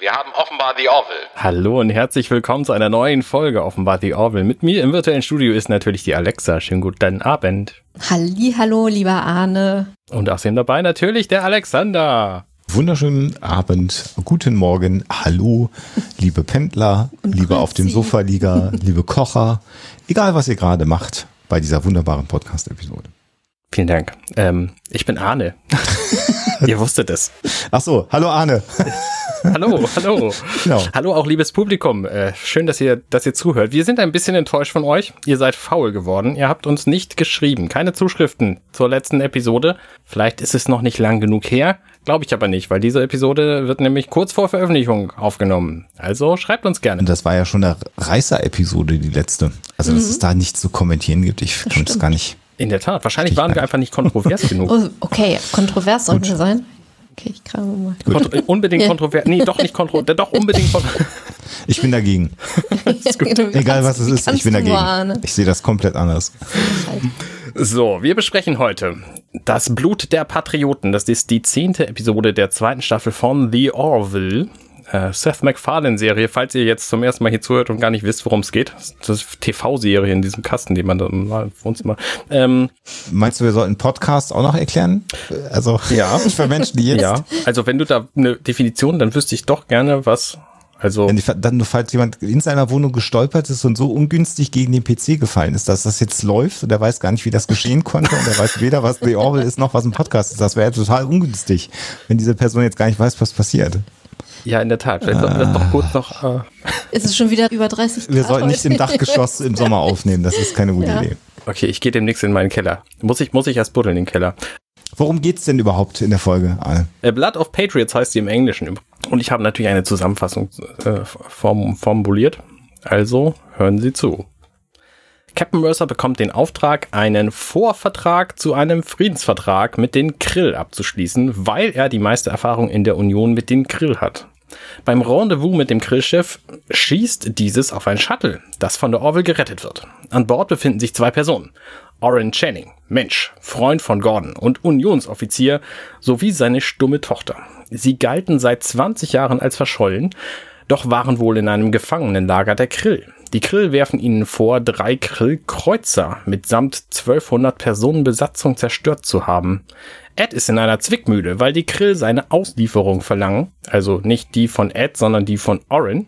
Wir haben offenbar The Orville. Hallo und herzlich willkommen zu einer neuen Folge offenbar The Orville. Mit mir im virtuellen Studio ist natürlich die Alexa. Schönen guten Abend. Halli, hallo, lieber Arne. Und außerdem dabei natürlich der Alexander. Wunderschönen Abend, guten Morgen, hallo, liebe Pendler, liebe auf dem Sofa-Lieger, liebe Kocher, egal was ihr gerade macht bei dieser wunderbaren Podcast-Episode. Vielen Dank. Ähm, ich bin Arne. Ihr wusstet es. Ach so, hallo Arne. Hallo, hallo. Genau. Hallo auch liebes Publikum. Äh, schön, dass ihr, dass ihr zuhört. Wir sind ein bisschen enttäuscht von euch. Ihr seid faul geworden. Ihr habt uns nicht geschrieben. Keine Zuschriften zur letzten Episode. Vielleicht ist es noch nicht lang genug her. Glaube ich aber nicht, weil diese Episode wird nämlich kurz vor Veröffentlichung aufgenommen. Also schreibt uns gerne. Und das war ja schon eine Reißer-Episode, die letzte. Also, dass mhm. es da nichts zu kommentieren gibt, ich kann es gar nicht. In der Tat. Wahrscheinlich waren wir einfach nicht kontrovers genug. Oh, okay, kontrovers sollten wir sein. Okay, ich krame mal. Kontro unbedingt kontrovers. Nee, doch nicht kontrovers. Doch unbedingt kontrovers. Ich bin dagegen. Egal was es ist, ich bin dagegen. Ich sehe das komplett anders. So, wir besprechen heute das Blut der Patrioten. Das ist die zehnte Episode der zweiten Staffel von The Orville äh, Seth MacFarlane-Serie, falls ihr jetzt zum ersten Mal hier zuhört und gar nicht wisst, worum es geht. Das ist TV-Serie in diesem Kasten, den man da im Wohnzimmer. Ähm, Meinst du, wir sollten Podcast auch noch erklären? Also ja. für Menschen, die jetzt. Ja, also wenn du da eine Definition, dann wüsste ich doch gerne, was also Wenn dann, falls jemand in seiner Wohnung gestolpert ist und so ungünstig gegen den PC gefallen ist, dass das jetzt läuft und er weiß gar nicht, wie das geschehen konnte und er weiß weder, was The Orwell ist, noch was ein Podcast ist. Das wäre total ungünstig, wenn diese Person jetzt gar nicht weiß, was passiert. Ja, in der Tat. Vielleicht sollten wir das doch kurz noch. Äh ist es schon wieder über 30 Grad? Wir sollten nicht im Dachgeschoss im Sommer aufnehmen. Das ist keine gute ja. Idee. Okay, ich gehe demnächst in meinen Keller. Muss ich, muss ich erst buddeln in den Keller. Worum geht's denn überhaupt in der Folge? Äh, Blood of Patriots heißt sie im Englischen. Und ich habe natürlich eine Zusammenfassung äh, form formuliert. Also hören Sie zu. Captain Mercer bekommt den Auftrag, einen Vorvertrag zu einem Friedensvertrag mit den Krill abzuschließen, weil er die meiste Erfahrung in der Union mit den Krill hat. Beim Rendezvous mit dem Krillschiff schießt dieses auf ein Shuttle, das von der Orville gerettet wird. An Bord befinden sich zwei Personen. Oren Channing, Mensch, Freund von Gordon und Unionsoffizier, sowie seine stumme Tochter. Sie galten seit 20 Jahren als verschollen, doch waren wohl in einem Gefangenenlager der Krill. Die Krill werfen ihnen vor, drei Krill-Kreuzer mitsamt 1200 Personen Besatzung zerstört zu haben. Ed ist in einer Zwickmühle, weil die Krill seine Auslieferung verlangen, also nicht die von Ed, sondern die von Oren,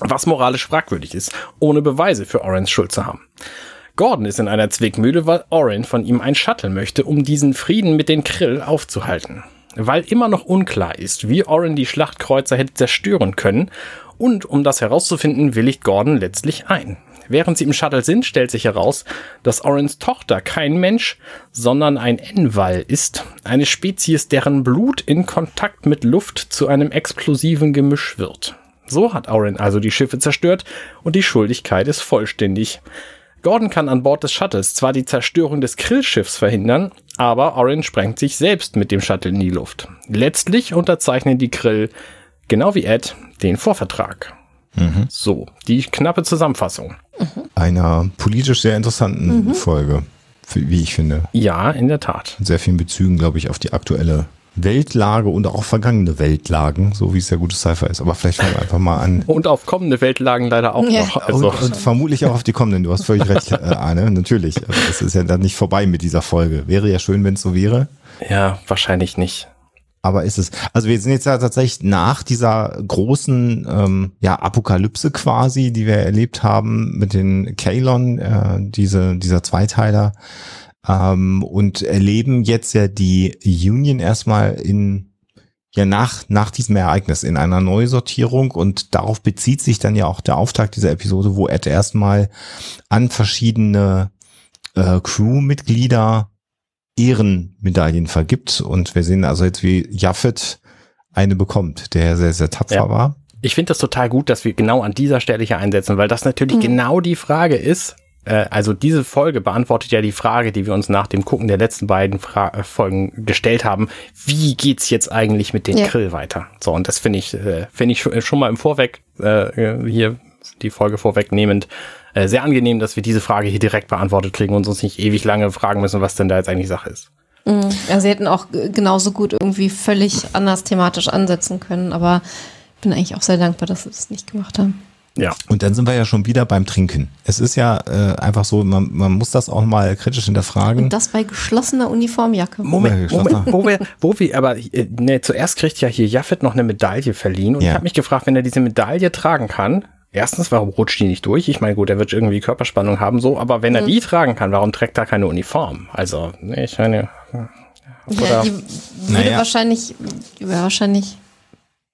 was moralisch fragwürdig ist, ohne Beweise für Orens Schuld zu haben. Gordon ist in einer Zwickmühle, weil Oren von ihm ein Shuttle möchte, um diesen Frieden mit den Krill aufzuhalten. Weil immer noch unklar ist, wie Oren die Schlachtkreuzer hätte zerstören können, und um das herauszufinden, willigt Gordon letztlich ein. Während sie im Shuttle sind, stellt sich heraus, dass Orens Tochter kein Mensch, sondern ein Enwal ist, eine Spezies, deren Blut in Kontakt mit Luft zu einem explosiven Gemisch wird. So hat Oren also die Schiffe zerstört und die Schuldigkeit ist vollständig. Gordon kann an Bord des Shuttles zwar die Zerstörung des Krillschiffs verhindern, aber Oren sprengt sich selbst mit dem Shuttle in die Luft. Letztlich unterzeichnen die Krill, genau wie Ed, den Vorvertrag. Mhm. So, die knappe Zusammenfassung. Mhm. Einer politisch sehr interessanten mhm. Folge, wie ich finde. Ja, in der Tat. Sehr vielen Bezügen, glaube ich, auf die aktuelle Weltlage und auch vergangene Weltlagen, so wie es ja gutes Cypher ist. Aber vielleicht fangen wir einfach mal an. Und auf kommende Weltlagen leider auch ja. noch. Also. Und, und, vermutlich auch auf die kommenden. Du hast völlig recht, äh, Arne. Natürlich. Es ist ja dann nicht vorbei mit dieser Folge. Wäre ja schön, wenn es so wäre. Ja, wahrscheinlich nicht aber ist es. Also wir sind jetzt ja tatsächlich nach dieser großen ähm, ja, Apokalypse quasi, die wir erlebt haben mit den Kalon, äh, diese, dieser Zweiteiler, ähm, und erleben jetzt ja die Union erstmal in ja nach, nach diesem Ereignis in einer Neusortierung und darauf bezieht sich dann ja auch der Auftakt dieser Episode, wo Ed erstmal an verschiedene äh, Crewmitglieder Ehrenmedaillen vergibt. Und wir sehen also jetzt, wie Jaffet eine bekommt, der sehr, sehr tapfer ja. war. Ich finde das total gut, dass wir genau an dieser Stelle hier einsetzen, weil das natürlich mhm. genau die Frage ist. Äh, also diese Folge beantwortet ja die Frage, die wir uns nach dem Gucken der letzten beiden Fra äh, Folgen gestellt haben. Wie geht's jetzt eigentlich mit den ja. Krill weiter? So, und das finde ich, äh, finde ich schon mal im Vorweg äh, hier die Folge vorwegnehmend äh, sehr angenehm, dass wir diese Frage hier direkt beantwortet kriegen und uns nicht ewig lange fragen müssen, was denn da jetzt eigentlich Sache ist. Mhm. Ja, sie hätten auch genauso gut irgendwie völlig anders thematisch ansetzen können, aber bin eigentlich auch sehr dankbar, dass sie das nicht gemacht haben. Ja. Und dann sind wir ja schon wieder beim Trinken. Es ist ja äh, einfach so, man, man muss das auch mal kritisch hinterfragen. Und das bei geschlossener Uniformjacke. Moment, Ja, Moment, wo wir, wo wir, aber äh, ne, zuerst kriegt ja hier Jaffet noch eine Medaille verliehen und Ja. ich habe mich gefragt, wenn er diese Medaille tragen kann, erstens, warum rutscht die nicht durch? Ich meine, gut, er wird irgendwie Körperspannung haben, so, aber wenn er die tragen kann, warum trägt er keine Uniform? Also, ne, ich meine, Ja, oder, die würde Naja. wahrscheinlich, wäre wahrscheinlich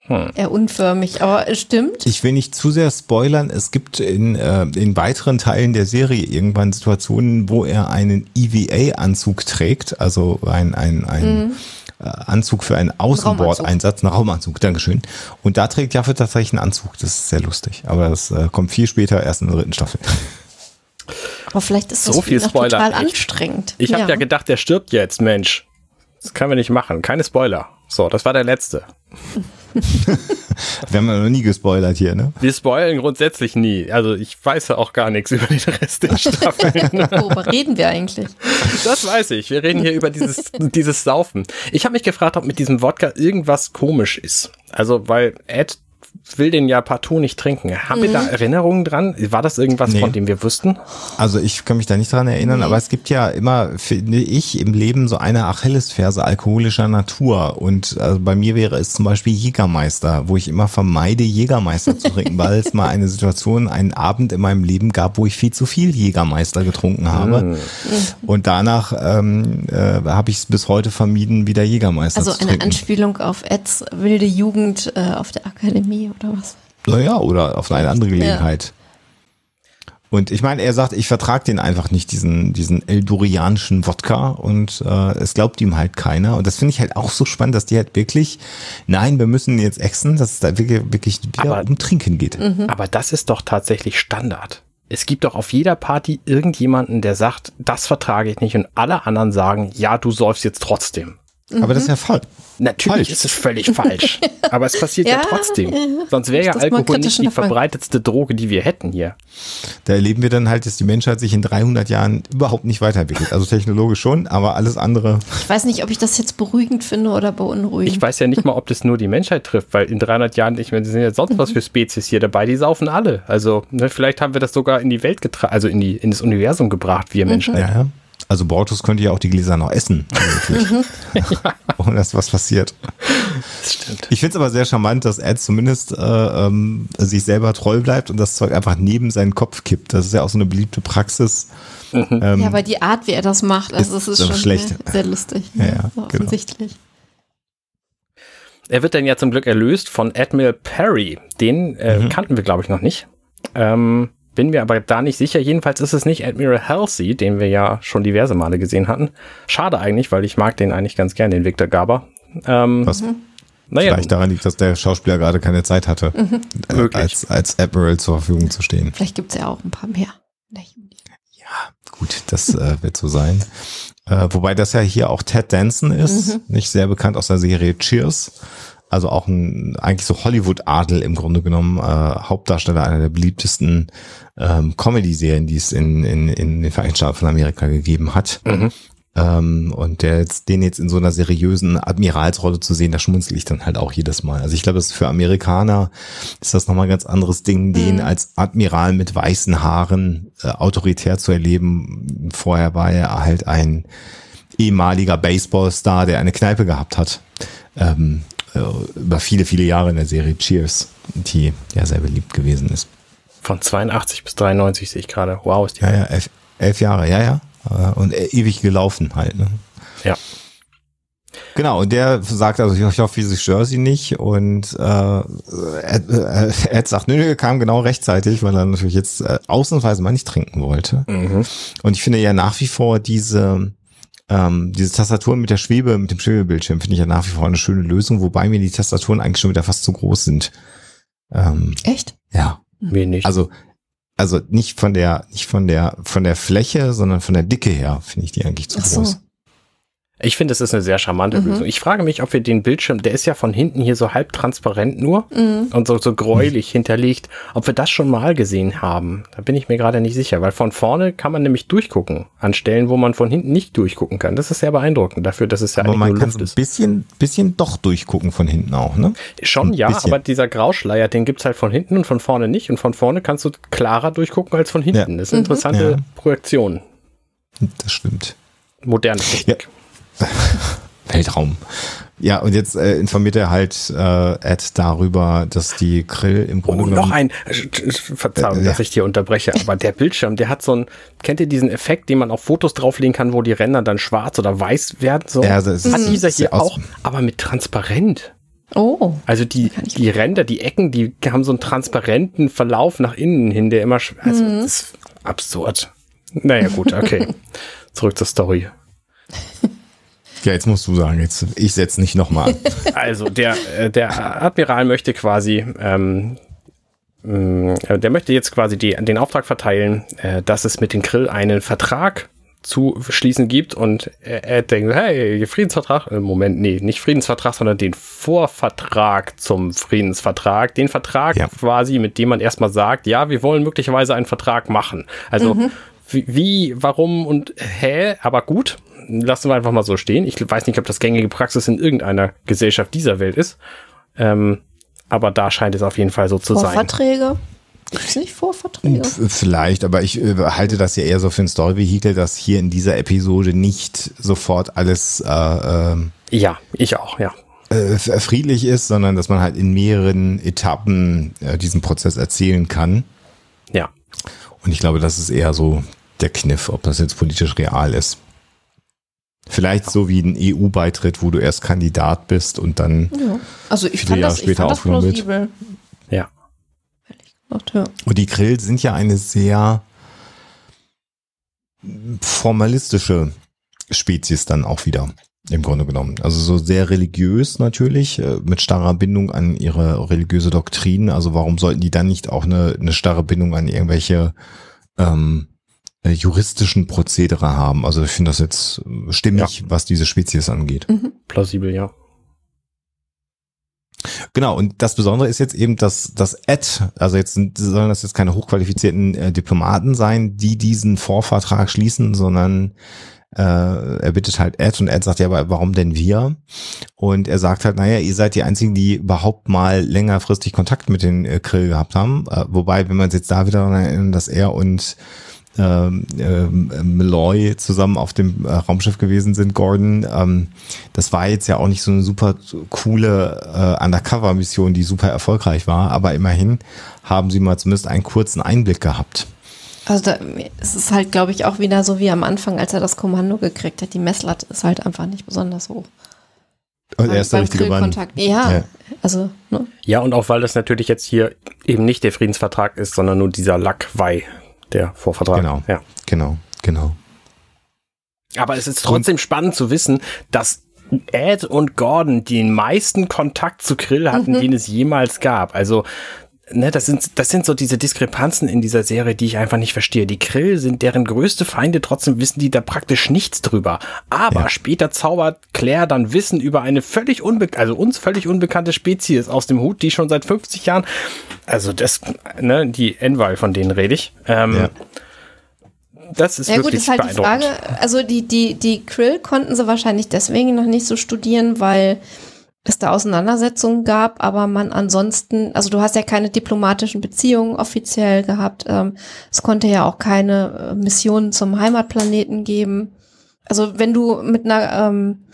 Hm. eher unförmig, aber es stimmt. Ich will nicht zu sehr spoilern. Es gibt in, äh, in weiteren Teilen der Serie irgendwann Situationen, wo er einen EVA-Anzug trägt, also ein, ein, ein äh, Anzug für einen Außenbordeinsatz, einen Raumanzug, Dankeschön. Und da trägt Jaffe tatsächlich einen Anzug. Das ist sehr lustig. Aber das äh, kommt viel später, erst in der dritten Staffel. Aber vielleicht ist das So viel Spoiler. total Ich- anstrengend. ich habe ja. gedacht, der stirbt jetzt, Mensch. Das können wir nicht machen. Keine Spoiler. So, das war der letzte. Wir haben ja noch nie gespoilert hier, ne? Wir spoilen grundsätzlich nie. Also ich weiß ja auch gar nichts über den Rest der Staffel. Worüber reden wir eigentlich? Das weiß ich. Wir reden hier über dieses, dieses Saufen. Ich habe mich gefragt, ob mit diesem Wodka irgendwas komisch ist. Also, weil Ed will den ja partout nicht trinken. Haben wir da Erinnerungen dran? War das irgendwas, Nee. von dem wir wussten? Also ich kann mich da nicht dran erinnern, aber es gibt ja immer, finde ich, im Leben so eine Achillesferse alkoholischer Natur. Und also bei mir wäre es zum Beispiel Jägermeister, wo ich immer vermeide, Jägermeister zu trinken, weil es mal eine Situation, einen Abend in meinem Leben gab, wo ich viel zu viel Jägermeister getrunken habe. Und danach ähm, äh, habe ich es bis heute vermieden, wieder Jägermeister Also zu eine trinken. Anspielung auf Eds wilde Jugend äh, auf der Akademie oder was? Naja, oder auf eine andere Gelegenheit. Und ich meine, er sagt, ich vertrage den einfach nicht, diesen, diesen eldurianischen Wodka und äh, es glaubt ihm halt keiner. Und das finde ich halt auch so spannend, dass die halt wirklich, nein, wir müssen jetzt exen, dass es da wirklich, wirklich wieder Aber- um Trinken geht. Aber das ist doch tatsächlich Standard. Es gibt doch auf jeder Party irgendjemanden, der sagt, das vertrage ich nicht und alle anderen sagen, ja, du säufst jetzt trotzdem. Aber das ist ja voll. Natürlich Falsch. ist es völlig falsch. Aber es passiert ja, Ja, trotzdem. Sonst wäre ja Alkohol nicht die verbreitetste Droge, die wir hätten hier. Da erleben wir dann halt, dass die Menschheit sich in 300 Jahren überhaupt nicht weiterentwickelt. Also technologisch schon, aber alles andere. Ich weiß nicht, ob ich das jetzt beruhigend finde oder beunruhigend. Ich weiß ja nicht mal, ob das nur die Menschheit trifft, weil in 300 Jahren, ich meine, es sind ja sonst was für Spezies hier dabei, die saufen alle. Also ne, vielleicht haben wir das sogar in die Welt getragen, also in, die, in das Universum gebracht, wir Menschen. Ja, ja. Also Bortus könnte ja auch die Gläser noch essen. Wirklich. Ohne dass was passiert. Das stimmt. Ich finde es aber sehr charmant, dass Ed zumindest äh, ähm, sich selber treu bleibt und das Zeug einfach neben seinen Kopf kippt. Das ist ja auch so eine beliebte Praxis. Ähm, ja, aber die Art, wie er das macht, also Ist es ist schon schlecht. Sehr, lustig. Ja, ja, so genau. offensichtlich. Er wird dann ja zum Glück erlöst von Admiral Perry. Den äh, Mhm. kannten wir, glaube ich, noch nicht. Ähm, bin mir aber da nicht sicher. Jedenfalls ist es nicht Admiral Halsey, den wir ja schon diverse Male gesehen hatten. Schade eigentlich, weil ich mag den eigentlich ganz gern, den Victor Gaber. Ähm, was naja, vielleicht daran liegt, dass der Schauspieler gerade keine Zeit hatte, äh, Möglich. als, als Admiral zur Verfügung zu stehen. Vielleicht gibt es ja auch ein paar mehr. Gut, das äh, wird so sein. Äh, wobei das ja hier auch Ted Danson ist, nicht sehr bekannt aus der Serie Cheers. Also auch ein eigentlich so Hollywood-Adel im Grunde genommen, äh, Hauptdarsteller einer der beliebtesten ähm, Comedy-Serien, die es in, in, in den Vereinigten Staaten von Amerika gegeben hat. Ähm, und der jetzt, den jetzt in so einer seriösen Admiralsrolle zu sehen, da schmunzel ich dann halt auch jedes Mal. Also ich glaube, das ist für Amerikaner ist das nochmal ein ganz anderes Ding, den als Admiral mit weißen Haaren äh, autoritär zu erleben. Vorher war er halt ein ehemaliger Baseballstar, der eine Kneipe gehabt hat. Ähm, äh, über viele, viele Jahre in der Serie Cheers, die ja sehr beliebt gewesen ist. von 82 bis 93 sehe ich gerade. Wow, ist die. Ja, ja, elf, elf Jahre, ja, ja. Äh, Und äh, ewig gelaufen halt. Ne? Ja. Genau, und der sagt also, ich hoffe, ich störe sie nicht. Und äh, Ed, äh, Ed sagt, nö, nö, kam genau rechtzeitig, weil er natürlich jetzt äh, ausnahmsweise mal nicht trinken wollte. Mhm. Und ich finde ja nach wie vor diese, ähm, diese Tastaturen mit der Schwebe, mit dem Schwebebildschirm, finde ich ja nach wie vor eine schöne Lösung, wobei mir die Tastaturen eigentlich schon wieder fast zu groß sind. Ähm, Echt? ja, Mir nicht. also also nicht von der nicht von der von der Fläche, sondern von der Dicke her finde ich die eigentlich zu Ach so. Ich finde, es ist eine sehr charmante Lösung. Ich frage mich, ob wir den Bildschirm, der ist ja von hinten hier so halb transparent nur und so, so gräulich hinterlegt, ob wir das schon mal gesehen haben. Da bin ich mir gerade nicht sicher, weil von vorne kann man nämlich durchgucken an Stellen, wo man von hinten nicht durchgucken kann. Das ist sehr beeindruckend dafür, dass es ja Aber eigentlich man nur kann ein bisschen, bisschen doch durchgucken von hinten auch, ne? Schon ein ja, bisschen. aber dieser Grauschleier, den gibt's halt von hinten und von vorne nicht. Und von vorne kannst du klarer durchgucken als von hinten. Ja. Das ist eine interessante Ja. Projektion. Das stimmt. Moderne Technik. Weltraum. Ja, und jetzt äh, informiert er halt äh, Ed darüber, dass die Grill im Grunde Oh, noch ein, äh, Verzeihung, Äh, dass ja. ich hier unterbreche, aber der Bildschirm, der hat so ein, kennt ihr diesen Effekt, den man auf Fotos drauflegen kann, wo die Ränder dann schwarz oder weiß werden? So? Ja, das ist- hat dieser hier auch, aber mit transparent. Oh. Also die, die Ränder, die Ecken, die haben so einen transparenten Verlauf nach innen hin, der immer, also Mhm. das ist absurd. Naja, gut, okay. Zurück zur Story. Ja, jetzt musst du sagen, jetzt ich setze nicht nochmal an. Also der, äh, der Admiral möchte quasi, ähm, mh, äh, der möchte jetzt quasi die, den Auftrag verteilen, äh, dass es mit den Krill einen Vertrag zu schließen gibt und er, er denkt, hey, Friedensvertrag, äh, Moment, nee, nicht Friedensvertrag, sondern den Vorvertrag zum Friedensvertrag, den Vertrag Ja. quasi, mit dem man erstmal sagt, ja, wir wollen möglicherweise einen Vertrag machen. Also wie, wie, warum und hä, aber gut, lassen wir einfach mal so stehen. Ich weiß nicht, ob das gängige Praxis in irgendeiner Gesellschaft dieser Welt ist. Ähm, aber da scheint es auf jeden Fall so zu sein. Vorverträge? Gibt's nicht Vorverträge? Vielleicht, aber ich äh, halte das ja eher so für ein Story-Vehikel, dass hier in dieser Episode nicht sofort alles äh, ähm, Ja, ich auch, ja. äh, f- friedlich ist, sondern dass man halt in mehreren Etappen äh, diesen Prozess erzählen kann. Ja. Und ich glaube, das ist eher so der Kniff, ob das jetzt politisch real ist. Vielleicht so wie ein EU-Beitritt, wo du erst Kandidat bist und dann Ja. Also ich Viele fand Jahre das, ich später aufgenommen wird. Ja. Ja. Und die Grill sind ja eine sehr formalistische Spezies dann auch wieder, im Grunde genommen. Also so sehr religiös natürlich, äh, mit starrer Bindung an ihre religiöse Doktrin. Also warum sollten die dann nicht auch eine, eine starre Bindung an irgendwelche ähm, äh, juristischen Prozedere haben? Also ich finde das jetzt äh, stimmig, was diese Spezies angeht. Plausibel, ja. Genau, und das Besondere ist jetzt eben, dass das Ed, also jetzt sind, sollen das jetzt keine hochqualifizierten äh, Diplomaten sein, die diesen Vorvertrag schließen, sondern äh, er bittet halt Ed und Ed sagt ja, aber warum denn wir? Und er sagt halt, naja, ihr seid die einzigen, die überhaupt mal längerfristig Kontakt mit den äh, Krill gehabt haben. Äh, wobei, wenn man sich jetzt da wieder daran erinnert, dass er und ähm, ähm, Malloy zusammen auf dem äh, Raumschiff gewesen sind, Gordon. Ähm, das war jetzt ja auch nicht so eine super coole äh, Undercover-Mission, die super erfolgreich war, aber immerhin haben sie mal zumindest einen kurzen Einblick gehabt. Also da, es ist halt, glaube ich, auch wieder so wie am Anfang, als er das Kommando gekriegt hat. Die Messlatte ist halt einfach nicht besonders hoch. Und er ist der Beim richtige Mann. Ja, Ja. also, ne? Ja, und auch weil das natürlich jetzt hier eben nicht der Friedensvertrag ist, sondern nur dieser Lackweih, der Vorvertrag. Genau. Ja. Genau, genau. Aber es ist trotzdem spannend zu wissen, dass Ed und Gordon den meisten Kontakt zu Krill hatten, den es jemals gab. Also, ne, das sind, das sind so diese Diskrepanzen in dieser Serie, die ich einfach nicht verstehe. Die Krill sind deren größte Feinde, trotzdem wissen die da praktisch nichts drüber. Aber Ja. später zaubert Claire dann Wissen über eine völlig unbe also uns völlig unbekannte Spezies aus dem Hut, die schon seit 50 Jahren, also das, ne, die Enval, von denen rede ich. Ähm, Ja. Das ist Ja gut, wirklich ist halt die beeindruckend. Frage, also die, die, die Krill konnten sie wahrscheinlich deswegen noch nicht so studieren, weil es da Auseinandersetzungen gab, aber man ansonsten, also du hast ja keine diplomatischen Beziehungen offiziell gehabt. Ähm, es konnte ja auch keine äh, Missionen zum Heimatplaneten geben. Also wenn du mit einer ähm,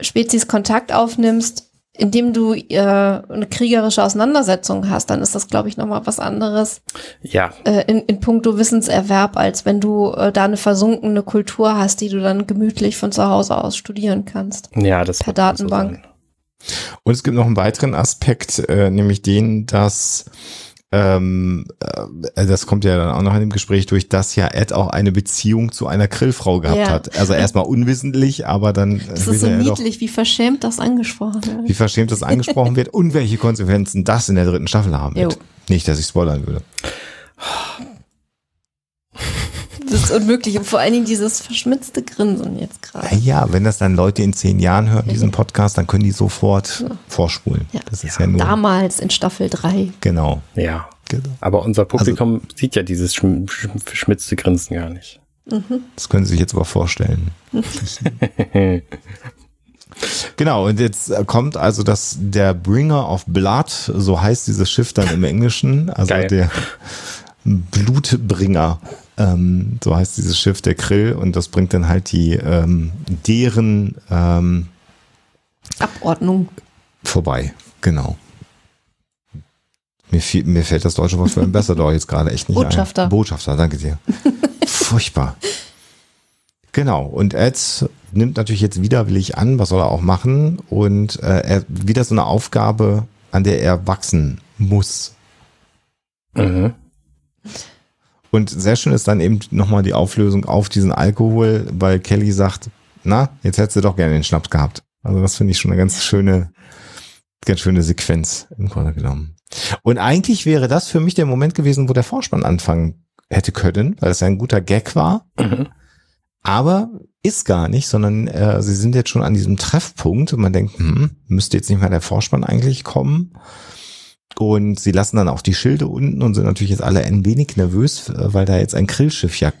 Spezies Kontakt aufnimmst, indem du äh, eine kriegerische Auseinandersetzung hast, dann ist das, glaube ich, nochmal was anderes Ja, äh, in, in puncto Wissenserwerb, als wenn du äh, da eine versunkene Kultur hast, die du dann gemütlich von zu Hause aus studieren kannst. Ja, das Per so Datenbank. sein. Und es gibt noch einen weiteren Aspekt, äh, nämlich den, dass ähm, äh, das kommt ja dann auch noch in dem Gespräch durch, dass ja Ed auch eine Beziehung zu einer Grillfrau gehabt Ja. hat. Also erstmal unwissentlich, aber dann Es will ist so ja doch, niedlich, wie verschämt das angesprochen wie wird. verschämt das angesprochen wird und welche Konsequenzen das in der dritten Staffel haben wird. Jo. Nicht, dass ich spoilern würde. Das ist unmöglich. Und vor allen Dingen dieses verschmitzte Grinsen jetzt gerade. Ja, wenn das dann Leute in zehn Jahren hören, diesen Podcast, dann können die sofort vorspulen. Ja. Das ist ja, nur. Damals in Staffel 3. Genau. Ja. genau. Aber unser Publikum sieht ja dieses schm schm verschmitzte Grinsen gar nicht. Das können Sie sich jetzt aber vorstellen. genau, und jetzt kommt also das, der Bringer of Blood, so heißt dieses Schiff dann im Englischen, also Geil. der Blutbringer, ähm, so heißt dieses Schiff, der Krill, und das bringt dann halt die, ähm, deren ähm, Abordnung. vorbei, genau. Mir, fiel, mir fällt das deutsche Wort für Ambassador jetzt gerade echt nicht Botschafter. ein. Botschafter, danke dir. Furchtbar. Genau, und Ed nimmt natürlich jetzt widerwillig an, was soll er auch machen, und äh, er wieder so eine Aufgabe, an der er wachsen muss. Mhm. Und sehr schön ist dann eben nochmal die Auflösung auf diesen Alkohol, weil Kelly sagt, na, jetzt hättest du doch gerne den Schnaps gehabt. Also das finde ich schon eine ganz schöne, ganz schöne Sequenz im Grunde genommen. Und eigentlich wäre das für mich der Moment gewesen, wo der Vorspann anfangen hätte können, weil es ja ein guter Gag war. Mhm. Aber ist gar nicht, sondern äh, sie sind jetzt schon an diesem Treffpunkt und man denkt, hm, müsste jetzt nicht mal der Vorspann eigentlich kommen? Und sie lassen dann auch die Schilde unten und sind natürlich jetzt alle ein wenig nervös, äh, weil da jetzt ein Grillschiff ja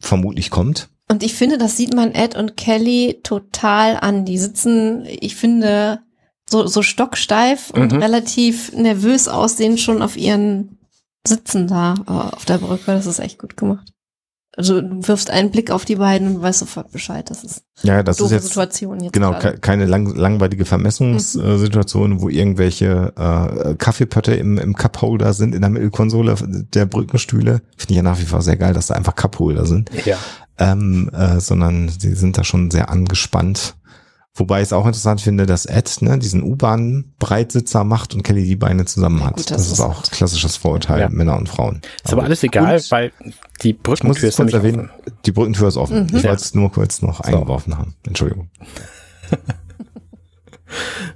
vermutlich kommt. Und ich finde, das sieht man Ed und Kelly total an. Die sitzen, ich finde, so, so stocksteif und Mhm. relativ nervös aussehen schon auf ihren Sitzen da äh, auf der Brücke. Das ist echt gut gemacht. Also du wirfst einen Blick auf die beiden und weißt sofort Bescheid. Das ist Ja, das eine ist jetzt Situation jetzt genau gerade. ke keine lang langweilige Vermessungssituation, wo irgendwelche äh, Kaffeepötte im, im Cupholder sind in der Mittelkonsole der Brückenstühle. Finde ich ja nach wie vor sehr geil, dass da einfach Cupholder sind. Ja. ähm, äh, sondern sie sind da schon sehr angespannt. Wobei ich es auch interessant finde, dass Ed ne, diesen U-Bahn-Breitsitzer macht und Kelly die Beine zusammen Ja, hat. gut, das, das ist auch halt- klassisches Vorurteil, Ja. Männer und Frauen. Ist aber alles egal, Und weil die ich muss Brückentür ist kurz nämlich erwähnen, offen. die Brückentür ist offen. Mhm. Ich Ja. wollte es nur kurz noch eingeworfen haben. Entschuldigung.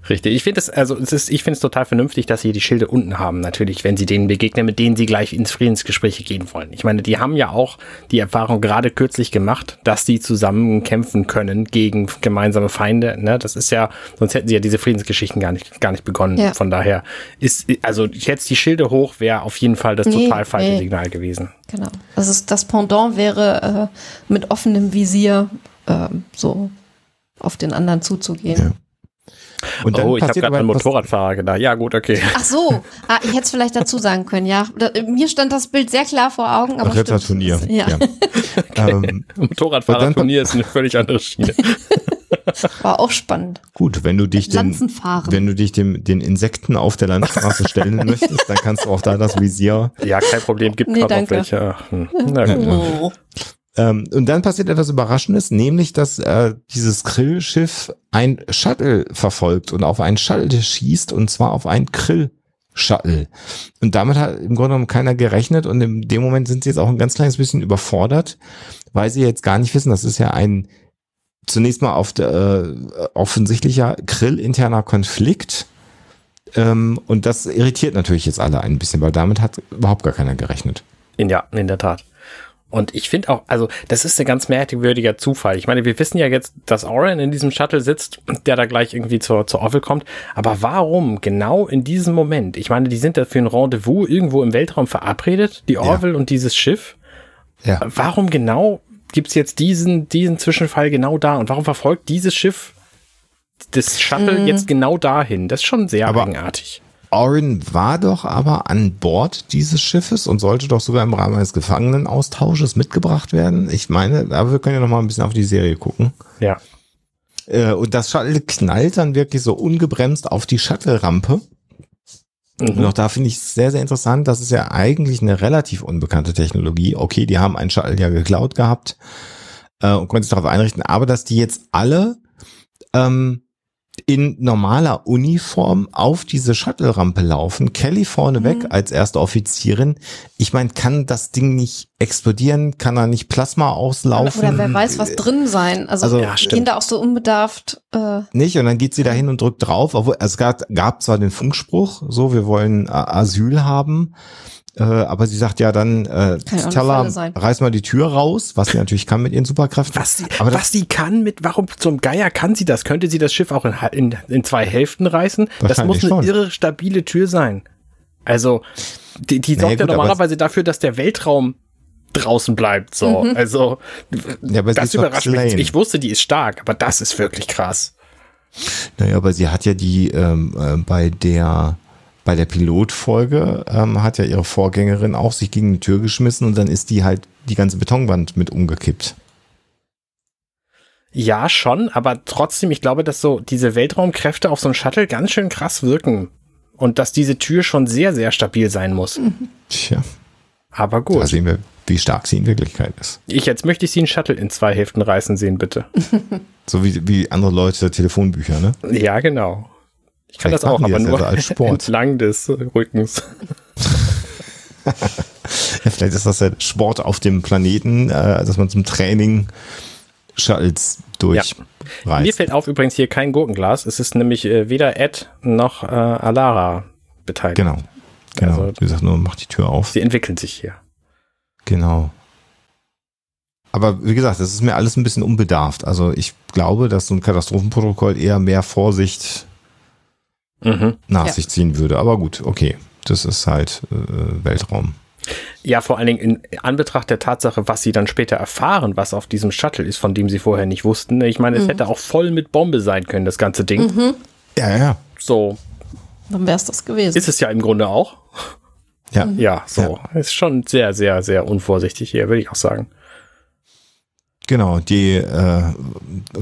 Richtig. Ich finde es, also es ist, ich finde es total vernünftig, dass sie die Schilde unten haben, natürlich, wenn sie denen begegnen, mit denen sie gleich ins Friedensgespräche gehen wollen. Ich meine, die haben ja auch die Erfahrung gerade kürzlich gemacht, dass die zusammen kämpfen können gegen gemeinsame Feinde. Ne? Das ist ja, sonst hätten sie ja diese Friedensgeschichten gar nicht, gar nicht begonnen. Ja. Von daher ist, also jetzt die Schilde hoch wäre auf jeden Fall das Nee, total falsche nee. Signal gewesen. Genau. Das ist das Pendant wäre äh, mit offenem Visier ähm, so auf den anderen zuzugehen. Ja. Und dann oh, ich habe gerade an Motorradfahrer gedacht. Ja, gut, okay. Ach so, ah, ich hätte es vielleicht dazu sagen können, ja. Da, mir stand das Bild sehr klar vor Augen, aber stimmt. Turnier. Ja, Ähm, Motorradfahrerturnier ist eine völlig andere Schiene. war auch spannend. gut, wenn du dich den, wenn du dich dem, den Insekten auf der Landstraße stellen möchtest, dann kannst du auch da das Visier Ja, kein Problem, gibt Nee, gerade auch danke. welche. Hm. Na gut. Oh. Ähm, und dann passiert etwas Überraschendes, nämlich, dass äh, dieses Krillschiff ein Shuttle verfolgt und auf einen Shuttle schießt und zwar auf einen Krill-Shuttle. Und damit hat im Grunde genommen keiner gerechnet und in dem Moment sind sie jetzt auch ein ganz kleines bisschen überfordert, weil sie jetzt gar nicht wissen, das ist ja ein zunächst mal auf der, äh, offensichtlicher Krill-interner Konflikt. Ähm, und das irritiert natürlich jetzt alle ein bisschen, weil damit hat überhaupt gar keiner gerechnet. Ja, in der Tat. Und ich finde auch, also das ist ein ganz merkwürdiger Zufall. Ich meine, wir wissen ja jetzt, dass Oren in diesem Shuttle sitzt, der da gleich irgendwie zur, zur Orville kommt. Aber warum genau in diesem Moment? Ich meine, die sind da für ein Rendezvous irgendwo im Weltraum verabredet, die Orville und dieses Schiff. Ja. Warum genau gibt's jetzt diesen, diesen Zwischenfall genau da? Und warum verfolgt dieses Schiff das Shuttle Mhm. jetzt genau dahin? Das ist schon sehr Aber- eigenartig. Orin war doch aber an Bord dieses Schiffes und sollte doch sogar im Rahmen eines Gefangenenaustausches mitgebracht werden. Ich meine, aber wir können ja noch mal ein bisschen auf die Serie gucken. Ja. Äh, und das Shuttle knallt dann wirklich so ungebremst auf die Shuttle-Rampe. Und Mhm. auch da finde ich es sehr, sehr interessant. Das ist ja eigentlich eine relativ unbekannte Technologie. Okay, die haben einen Shuttle ja geklaut gehabt äh, und konnten sich darauf einrichten, aber dass die jetzt alle ähm, in normaler Uniform auf diese Shuttle-Rampe laufen, Kelly vorneweg Mhm. als erste Offizierin. Ich meine, kann das Ding nicht explodieren? Kann da nicht Plasma auslaufen? Oder wer weiß, was drin sein. Also, Also, Ja, gehen da auch so unbedarft. Äh, nicht und dann geht sie da hin und drückt drauf, obwohl es gab, gab zwar den Funkspruch, so wir wollen äh, Asyl haben, Äh, aber sie sagt ja dann, äh, ja sein. reiß mal die Tür raus, was sie natürlich kann mit ihren Superkräften. Was sie, aber was sie kann mit, warum zum Geier kann sie das? Könnte sie das Schiff auch in, in, in zwei Hälften reißen? Das muss eine schon. irre stabile Tür sein. Also, die, die sorgt ja gut, aber- normalerweise dafür, dass der Weltraum draußen bleibt. So, Mhm. also Ja, das überrascht mich. Ich wusste, die ist stark, aber das ist wirklich krass. naja, aber sie hat ja die ähm, äh, bei der bei der Pilotfolge ähm, hat ja ihre Vorgängerin auch sich gegen die Tür geschmissen und dann ist die halt die ganze Betonwand mit umgekippt. Ja, schon, aber trotzdem, ich glaube, dass so diese Weltraumkräfte auf so ein Shuttle ganz schön krass wirken. Und dass diese Tür schon sehr, sehr stabil sein muss. Tja, Aber da gut. sehen wir, wie stark sie in Wirklichkeit ist. Ich, jetzt möchte ich sie einen Shuttle in zwei Hälften reißen sehen, bitte. So wie, wie andere Leute Telefonbücher, ne? Ja, genau. Ich kann Vielleicht das auch, aber ja nur so als Sport. entlang des Rückens. Ja, vielleicht ist das der Sport auf dem Planeten, äh, dass man zum Training Shuttles durchreißt. Mir fällt auf übrigens hier kein Gurkenglas. Es ist nämlich äh, weder Ed noch äh, Alara beteiligt. Genau. Genau. Also- Wie gesagt, nur mach die Tür auf. Sie entwickeln sich hier. Genau. Aber wie gesagt, das ist mir alles ein bisschen unbedarft. Also ich glaube, dass so ein Katastrophenprotokoll eher mehr Vorsicht Mhm. nach Ja. sich ziehen würde. Aber gut, okay. Das ist halt äh, Weltraum. Ja, vor allen Dingen in Anbetracht der Tatsache, was sie dann später erfahren, was auf diesem Shuttle ist, von dem sie vorher nicht wussten. Ich meine, es hätte auch voll mit Bombe sein können, das ganze Ding. Ja, ja. Mhm. So Dann wäre es das gewesen. ist es ja im Grunde auch. Ja. Ja, so. Ist schon sehr, sehr, sehr unvorsichtig hier, würde ich auch sagen. Genau, die äh,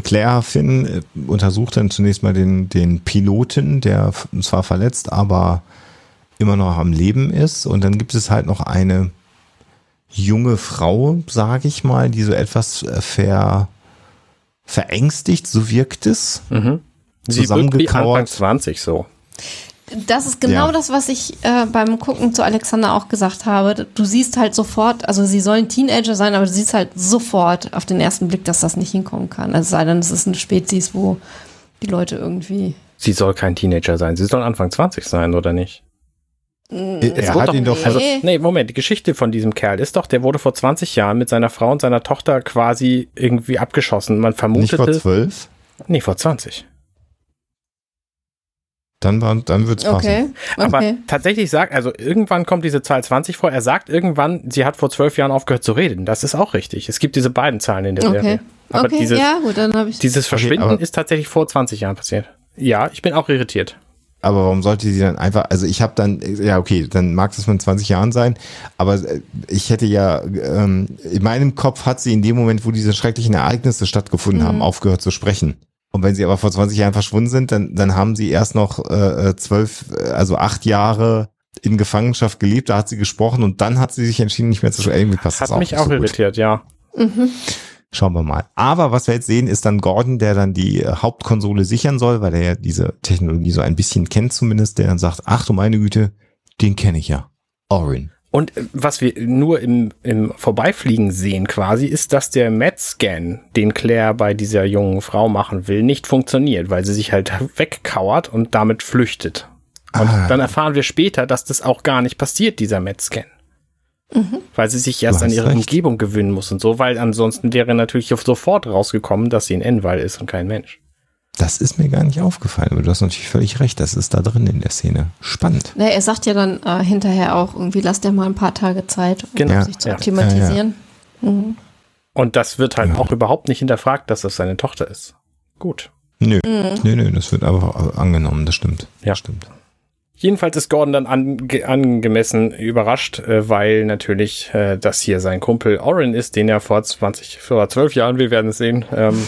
Claire Finn äh, untersucht dann zunächst mal den, den Piloten, der zwar verletzt, aber immer noch am Leben ist. Und dann gibt es halt noch eine junge Frau, sage ich mal, die so etwas äh, ver, verängstigt, so wirkt es. Sie wirkt wie. Anfang 20 so. Das ist genau Ja. das, was ich äh, beim Gucken zu Alexander auch gesagt habe. Du siehst halt sofort, also sie sollen Teenager sein, aber du siehst halt sofort auf den ersten Blick, dass das nicht hinkommen kann. Also es sei denn, es ist eine Spezies, wo die Leute irgendwie. Sie soll kein Teenager sein. Sie soll Anfang 20 sein, oder nicht? Er Es hat wurde ihn doch, Also, Nee. nee, Moment, die Geschichte von diesem Kerl ist doch, der wurde vor 20 Jahren mit seiner Frau und seiner Tochter quasi irgendwie abgeschossen. Man nicht vermutete. vor zwölf, nee, vor 20. dann, war- dann wird's passen. Okay. Aber Okay. tatsächlich sagt, also irgendwann kommt diese Zahl 20 vor. Er sagt irgendwann, sie hat vor zwölf Jahren aufgehört zu reden. Das ist auch richtig. Es gibt diese beiden Zahlen in der Okay. Serie. Aber okay, dieses, ja, gut, dann habe ich. dieses Verschwinden aber- ist tatsächlich vor 20 Jahren passiert. Ja, ich bin auch irritiert. Aber warum sollte sie dann einfach, also ich habe dann, ja okay, dann mag das mit 20 Jahren sein, aber äh, ich hätte ja, ähm, in meinem Kopf hat sie in dem Moment, wo diese schrecklichen Ereignisse stattgefunden haben, aufgehört zu sprechen. Und wenn sie aber vor 20 Jahren verschwunden sind, dann, dann haben sie erst noch äh, äh, zwölf, äh, also acht Jahre in Gefangenschaft gelebt, da hat sie gesprochen und dann hat sie sich entschieden, nicht mehr zu sprechen. Irgendwie passt Hat das auch mich auch so gut. irritiert, ja. Schauen wir mal. Aber was wir jetzt sehen, ist dann Gordon, der dann die äh, Hauptkonsole sichern soll, weil er ja diese Technologie so ein bisschen kennt zumindest, der dann sagt, ach du meine Güte, den kenne ich ja. Orin. Und äh, was wir nur im, im Vorbeifliegen sehen quasi, ist, dass der Met-Scan, den Claire bei dieser jungen Frau machen will, nicht funktioniert, weil sie sich halt wegkauert und damit flüchtet. Und Ah. dann erfahren wir später, dass das auch gar nicht passiert, dieser Met-Scan. Weil sie sich erst an ihre recht. Umgebung gewöhnen muss und so, weil ansonsten wäre natürlich sofort rausgekommen, dass sie ein Enval ist und kein Mensch. Das ist mir gar nicht aufgefallen, aber du hast natürlich völlig recht, das ist da drin in der Szene. Spannend. Na, er sagt ja dann äh, hinterher auch irgendwie, lass dir mal ein paar Tage Zeit, um Genau, sich zu ja. akklimatisieren. Mhm. Und das wird halt auch überhaupt nicht hinterfragt, dass das seine Tochter ist. Gut. Nö, nö, nö, das wird aber angenommen, das stimmt. Ja. Das stimmt. Jedenfalls ist Gordon dann ange angemessen überrascht, äh, weil natürlich äh, das hier sein Kumpel Orin ist, den er vor 20, vor 12 Jahren, wir werden es sehen, ähm,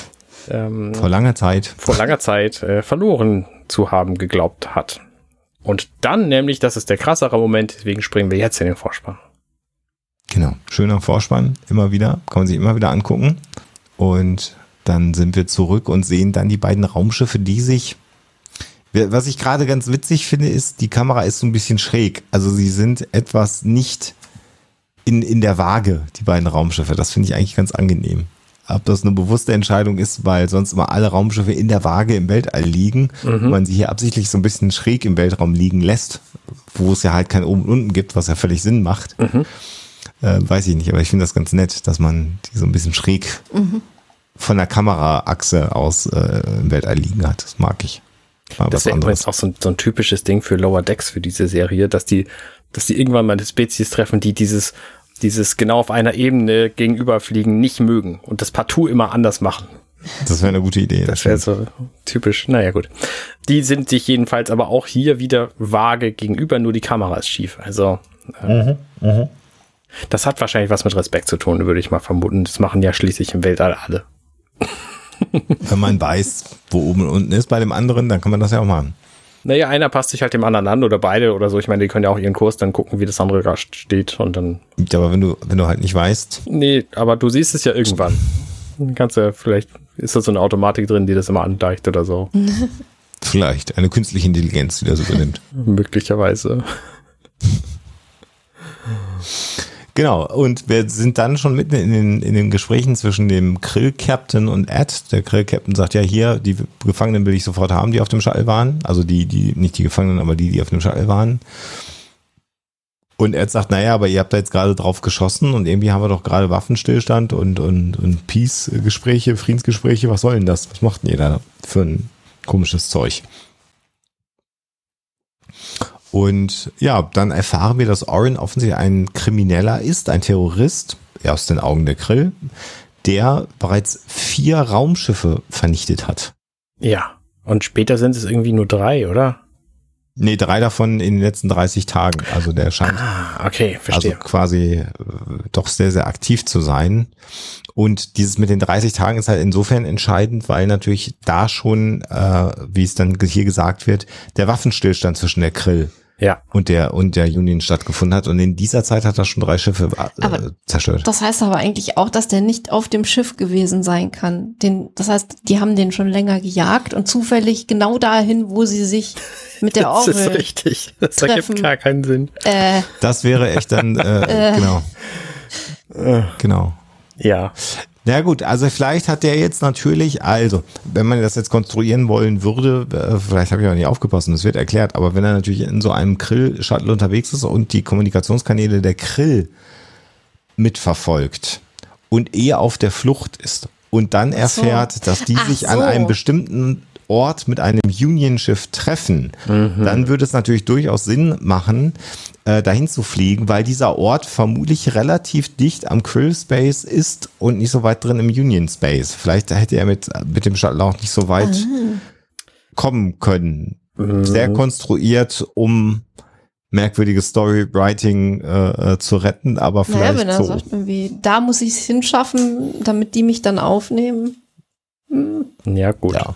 ähm, Vor langer Zeit. vor langer Zeit äh, verloren zu haben geglaubt hat. Und dann nämlich, das ist der krassere Moment, deswegen springen wir jetzt in den Vorspann. Genau. Schöner Vorspann, immer wieder, kann man sich immer wieder angucken. Und dann sind wir zurück und sehen dann die beiden Raumschiffe, die sich. Was ich gerade ganz witzig finde, ist, die Kamera ist so ein bisschen schräg. Also sie sind etwas nicht in, in der Waage, die beiden Raumschiffe. Das finde ich eigentlich ganz angenehm. Ob das eine bewusste Entscheidung ist, weil sonst immer alle Raumschiffe in der Waage im Weltall liegen und man sie hier absichtlich so ein bisschen schräg im Weltraum liegen lässt, wo es ja halt kein oben und unten gibt, was ja völlig Sinn macht. Mhm. Äh, weiß ich nicht, aber ich finde das ganz nett, dass man die so ein bisschen schräg mhm. von der Kameraachse aus äh, im Weltall liegen hat. Das mag ich. Mal das wäre übrigens auch so ein, so ein typisches Ding für Lower Decks für diese Serie, dass die, dass die irgendwann mal eine Spezies treffen, die dieses, dieses genau auf einer Ebene gegenüberfliegen nicht mögen und das partout immer anders machen. Das wäre eine gute Idee. Das wäre so typisch. Naja, gut. Die sind sich jedenfalls aber auch hier wieder vage gegenüber, nur die Kamera ist schief. Also, äh, mhm, mh. das hat wahrscheinlich was mit Respekt zu tun, würde ich mal vermuten. Das machen ja schließlich im Weltall alle. Wenn man weiß, wo oben und unten ist bei dem anderen, dann kann man das ja auch machen. Naja, einer passt sich halt dem anderen an oder beide oder so. Ich meine, die können ja auch ihren Kurs dann gucken, wie das andere da steht und dann. Ja, aber wenn du, wenn du halt nicht weißt. Nee, aber du siehst es ja irgendwann. Kannst ja, vielleicht ist da so eine Automatik drin, die das immer andeicht oder so. vielleicht. Eine künstliche Intelligenz, die das übernimmt. Möglicherweise. Genau, und wir sind dann schon mitten in den, in den Gesprächen zwischen dem Krill-Captain und Ed. Der Krill-Captain sagt ja hier, die Gefangenen will ich sofort haben, die auf dem Shuttle waren. Also die, die, nicht die Gefangenen, aber die, die auf dem Shuttle waren. Und Ed sagt, naja, aber ihr habt da jetzt gerade drauf geschossen und irgendwie haben wir doch gerade Waffenstillstand und, und, und Peace-Gespräche, Friedensgespräche. Was soll denn das? Was macht denn ihr da für ein komisches Zeug? Und ja, dann erfahren wir, dass Orin offensichtlich ein Krimineller ist, ein Terrorist, aus den Augen der Krill, der bereits vier Raumschiffe vernichtet hat. Ja, und später sind es irgendwie nur drei, oder? Nee, drei davon in den letzten 30 Tagen. Also der scheint ah, okay, verstehe. also quasi äh, doch sehr, sehr aktiv zu sein. Und dieses mit den 30 Tagen ist halt insofern entscheidend, weil natürlich da schon, äh, wie es dann hier gesagt wird, der Waffenstillstand zwischen der Krill ja. und der und der Union stattgefunden hat. Und in dieser Zeit hat er schon drei Schiffe äh, zerstört. Das heißt aber eigentlich auch, dass der nicht auf dem Schiff gewesen sein kann. Den, das heißt, die haben den schon länger gejagt und zufällig genau dahin, wo sie sich mit der Orgel Das ist richtig. Das treffen. ergibt gar keinen Sinn. Äh, das wäre echt dann äh, äh, genau. Genau. Ja. Na gut, also vielleicht hat der jetzt natürlich, also, wenn man das jetzt konstruieren wollen würde, äh, vielleicht habe ich auch nicht aufgepasst und es wird erklärt, aber wenn er natürlich in so einem Krill-Shuttle unterwegs ist und die Kommunikationskanäle der Krill mitverfolgt und eher auf der Flucht ist und dann erfährt, so. dass die Ach sich so. an einem bestimmten Ort mit einem Union-Schiff treffen, mhm. dann würde es natürlich durchaus Sinn machen, äh, dahin zu fliegen, weil dieser Ort vermutlich relativ dicht am Krill Space ist und nicht so weit drin im Union Space. Vielleicht hätte er mit, mit dem Shuttle auch nicht so weit mhm. kommen können. Mhm. Sehr konstruiert, um merkwürdiges Storywriting äh, äh, zu retten, aber vielleicht naja, wenn er so. sagt irgendwie, da muss ich es hinschaffen, damit die mich dann aufnehmen. Hm. Ja, gut. Ja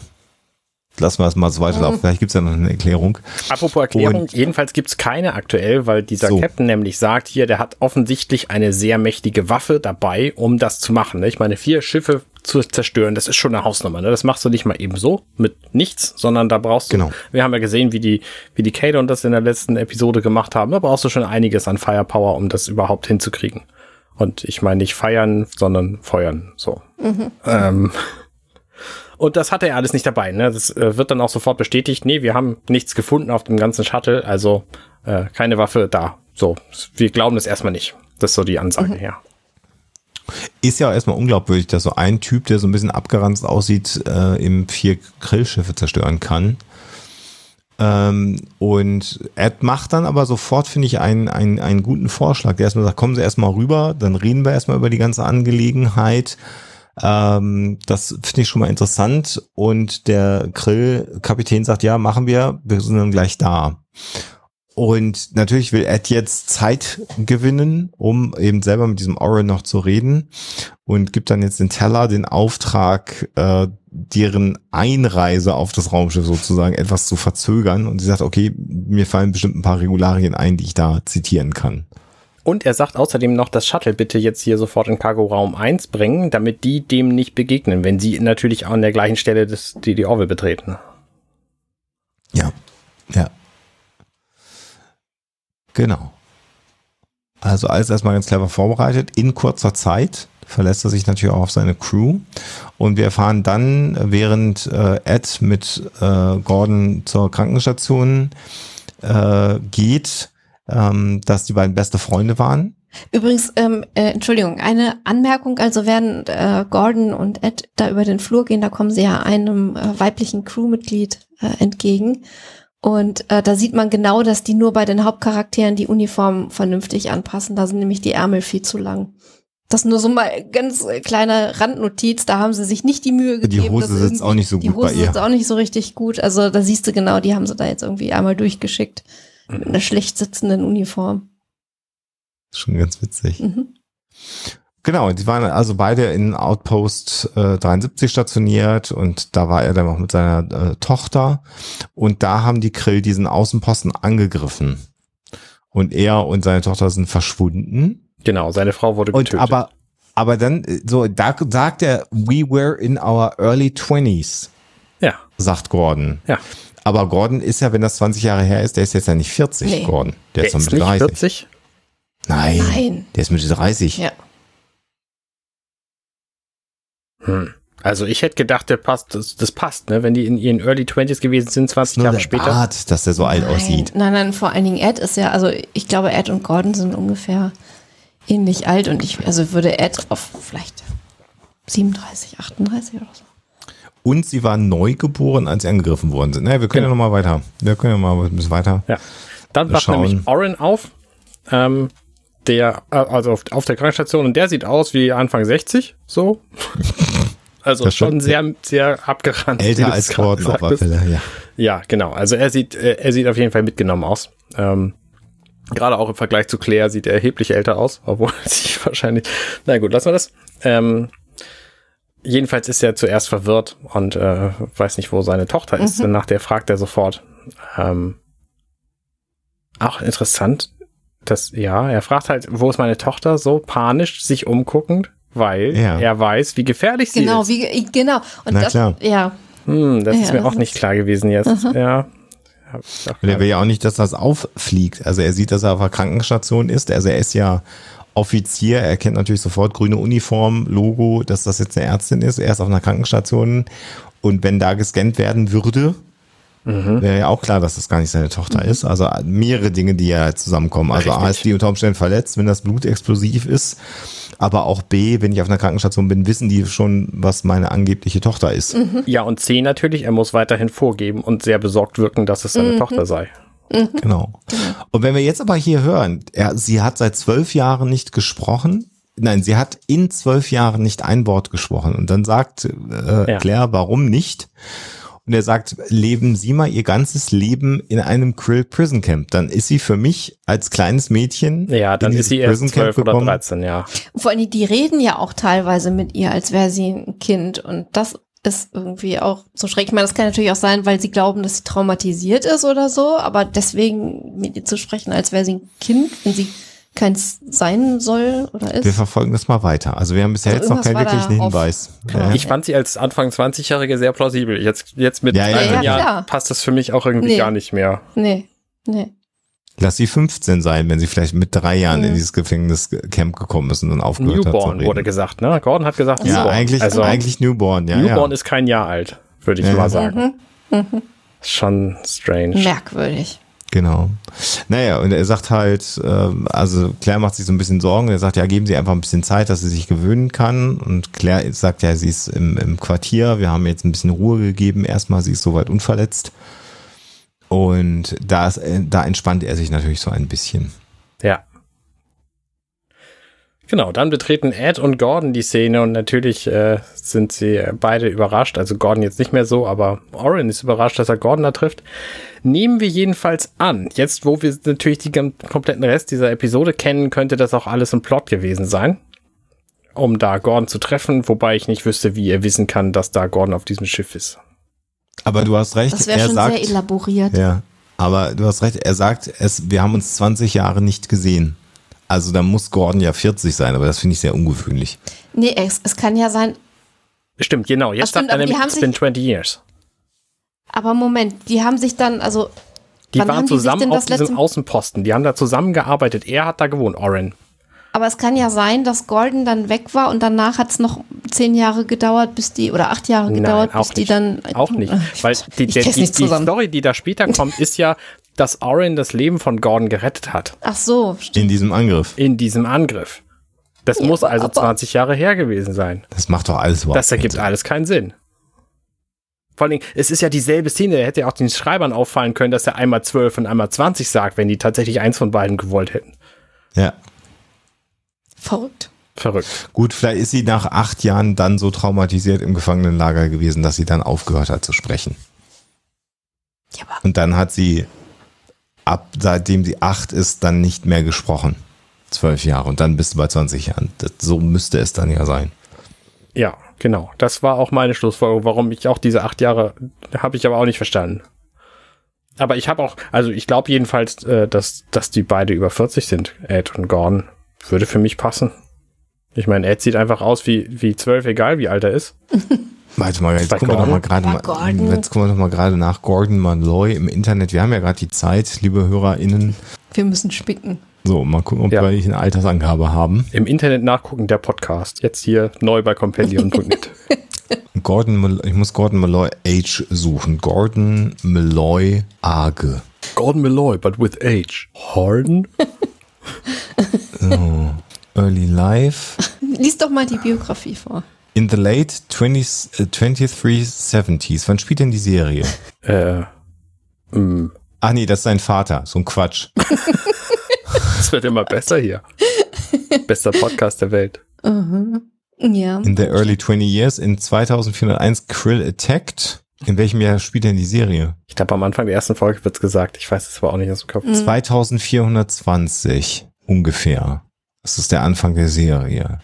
lassen wir es mal so weiterlaufen. Mhm. Vielleicht gibt es ja noch eine Erklärung. Apropos Erklärung, Und jedenfalls gibt es keine aktuell, weil dieser so. Captain nämlich sagt hier, der hat offensichtlich eine sehr mächtige Waffe dabei, um das zu machen. Ne? Ich meine, vier Schiffe zu zerstören, das ist schon eine Hausnummer. Ne? Das machst du nicht mal eben so mit nichts, sondern da brauchst du, genau. wir haben ja gesehen, wie die, wie die Kader und das in der letzten Episode gemacht haben, da brauchst du schon einiges an Firepower, um das überhaupt hinzukriegen. Und ich meine nicht feiern, sondern feuern. So. Mhm. Ähm, und das hat er alles nicht dabei. Ne? Das äh, wird dann auch sofort bestätigt. Nee, wir haben nichts gefunden auf dem ganzen Shuttle, also äh, keine Waffe da. So, wir glauben das erstmal nicht. Das ist so die Ansage, mhm. ja. Ist ja auch erstmal unglaubwürdig, dass so ein Typ, der so ein bisschen abgeranzt aussieht, äh, im vier Grillschiffe zerstören kann. Ähm, und Ed macht dann aber sofort, finde ich, einen, einen, einen guten Vorschlag. Der erstmal sagt, kommen Sie erstmal rüber, dann reden wir erstmal über die ganze Angelegenheit. Ähm, das finde ich schon mal interessant. Und der Grill-Kapitän sagt, ja, machen wir, wir sind dann gleich da. Und natürlich will Ed jetzt Zeit gewinnen, um eben selber mit diesem Oren noch zu reden und gibt dann jetzt den Teller den Auftrag, äh, deren Einreise auf das Raumschiff sozusagen etwas zu verzögern. Und sie sagt, okay, mir fallen bestimmt ein paar Regularien ein, die ich da zitieren kann. Und er sagt außerdem noch, das Shuttle bitte jetzt hier sofort in Cargo-Raum 1 bringen, damit die dem nicht begegnen, wenn sie natürlich an der gleichen Stelle des, die, die Orville betreten. Ja, ja. Genau. Also alles erstmal ganz clever vorbereitet. In kurzer Zeit verlässt er sich natürlich auch auf seine Crew. Und wir erfahren dann, während äh, Ed mit äh, Gordon zur Krankenstation äh, geht, ähm, dass die beiden beste Freunde waren. Übrigens, ähm, äh, Entschuldigung, eine Anmerkung, also während äh, Gordon und Ed da über den Flur gehen, da kommen sie ja einem äh, weiblichen Crewmitglied äh, entgegen. Und äh, da sieht man genau, dass die nur bei den Hauptcharakteren die Uniform vernünftig anpassen. Da sind nämlich die Ärmel viel zu lang. Das nur so mal ganz äh, kleine Randnotiz, da haben sie sich nicht die Mühe gegeben. Die Hose sitzt auch nicht so die gut Hose bei ihr. sitzt auch nicht so richtig gut. Also da siehst du genau, die haben sie da jetzt irgendwie einmal durchgeschickt. Mit einer schlecht sitzenden Uniform. Schon ganz witzig. Mhm. Genau, die waren also beide in Outpost äh, 73 stationiert und da war er dann auch mit seiner äh, Tochter und da haben die Krill diesen Außenposten angegriffen. Und er und seine Tochter sind verschwunden. Genau, seine Frau wurde Und getötet. aber, aber dann, äh, so, da sagt er, we were in our early 20s, ja, sagt Gordon. ja. Aber Gordon ist ja, wenn das 20 Jahre her ist, der ist jetzt ja nicht 40, Nee. Gordon. Der, Der ist doch ist Mitte nicht 30. 40? Nein, Nein. der ist Mitte 30. Ja. Hm. Also ich hätte gedacht, der passt, das, das passt, ne? Wenn die in ihren Early 20s gewesen sind, 20 Nur Jahre der später. Bart, dass der so alt nein, aussieht. Nein, nein, vor allen Dingen Ed ist ja, also ich glaube, Ed und Gordon sind ungefähr ähnlich alt und ich, also würde Ed auf vielleicht 37, 38 oder so. Und sie waren neugeboren, als sie angegriffen worden sind. Naja, wir können ja noch mal weiter. Wir können ja mal ein bisschen weiter. Ja. Dann wacht Schauen. nämlich Oren auf, ähm, der, äh, also auf, auf der Krankenstation, und der sieht aus wie Anfang 60, so. Also schon sehr, sehr abgerannt. Älter als Gordon auf alle sagtest. Fälle, ja. Ja, genau. Also er sieht, äh, er sieht auf jeden Fall mitgenommen aus. Ähm, Gerade auch im Vergleich zu Claire sieht er erheblich älter aus, obwohl sich wahrscheinlich. Na gut, lassen wir das. Ähm, jedenfalls ist er zuerst verwirrt und äh, weiß nicht, wo seine Tochter ist. Und nach der fragt er sofort. Ähm, auch interessant, dass, ja, er fragt halt, wo ist meine Tochter? So panisch, sich umguckend, weil Ja. er weiß, wie gefährlich sie Genau, ist. wie, genau. Und Na das, klar. ja, Hm, das Ja, ist mir das auch nicht ist- klar gewesen jetzt. Ja. Ich auch Und er will ja auch nicht, dass das auffliegt. Also er sieht, dass er auf der Krankenstation ist. Also er ist ja Offizier. Er kennt natürlich sofort grüne Uniform, Logo, dass das jetzt eine Ärztin ist. Er ist auf einer Krankenstation. Und wenn da gescannt werden würde, wäre ja auch klar, dass das gar nicht seine Tochter ist. Also mehrere Dinge, die ja zusammenkommen. Also A Richtig. ist die unter Umständen verletzt, wenn das Blut explosiv ist. Aber auch B, wenn ich auf einer Krankenstation bin, wissen die schon, was meine angebliche Tochter ist. Ja, und C natürlich, er muss weiterhin vorgeben und sehr besorgt wirken, dass es seine Tochter sei. Genau. Und wenn wir jetzt aber hier hören, er, sie hat seit zwölf Jahren nicht gesprochen. Nein, sie hat in zwölf Jahren nicht ein Wort gesprochen. Und dann sagt äh, Ja. Claire, warum nicht? Und er sagt, leben Sie mal Ihr ganzes Leben in einem Krill Prison Camp. Dann ist sie für mich als kleines Mädchen Ja, dann in ist sie erst 12 oder gekommen. 13, ja. vor Dingen, die reden ja auch teilweise mit ihr, als wäre sie ein Kind. Und das ist irgendwie auch so schräg. Ich meine, das kann natürlich auch sein, weil sie glauben, dass sie traumatisiert ist oder so, aber deswegen mit ihr zu sprechen, als wäre sie ein Kind, wenn sie keins sein soll oder ist. Wir verfolgen das mal weiter. Also wir haben bisher Also jetzt noch keinen wirklichen Hinweis. Ja. Ich fand sie als Anfang 20-Jährige sehr plausibel. Jetzt, jetzt mit Ja, ja, 13 ja, Jahren klar. passt das für mich auch irgendwie Nee. gar nicht mehr. Nee, nee. Lass sie 15 sein, wenn sie vielleicht mit drei Jahren in Mhm. dieses Gefängniscamp gekommen ist und dann aufgehört hat zu Newborn wurde gesagt, ne? Gordon hat gesagt Ja, Newborn. eigentlich, also, eigentlich Newborn, ja. Newborn ja. ist kein Jahr alt, würde ich Ja. mal sagen. Mhm. Schon strange. Merkwürdig. Genau. Naja, und er sagt halt, ähm, also Claire macht sich so ein bisschen Sorgen. Er sagt, ja, geben Sie einfach ein bisschen Zeit, dass sie sich gewöhnen kann. Und Claire sagt ja, sie ist im, im Quartier. Wir haben jetzt ein bisschen Ruhe gegeben. Erstmal, sie ist soweit unverletzt. Und da, ist, äh, da entspannt er sich natürlich so ein bisschen. Ja. Genau, dann betreten Ed und Gordon die Szene und natürlich äh, sind sie beide überrascht. Also Gordon jetzt nicht mehr so, aber Oren ist überrascht, dass er Gordon da trifft. Nehmen wir jedenfalls an, jetzt wo wir natürlich den kompletten Rest dieser Episode kennen, könnte das auch alles ein Plot gewesen sein, um da Gordon zu treffen, wobei ich nicht wüsste, wie er wissen kann, dass da Gordon auf diesem Schiff ist. Aber du hast recht, Das wäre er schon sagt, sehr elaboriert. ja, aber du hast recht, er sagt, es, wir haben uns 20 Jahre nicht gesehen. Also da muss Gordon ja 40 sein, aber das finde ich sehr ungewöhnlich. Nee, es, es kann ja sein, Stimmt, genau. Jetzt sagt er nämlich, haben it's sich- been 20 years. aber Moment, die haben sich dann, also Die waren zusammen auf das diesem letzte- Außenposten. Die haben da zusammengearbeitet. Er hat da gewohnt, Oren. Aber es kann ja sein, dass Gordon dann weg war und danach hat es noch zehn Jahre gedauert, bis die, oder acht Jahre gedauert, auch bis die nicht. dann. Auch nicht. Ich Weil die, die, nicht die zusammen. Story, die da später kommt, ist ja, dass Orin das Leben von Gordon gerettet hat. Ach so, stimmt. In diesem Angriff. In diesem Angriff. Das Ja, muss aber- also aber- 20 Jahre her gewesen sein. Das macht doch alles überhaupt Das ergibt Sinn. alles keinen Sinn. Vor allen Dingen, es ist ja dieselbe Szene. Er hätte ja auch den Schreibern auffallen können, dass er einmal 12 und einmal 20 sagt, wenn die tatsächlich eins von beiden gewollt hätten. Ja. Verrückt. Verrückt. Gut, vielleicht ist sie nach acht Jahren dann so traumatisiert im Gefangenenlager gewesen, dass sie dann aufgehört hat zu sprechen. Ja, aber Und dann hat sie ab seitdem sie acht ist, dann nicht mehr gesprochen. Zwölf Jahre. Und dann bist du bei 20 Jahren. Das, so müsste es dann ja sein. Ja, genau. Das war auch meine Schlussfolgerung, warum ich auch diese acht Jahre, habe ich aber auch nicht verstanden. Aber ich habe auch, also ich glaube jedenfalls, äh, dass, dass die beide über 40 sind, Ed und Gordon. Würde für mich passen. Ich meine, Ed sieht einfach aus wie, wie 12, egal wie alt er ist. Warte mal, jetzt gucken wir doch mal Bei mal, jetzt gucken wir doch mal gerade nach Gordon Malloy im Internet. Wir haben ja gerade die Zeit, liebe HörerInnen. wir müssen spicken. So, mal gucken, ob Ja. wir eine Altersangabe haben. Im Internet nachgucken, der Podcast. Jetzt hier neu bei compendium.net. Gordon, ich muss Gordon Malloy Age suchen. Gordon Malloy Age. Gordon Malloy, but with age. Harden? Early Life. Lies doch mal die Biografie vor. In the late 20th, äh, 2370s. Wann spielt denn die Serie? Äh, mh, Ach nee, das ist sein Vater. So ein Quatsch. das wird immer besser hier. Bester Podcast der Welt. Ja. In the early 20 years. In 2401 Krill Attacked. In welchem Jahr spielt denn die Serie? Ich glaube, am Anfang der ersten Folge wird's gesagt. Ich weiß es aber auch nicht aus dem Kopf. 2420 ungefähr. Das ist der Anfang der Serie.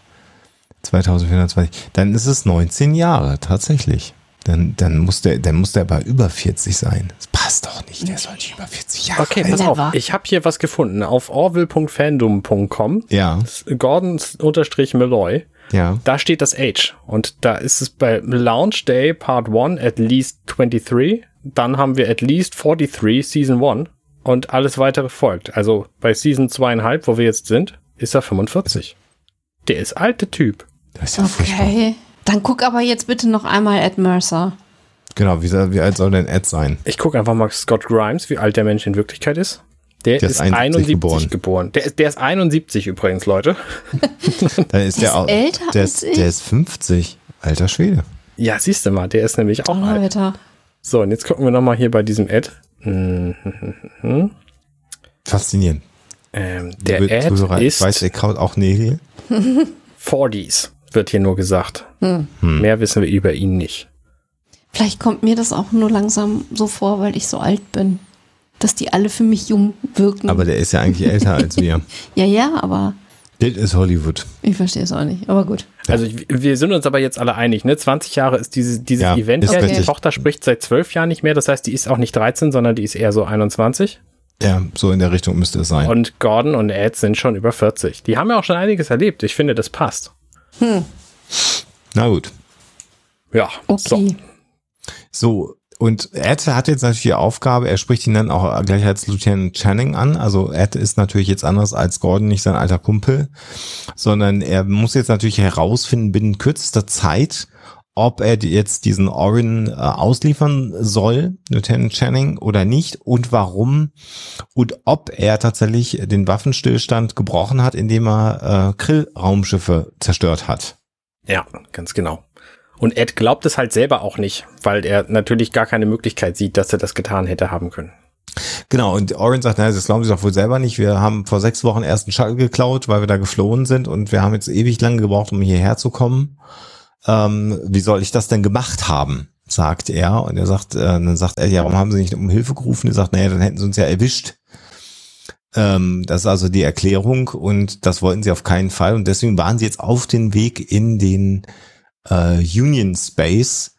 2420. Dann ist es 19 Jahre, tatsächlich. Dann, dann, muss der, dann muss der aber über 40 sein. Das passt doch nicht. Der soll nicht über 40 Jahre Okay, alt pass sein. Auf. Ich habe hier was gefunden. Auf orville.fandom.com. Ja, Gordon unterstrich Malloy. ja. Da steht das Age. Und da ist es bei Launch Day Part 1 at least 23. Dann haben wir at least 43 Season 1. Und alles weitere folgt. Also bei Season 2,5, wo wir jetzt sind, ist er 45. Der ist alte Typ. Das ist ja furchtbar. Okay. Dann guck aber jetzt bitte noch einmal Ed Mercer. Genau, wie, wie alt soll denn Ed sein? Ich gucke einfach mal Scott Grimes, wie alt der Mensch in Wirklichkeit ist. Der, Der ist ist 71 71 geboren. Der, ist, der ist 71 übrigens, Leute. Dann ist der, ist auch, älter der, als ist, ich. der ist 50. Alter Schwede. Ja, siehst du mal, der ist nämlich auch alt. Alter. So, und jetzt gucken wir nochmal hier bei diesem Ad. Mhm. Faszinierend. Ähm, der Liebe Ad Zuhörer, ist ich weiß, der kaut auch Nägel. 40s, wird hier nur gesagt. Hm. Mehr wissen wir über ihn nicht. Vielleicht kommt mir das auch nur langsam so vor, weil ich so alt bin. Dass die alle für mich jung wirken. Aber der ist ja eigentlich älter als wir. ja, ja, aber Das ist Hollywood. ich verstehe es auch nicht. Aber gut. Also ich- wir sind uns aber jetzt alle einig, ne? 20 Jahre ist diese, dieses Ja, Event. Ja, die. Tochter spricht seit 12 Jahren nicht mehr, das heißt, die ist auch nicht 13, sondern die ist eher so 21. Ja, so in der Richtung müsste es sein. Und Gordon und Ed sind schon über 40. Die haben ja auch schon einiges erlebt. Ich finde, das passt. Na gut. Ja, Okay. So, und Ed hat jetzt natürlich die Aufgabe, er spricht ihn dann auch gleich als Lieutenant Channing an. Also Ed ist natürlich jetzt anders als Gordon, nicht sein alter Kumpel, sondern er muss jetzt natürlich herausfinden binnen kürzester Zeit, ob er jetzt diesen Orin äh, ausliefern soll, Lieutenant Channing, oder nicht und warum und ob er tatsächlich den Waffenstillstand gebrochen hat, indem er äh, Krill-Raumschiffe zerstört hat. Ja, ganz genau. Und Ed glaubt es halt selber auch nicht, weil er natürlich gar keine Möglichkeit sieht, dass er das getan hätte haben können. Genau, und Orin sagt, naja, das glauben Sie doch wohl selber nicht. Wir haben vor sechs Wochen erst einen Shuttle geklaut, weil wir da geflohen sind und wir haben jetzt ewig lang gebraucht, um hierher zu kommen. Ähm, wie soll ich das denn gemacht haben? sagt er. Und er sagt, äh, dann sagt er, ja, warum haben Sie nicht um Hilfe gerufen? Er sagt, naja, dann hätten Sie uns ja erwischt. Ähm, das ist also die Erklärung und das wollten sie auf keinen Fall. Und deswegen waren sie jetzt auf den Weg in den äh, Union Space.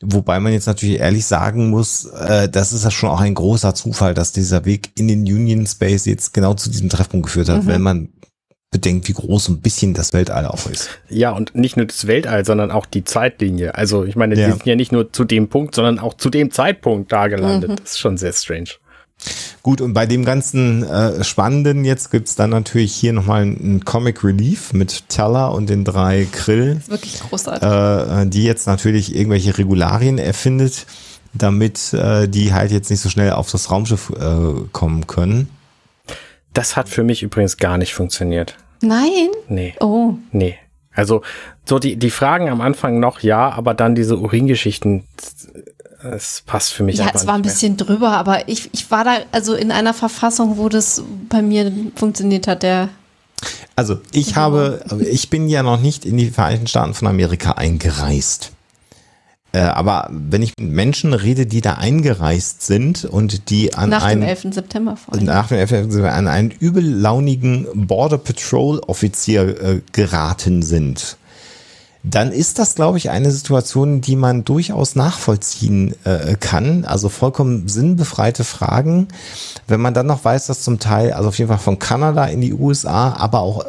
Wobei man jetzt natürlich ehrlich sagen muss, äh, das ist ja schon auch ein großer Zufall, dass dieser Weg in den Union Space jetzt genau zu diesem Treffpunkt geführt hat, Mhm. wenn man bedenkt, wie groß ein bisschen das Weltall auch ist. Ja, und nicht nur das Weltall, sondern auch die Zeitlinie. Also ich meine, Ja. die sind ja nicht nur zu dem Punkt, sondern auch zu dem Zeitpunkt da gelandet. Das ist schon sehr strange. Gut, und bei dem ganzen äh, Spannenden jetzt gibt's dann natürlich hier nochmal einen Comic Relief mit Teller und den drei Krill, Das ist wirklich großartig. äh, die jetzt natürlich irgendwelche Regularien erfindet, damit äh, die halt jetzt nicht so schnell auf das Raumschiff äh, kommen können. Das hat für mich übrigens gar nicht funktioniert. Nein? Nee. Oh. Nee. Also, so die, die Fragen am Anfang noch, ja, aber dann diese Uringeschichten, es passt für mich Ja, einfach es war ein nicht mehr. bisschen drüber, aber ich, ich war da also in einer Verfassung, wo das bei mir funktioniert hat, der Also ich habe, ich bin ja noch nicht in die Vereinigten Staaten von Amerika eingereist. Äh, aber wenn ich mit Menschen rede, die da eingereist sind und die an nach dem einen 11. September vor nach dem 11. an einen übellaunigen Border Patrol Offizier äh, geraten sind, dann ist das, glaube ich, eine Situation, die man durchaus nachvollziehen äh, kann. Also vollkommen sinnbefreite Fragen. Wenn man dann noch weiß, dass zum Teil, also auf jeden Fall von Kanada in die USA, aber auch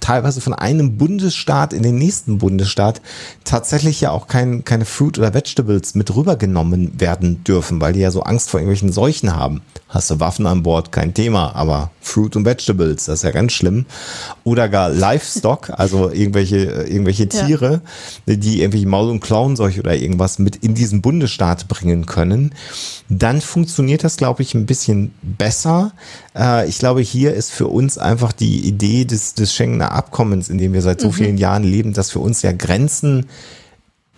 teilweise von einem Bundesstaat in den nächsten Bundesstaat tatsächlich ja auch kein, keine Fruit oder Vegetables mit rübergenommen werden dürfen, weil die ja so Angst vor irgendwelchen Seuchen haben. Hast du Waffen an Bord, kein Thema, aber Fruit und Vegetables, das ist ja ganz schlimm. Oder gar Livestock, also irgendwelche, irgendwelche Ja. Tiere, die irgendwelche Maul- und Klauenseuche oder irgendwas mit in diesen Bundesstaat bringen können, dann funktioniert das, glaube ich, ein bisschen besser. Äh, ich glaube, hier ist für uns einfach die Idee des, des Schengener Abkommens, in dem wir seit so vielen Jahren leben, dass für uns ja Grenzen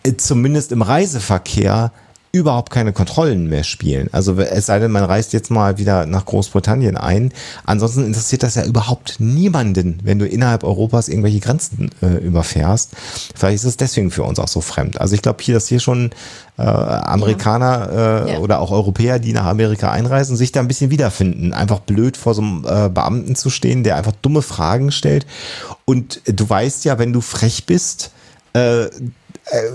äh, zumindest im Reiseverkehr überhaupt keine Kontrollen mehr spielen. Also es sei denn, man reist jetzt mal wieder nach Großbritannien ein. Ansonsten interessiert das ja überhaupt niemanden, wenn du innerhalb Europas irgendwelche Grenzen äh, überfährst. Vielleicht ist es deswegen für uns auch so fremd. Also ich glaube hier, dass hier schon äh, Amerikaner äh, Ja. oder auch Europäer, die nach Amerika einreisen, sich da ein bisschen wiederfinden. Einfach blöd vor so einem äh, Beamten zu stehen, der einfach dumme Fragen stellt. Und du weißt ja, wenn du frech bist, äh,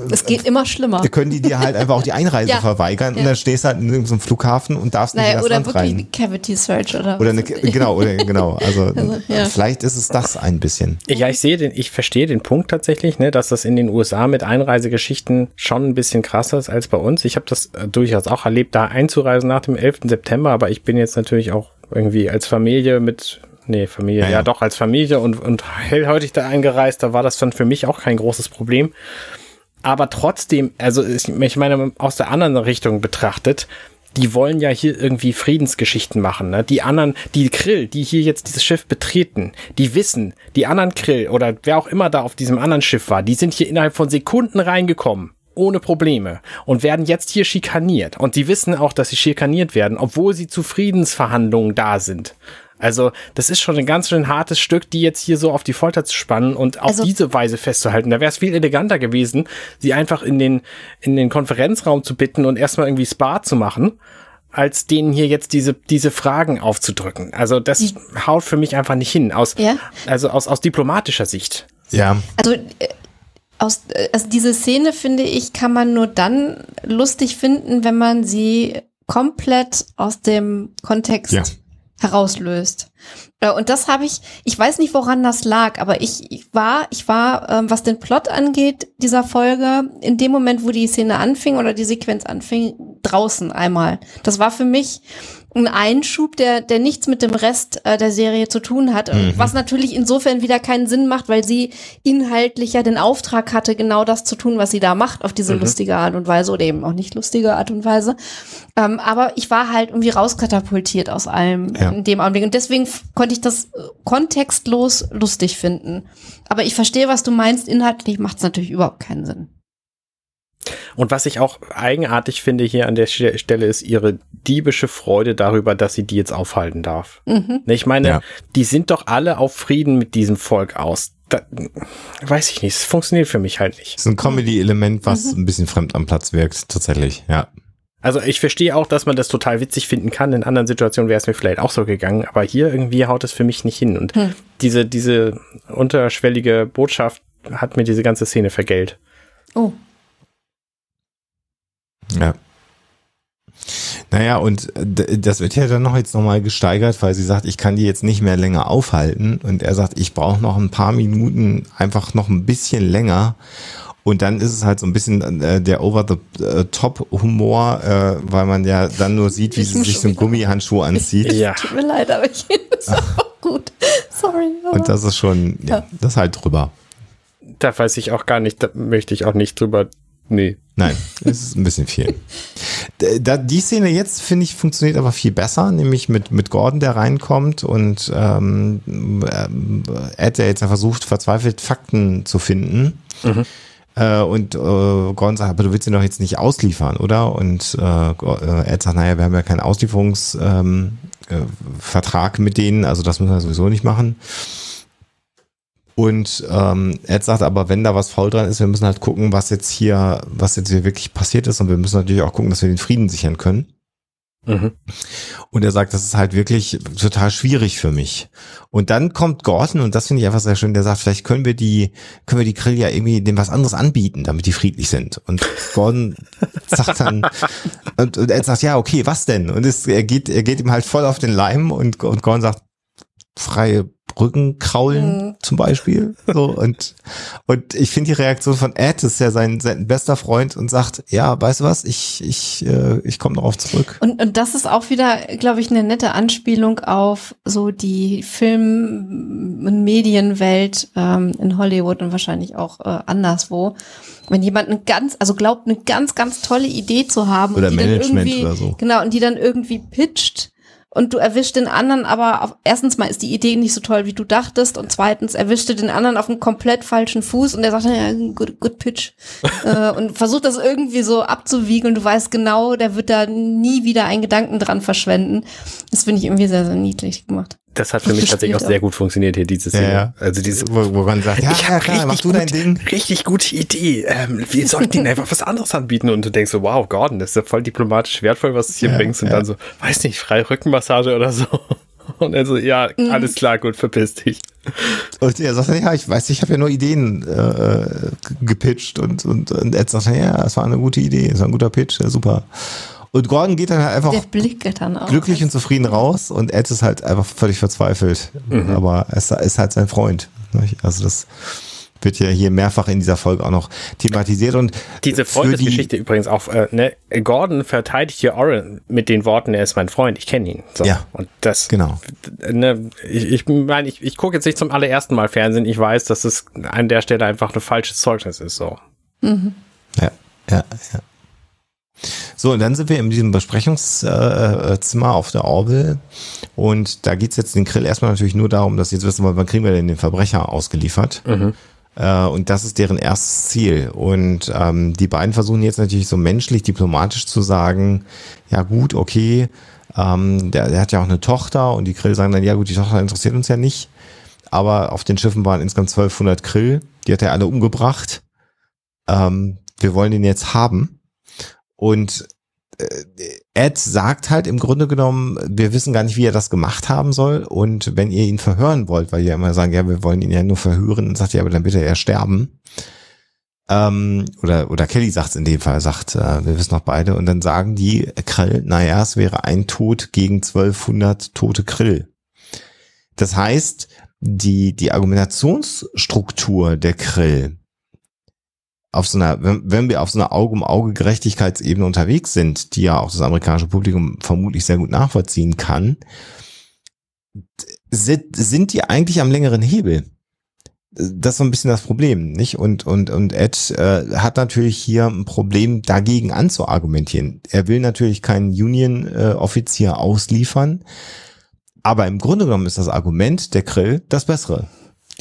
Es geht immer schlimmer. können die dir halt einfach auch die Einreise Ja. verweigern und Ja. dann stehst du halt in irgendeinem Flughafen und darfst nicht in Naja, das oder Land wirklich rein. eine Cavity Search oder Oder eine, genau, oder, genau. Also, Also, ja. vielleicht ist es das ein bisschen. Ja, ich sehe den, ich verstehe den Punkt tatsächlich, ne, dass das in den USA mit Einreisegeschichten schon ein bisschen krasser ist als bei uns. Ich habe das äh, durchaus auch erlebt, da einzureisen nach dem 11. September, aber ich bin jetzt natürlich auch irgendwie als Familie mit, nee, Familie, Ja, ja, ja. doch, als Familie und, und hellhäutig da eingereist, da war das dann für mich auch kein großes Problem. Aber trotzdem, also ich, meine, aus der anderen Richtung betrachtet, die wollen ja hier irgendwie Friedensgeschichten machen. Ne? Die anderen, die Krill, die hier jetzt dieses Schiff betreten, die wissen, die anderen Krill oder wer auch immer da auf diesem anderen Schiff war, die sind hier innerhalb von Sekunden reingekommen. Ohne Probleme und werden jetzt hier schikaniert. Und die wissen auch, dass sie schikaniert werden, obwohl sie zu Friedensverhandlungen da sind. Also, das ist schon ein ganz schön hartes Stück, die jetzt hier so auf die Folter zu spannen und auf Also- diese Weise festzuhalten. Da wäre es viel eleganter gewesen, sie einfach in den, in den Konferenzraum zu bitten und erstmal irgendwie Spa zu machen, als denen hier jetzt diese, diese Fragen aufzudrücken. Also, das haut für mich einfach nicht hin. Aus, Ja. Also aus, aus diplomatischer Sicht. Ja, Also, äh, aus, äh, also diese Szene, finde ich, kann man nur dann lustig finden, wenn man sie komplett aus dem Kontext Ja. Herauslöst. Äh, Und das habe ich, ich weiß nicht, woran das lag, aber ich, ich war, ich war, ähm, was den Plot angeht, dieser Folge, in dem Moment, wo die Szene anfing oder die Sequenz anfing, draußen einmal. Das war für mich ein Einschub, der, der nichts mit dem Rest äh, der Serie zu tun hat. Was natürlich insofern wieder keinen Sinn macht, weil sie inhaltlich ja den Auftrag hatte, genau das zu tun, was sie da macht, auf diese lustige Art und Weise oder eben auch nicht lustige Art und Weise. Ähm, aber ich war halt irgendwie rauskatapultiert aus allem Ja. in dem Augenblick. Und deswegen konnte ich das äh, kontextlos lustig finden. Aber ich verstehe, was du meinst. Inhaltlich macht es natürlich überhaupt keinen Sinn. Und was ich auch eigenartig finde hier an der Stelle ist ihre diebische Freude darüber, dass sie die jetzt aufhalten darf. Mhm. Ne, Ich meine, Ja. die sind doch alle auf Frieden mit diesem Volk aus. Da, weiß ich nicht, es funktioniert für mich halt nicht. ist ein Comedy-Element, was Mhm. ein bisschen fremd am Platz wirkt, tatsächlich, ja. Also ich verstehe auch, dass man das total witzig finden kann. In anderen Situationen wäre es mir vielleicht auch so gegangen, aber hier irgendwie haut es für mich nicht hin. Und Hm. diese, diese unterschwellige Botschaft hat mir diese ganze Szene vergällt. Oh. Ja. Naja, und d- das wird ja dann noch jetzt nochmal gesteigert, weil sie sagt, ich kann die jetzt nicht mehr länger aufhalten. Und er sagt, ich brauche noch ein paar Minuten, einfach noch ein bisschen länger. Und dann ist es halt so ein bisschen äh, der Over-the-Top-Humor, äh, weil man ja dann nur sieht, wie Ich sie sich so einen Gummihandschuh anzieht. Ja. Tut mir leid, aber ich das ist auch gut. Sorry. Aber Und das ist schon, ja, Ja. das ist halt drüber. Da weiß ich auch gar nicht, da möchte ich auch nicht drüber Nee. Nein, es ist ein bisschen viel. Da, die Szene jetzt, finde ich, funktioniert aber viel besser, nämlich mit, mit Gordon, der reinkommt und ähm, ähm, Ed, der jetzt versucht, verzweifelt Fakten zu finden. Mhm. Äh, und äh, Gordon sagt, aber du willst ihn doch jetzt nicht ausliefern, oder? Und äh, äh Ed sagt, naja, wir haben ja keinen Auslieferungsvertrag ähm, äh, mit denen, also das müssen wir sowieso nicht machen. Und ähm, Ed sagt aber, wenn da was faul dran ist, wir müssen halt gucken, was jetzt hier, was jetzt hier wirklich passiert ist. Und wir müssen natürlich auch gucken, dass wir den Frieden sichern können. Mhm. Und er sagt, das ist halt wirklich total schwierig für mich. Und dann kommt Gordon, und das finde ich einfach sehr schön, der sagt, vielleicht können wir die, können wir die Grill ja irgendwie dem was anderes anbieten, damit die friedlich sind. Und Gordon sagt dann, und, und er sagt, ja, okay, was denn? Und es, er geht, er geht ihm halt voll auf den Leim und, und Gordon sagt, freie Rückenkraulen mhm. zum Beispiel. So, und, und ich finde die Reaktion von Ed ist ja sein, sein bester Freund und sagt, ja, weißt du was, ich, ich, äh, ich komme darauf zurück. Und, und das ist auch wieder, glaube ich, eine nette Anspielung auf so die Film- und Medienwelt ähm, in Hollywood und wahrscheinlich auch äh, anderswo. Wenn jemand eine ganz, also glaubt, eine ganz, ganz tolle Idee zu haben oder Management oder so. Genau, und die dann irgendwie pitcht und du erwischst den anderen aber auf, erstens mal ist die Idee nicht so toll, wie du dachtest und zweitens erwischst du den anderen auf einem komplett falschen Fuß und der sagt, ja, good, good pitch. Äh, und versucht das irgendwie so abzuwiegen und du weißt genau, der wird da nie wieder einen Gedanken dran verschwenden. Das finde ich irgendwie sehr, sehr niedlich gemacht das hat für mich tatsächlich auch sehr gut funktioniert hier, diese Szene. Ja, ja. Also diese, wo, wo man sagt, ja, ich habe ja, richtig, gut, richtig gute Idee. Ähm, wir sollten ihnen einfach was anderes anbieten und du denkst so, wow, Gordon, das ist ja voll diplomatisch wertvoll, was du hier ja, bringst und dann so, weiß nicht, freie Rückenmassage oder so. Und er so, ja, mhm. alles klar, gut, verpiss dich. Und er sagt, ja, ich weiß, ich habe ja nur Ideen äh, gepitcht und, und, und Ed sagt, ja, es war eine gute Idee, es war ein guter Pitch, ja, super. Und Gordon geht dann halt einfach dann glücklich und zufrieden raus und Ed ist halt einfach völlig verzweifelt. Mhm. Aber es ist halt sein Freund. Also das wird ja hier mehrfach in dieser Folge auch noch thematisiert und diese Freundesgeschichte die, übrigens auch äh, ne, Gordon verteidigt hier Oren mit den Worten er ist mein Freund ich kenne ihn so. ja und das genau ne, ich ich meine ich, ich gucke jetzt nicht zum allerersten Mal Fernsehen ich weiß dass es an der Stelle einfach ein falsches Zeugnis ist so mhm. ja ja ja so, und dann sind wir in diesem Besprechungszimmer auf der Orville. Und da geht es jetzt den Grill erstmal natürlich nur darum, dass jetzt wissen, wann kriegen wir denn den Verbrecher ausgeliefert. Mhm. Äh, und das ist deren erstes Ziel. Und ähm, die beiden versuchen jetzt natürlich so menschlich, diplomatisch zu sagen, ja gut, okay, ähm, der, der hat ja auch eine Tochter und die Grill sagen dann, ja gut, die Tochter interessiert uns ja nicht. Aber auf den Schiffen waren insgesamt 1200 Grill, die hat er alle umgebracht. Ähm, wir wollen den jetzt haben. Und äh, Ed sagt halt im Grunde genommen, wir wissen gar nicht, wie er das gemacht haben soll. Und wenn ihr ihn verhören wollt, weil ihr immer sagen, ja, wir wollen ihn ja nur verhören, dann sagt ihr, aber dann bitte er sterben. Ähm, oder, oder Kelly sagt es in dem Fall, sagt, äh, wir wissen noch beide. Und dann sagen die Krill, naja, es wäre ein Tod gegen 1200 tote Krill. Das heißt, die, die Argumentationsstruktur der Krill auf so einer, wenn, wenn wir auf so einer Auge-um-Auge-Gerechtigkeitsebene unterwegs sind, die ja auch das amerikanische Publikum vermutlich sehr gut nachvollziehen kann, sind, sind die eigentlich am längeren Hebel. Das ist so ein bisschen das Problem, nicht? Und, und, und Ed äh, hat natürlich hier ein Problem, dagegen anzuargumentieren. Er will natürlich keinen Union-Offizier ausliefern, aber im Grunde genommen ist das Argument der Krill das bessere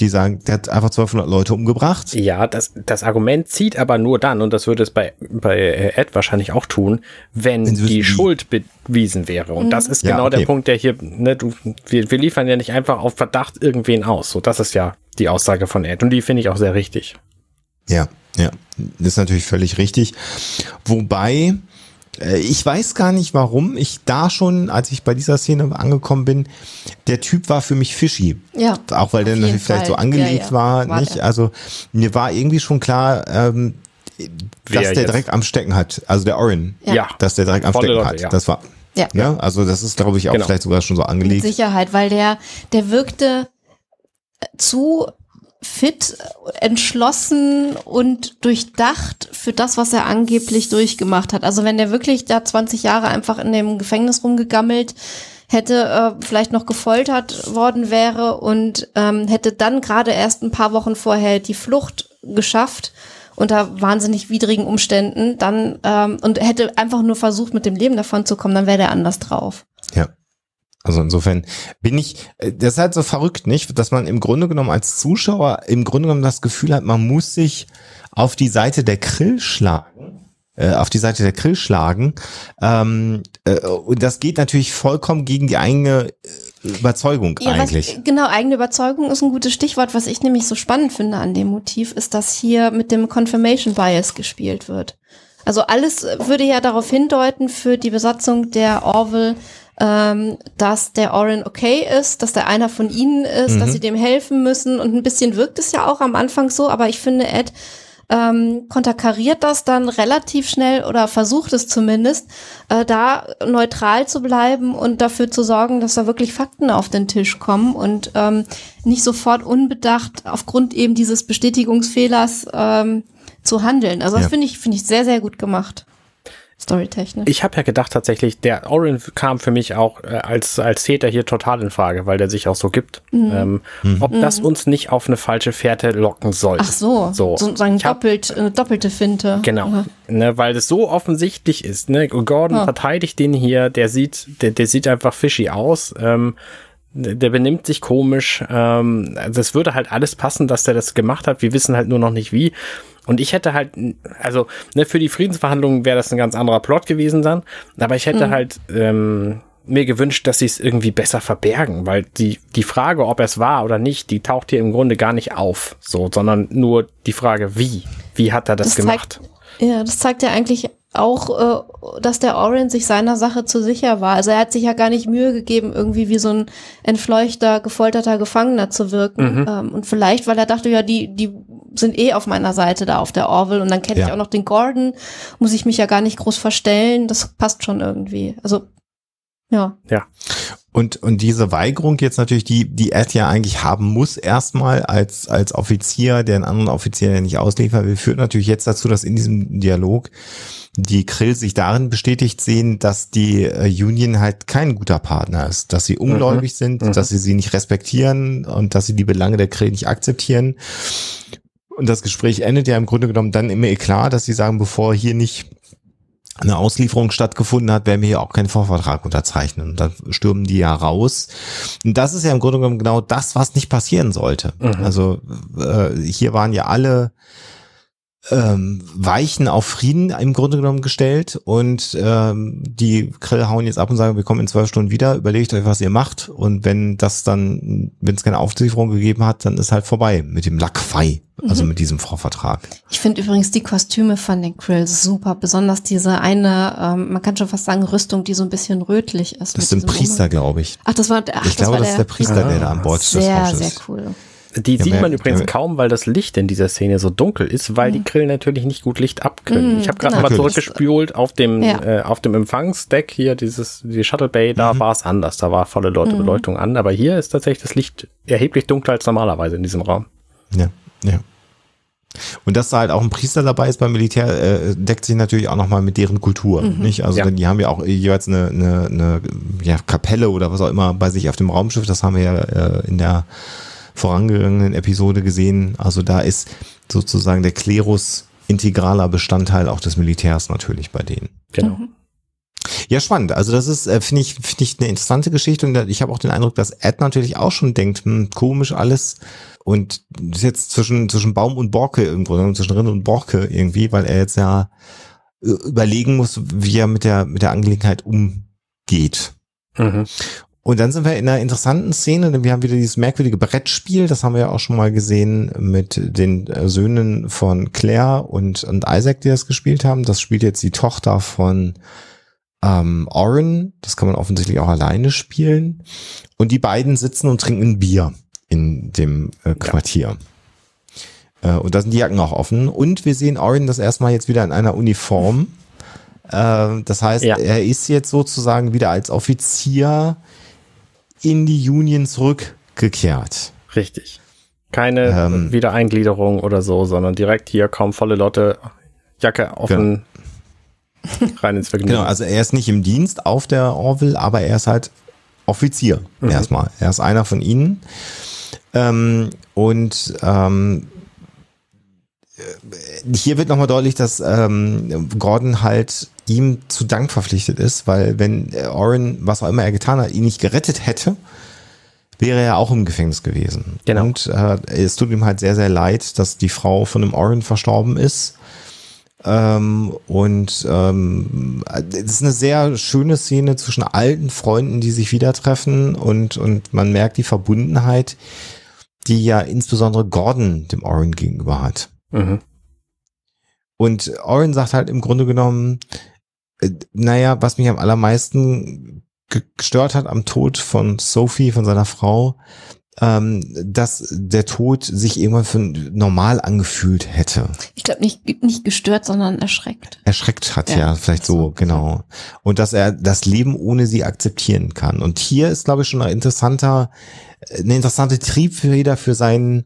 die sagen, der hat einfach 1200 Leute umgebracht. Ja, das, das Argument zieht aber nur dann, und das würde es bei, bei Ed wahrscheinlich auch tun, wenn, wenn die Schuld bewiesen wäre. Und mhm. das ist ja, genau okay. der Punkt, der hier, ne, du, wir, wir liefern ja nicht einfach auf Verdacht irgendwen aus. So, das ist ja die Aussage von Ed. Und die finde ich auch sehr richtig. Ja, ja, das ist natürlich völlig richtig. Wobei, äh, ich weiß gar nicht, warum ich da schon, als ich bei dieser Szene angekommen bin, der Typ war für mich fishy. Ja. Auch weil der natürlich vielleicht so angelegt ja, ja. war, war, nicht? Also mir war irgendwie schon klar, ähm, dass der jetzt? direkt am Stecken hat. Also der Orin. Ja. Dass der direkt am Volle Stecken Leute, hat. Ja. Das war. Ja. ja. Also das ist, glaube ich, auch genau. vielleicht sogar schon so angelegt. Mit Sicherheit, weil der, der wirkte zu fit, entschlossen und durchdacht für das, was er angeblich durchgemacht hat. Also wenn der wirklich da 20 Jahre einfach in dem Gefängnis rumgegammelt hätte, äh, vielleicht noch gefoltert worden wäre und ähm, hätte dann gerade erst ein paar Wochen vorher die Flucht geschafft unter wahnsinnig widrigen Umständen, dann ähm, und hätte einfach nur versucht, mit dem Leben davon zu kommen, dann wäre der anders drauf. Ja. Also insofern bin ich, äh, das ist halt so verrückt, nicht? Dass man im Grunde genommen als Zuschauer im Grunde genommen das Gefühl hat, man muss sich auf die Seite der Krill schlagen, äh, auf die Seite der Krill schlagen. Ähm, äh, und das geht natürlich vollkommen gegen die eigene äh, Überzeugung Ja, eigentlich. Was, genau, eigene Überzeugung ist ein gutes Stichwort. Was ich nämlich so spannend finde an dem Motiv, ist, dass hier mit dem Confirmation Bias gespielt wird. Also alles würde ja darauf hindeuten für die Besatzung der Orville, ähm, dass der Orin okay ist, dass der einer von ihnen ist, dass Mhm. sie dem helfen müssen. Und ein bisschen wirkt es ja auch am Anfang so, aber ich finde, Ed ähm, konterkariert das dann relativ schnell oder versucht es zumindest, äh, da neutral zu bleiben und dafür zu sorgen, dass da wirklich Fakten auf den Tisch kommen und ähm, nicht sofort unbedacht aufgrund eben dieses Bestätigungsfehlers ähm, zu handeln. Also das Ja. finde ich, finde ich sehr, sehr gut gemacht. Storytechnisch. Ich habe ja gedacht tatsächlich, der Orin kam für mich auch äh, als, als Täter hier total in Frage, weil der sich auch so gibt. Ähm, Ob das uns nicht auf eine falsche Fährte locken soll. Ach so, So. sozusagen Ich hab- doppelt, eine doppelte Finte. Genau, ne, weil es so offensichtlich ist. Ne? Gordon Ja. verteidigt den hier, der sieht, der, der sieht einfach fishy aus. Ähm, der benimmt sich komisch. Ähm, also es würde halt alles passen, dass der das gemacht hat. Wir wissen halt nur noch nicht wie. Und ich hätte halt, also ne, für die Friedensverhandlungen wäre das ein ganz anderer Plot gewesen dann. Aber ich hätte halt ähm, mir gewünscht, dass sie es irgendwie besser verbergen, weil die, die Frage, ob es war oder nicht, die taucht hier im Grunde gar nicht auf, so, sondern nur die Frage, wie. Wie hat er das, Das gemacht? Ja, das zeigt ja eigentlich auch, äh, dass der Orin sich seiner Sache zu sicher war. Also er hat sich ja gar nicht Mühe gegeben, irgendwie wie so ein entfleuchter, gefolterter Gefangener zu wirken. Ähm, und vielleicht, weil er dachte, ja, die, die sind eh auf meiner Seite da auf der Orville und dann kenne ich Ja. auch noch den Gordon, muss ich mich ja gar nicht groß verstellen. Das passt schon irgendwie. Also, ja. Und, und diese Weigerung jetzt natürlich, die, die Ed ja eigentlich haben muss, erstmal als, als Offizier, der einen anderen Offizier ja nicht ausliefern will, führt natürlich jetzt dazu, dass in diesem Dialog die Krill sich darin bestätigt sehen, dass die äh, Union halt kein guter Partner ist, dass sie ungläubig sind, Mhm. dass sie sie nicht respektieren und dass sie die Belange der Krill nicht akzeptieren. Und das Gespräch endet ja im Grunde genommen dann im Eklat, dass sie sagen, bevor hier nicht eine Auslieferung stattgefunden hat, werden wir hier auch keinen Vorvertrag unterzeichnen. Und dann stürmen die ja raus. Und das ist ja im Grunde genommen genau das, was nicht passieren sollte. Mhm. Also äh, hier waren ja alle ähm, Weichen auf Frieden im Grunde genommen gestellt und ähm, die Krill hauen jetzt ab und sagen, wir kommen in zwölf Stunden wieder, überlegt euch, was ihr macht und wenn das dann, wenn es keine Auslieferung gegeben hat, dann ist halt vorbei mit dem Lackfei, also mit diesem Vorvertrag. Ich finde übrigens die Kostüme von den Krill super, besonders diese eine, ähm, man kann schon fast sagen, Rüstung, die so ein bisschen rötlich ist. Das sind Priester, glaube ich. Ach, das war, ach, ich glaube, war das ist der Priester, der da an Bord des Sehr, sehr cool. Die Ja, sieht man übrigens ja, kaum, weil das Licht in dieser Szene so dunkel ist, weil die Grillen natürlich nicht gut Licht abkönnen. Mhm, ich habe gerade genau. mal Natürlich. zurückgespult auf dem Ja. äh, auf dem Empfangsdeck hier dieses die Shuttle Bay, da war es anders, da war volle Leute Beleuchtung an, aber hier ist tatsächlich das Licht erheblich dunkler als normalerweise in diesem Raum. Ja, ja. Und dass da halt auch ein Priester dabei ist beim Militär, äh, deckt sich natürlich auch nochmal mit deren Kultur. Nicht? Also Ja. die haben ja auch jeweils eine, eine, eine ja, Kapelle oder was auch immer bei sich auf dem Raumschiff. Das haben wir ja äh, in der vorangegangenen Episode gesehen. Also da ist sozusagen der Klerus integraler Bestandteil auch des Militärs natürlich bei denen. Genau. Ja, spannend. Also das ist, äh, finde ich, finde ich eine interessante Geschichte und ich habe auch den Eindruck, dass Ed natürlich auch schon denkt, hm, komisch alles und das ist jetzt zwischen zwischen Baum und Borke irgendwo, ne, zwischen Rind und Borke irgendwie, weil er jetzt ja äh, überlegen muss, wie er mit der mit der Angelegenheit umgeht. Mhm. Und dann sind wir in einer interessanten Szene, denn wir haben wieder dieses merkwürdige Brettspiel, das haben wir ja auch schon mal gesehen mit den äh, Söhnen von Claire und, und Isaac, die das gespielt haben. Das spielt jetzt die Tochter von ähm, Oren, das kann man offensichtlich auch alleine spielen. Und die beiden sitzen und trinken ein Bier in dem äh, Quartier. Äh, und da sind die Jacken auch offen. Und wir sehen Oren das erstmal jetzt wieder in einer Uniform. Äh, das heißt, Ja. er ist jetzt sozusagen wieder als Offizier in die Union zurückgekehrt. Richtig. Keine Ähm. Wiedereingliederung oder so, sondern direkt hier kaum volle Lotte, Jacke offen, rein ins Vergnügen. Genau, also er ist nicht im Dienst auf der Orville, aber er ist halt Offizier erstmal. Er ist einer von ihnen. Ähm, und ähm, hier wird nochmal deutlich, dass ähm, Gordon halt ihm zu Dank verpflichtet ist, weil wenn Oren, was auch immer er getan hat, ihn nicht gerettet hätte, wäre er auch im Gefängnis gewesen. Genau. Und äh, es tut ihm halt sehr, sehr leid, dass die Frau von dem Oren verstorben ist. Ähm, und ähm, es ist eine sehr schöne Szene zwischen alten Freunden, die sich wieder treffen und, und man merkt die Verbundenheit, die ja insbesondere Gordon dem Oren gegenüber hat. Mhm. Und Oren sagt halt im Grunde genommen, äh, naja, was mich am allermeisten gestört hat am Tod von Sophie, von seiner Frau, ähm, dass der Tod sich irgendwann für normal angefühlt hätte. Ich glaube nicht, nicht gestört, sondern erschreckt. Erschreckt hat, ja, Ja, vielleicht so, so. genau. Und dass er das Leben ohne sie akzeptieren kann. Und hier ist, glaube ich, schon ein interessanter, eine interessante Triebfeder für sein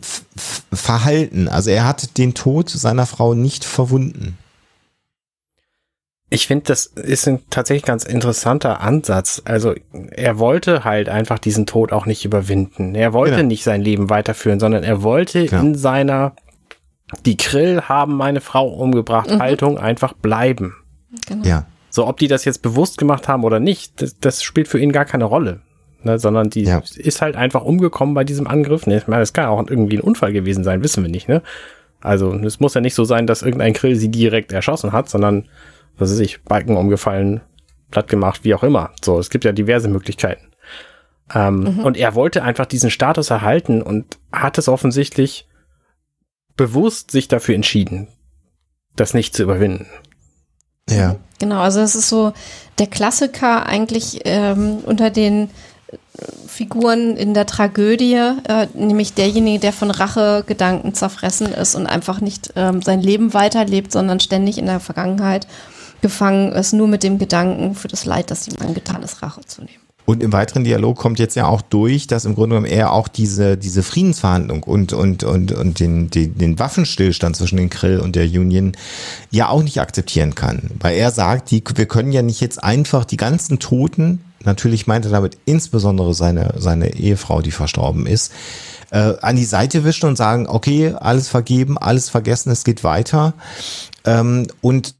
F F Verhalten. Also er hat den Tod seiner Frau nicht verwunden. Ich finde, das ist ein tatsächlich ganz interessanter Ansatz. Also er wollte halt einfach diesen Tod auch nicht überwinden. Er wollte Genau. nicht sein Leben weiterführen, sondern er wollte Genau. in seiner die Krill haben meine Frau umgebracht Mhm. Haltung einfach bleiben. Genau. Ja, So, ob die das jetzt bewusst gemacht haben oder nicht, das, das spielt für ihn gar keine Rolle. Ne, sondern die Ja. ist halt einfach umgekommen bei diesem Angriff. Ne, ich meine, es kann auch irgendwie ein Unfall gewesen sein, wissen wir nicht, ne? Also, es muss ja nicht so sein, dass irgendein Grill sie direkt erschossen hat, sondern, was weiß ich, Balken umgefallen, platt gemacht, wie auch immer. So, es gibt ja diverse Möglichkeiten. Ähm, Und er wollte einfach diesen Status erhalten und hat es offensichtlich bewusst sich dafür entschieden, das nicht zu überwinden. ja, Genau, also es ist so der Klassiker eigentlich ähm, unter den Figuren in der Tragödie, äh, nämlich derjenige, der von Rachegedanken zerfressen ist und einfach nicht ähm, sein Leben weiterlebt, sondern ständig in der Vergangenheit gefangen ist, nur mit dem Gedanken für das Leid, das ihm angetan ist, Rache zu nehmen. Und im weiteren Dialog kommt jetzt ja auch durch, dass im Grunde genommen er auch diese, diese Friedensverhandlung und, und, und, und den, den, den Waffenstillstand zwischen den Krill und der Union ja auch nicht akzeptieren kann. Weil er sagt, die, wir können ja nicht jetzt einfach die ganzen Toten, natürlich meint er damit insbesondere seine, seine Ehefrau, die verstorben ist, äh, an die Seite wischen und sagen, okay, alles vergeben, alles vergessen, es geht weiter. Ähm, und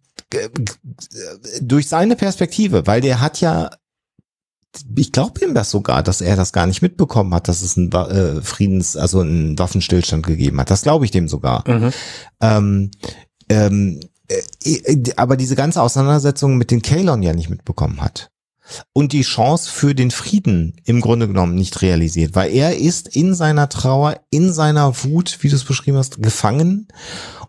durch seine Perspektive, weil der hat ja ich glaube ihm das sogar, dass er das gar nicht mitbekommen hat, dass es einen äh, Friedens, also einen Waffenstillstand gegeben hat. Das glaube ich dem sogar. Mhm. Ähm, ähm, äh, äh, aber diese ganze Auseinandersetzung mit den Kalon ja nicht mitbekommen hat. Und die Chance für den Frieden im Grunde genommen nicht realisiert, weil er ist in seiner Trauer, in seiner Wut, wie du es beschrieben hast, gefangen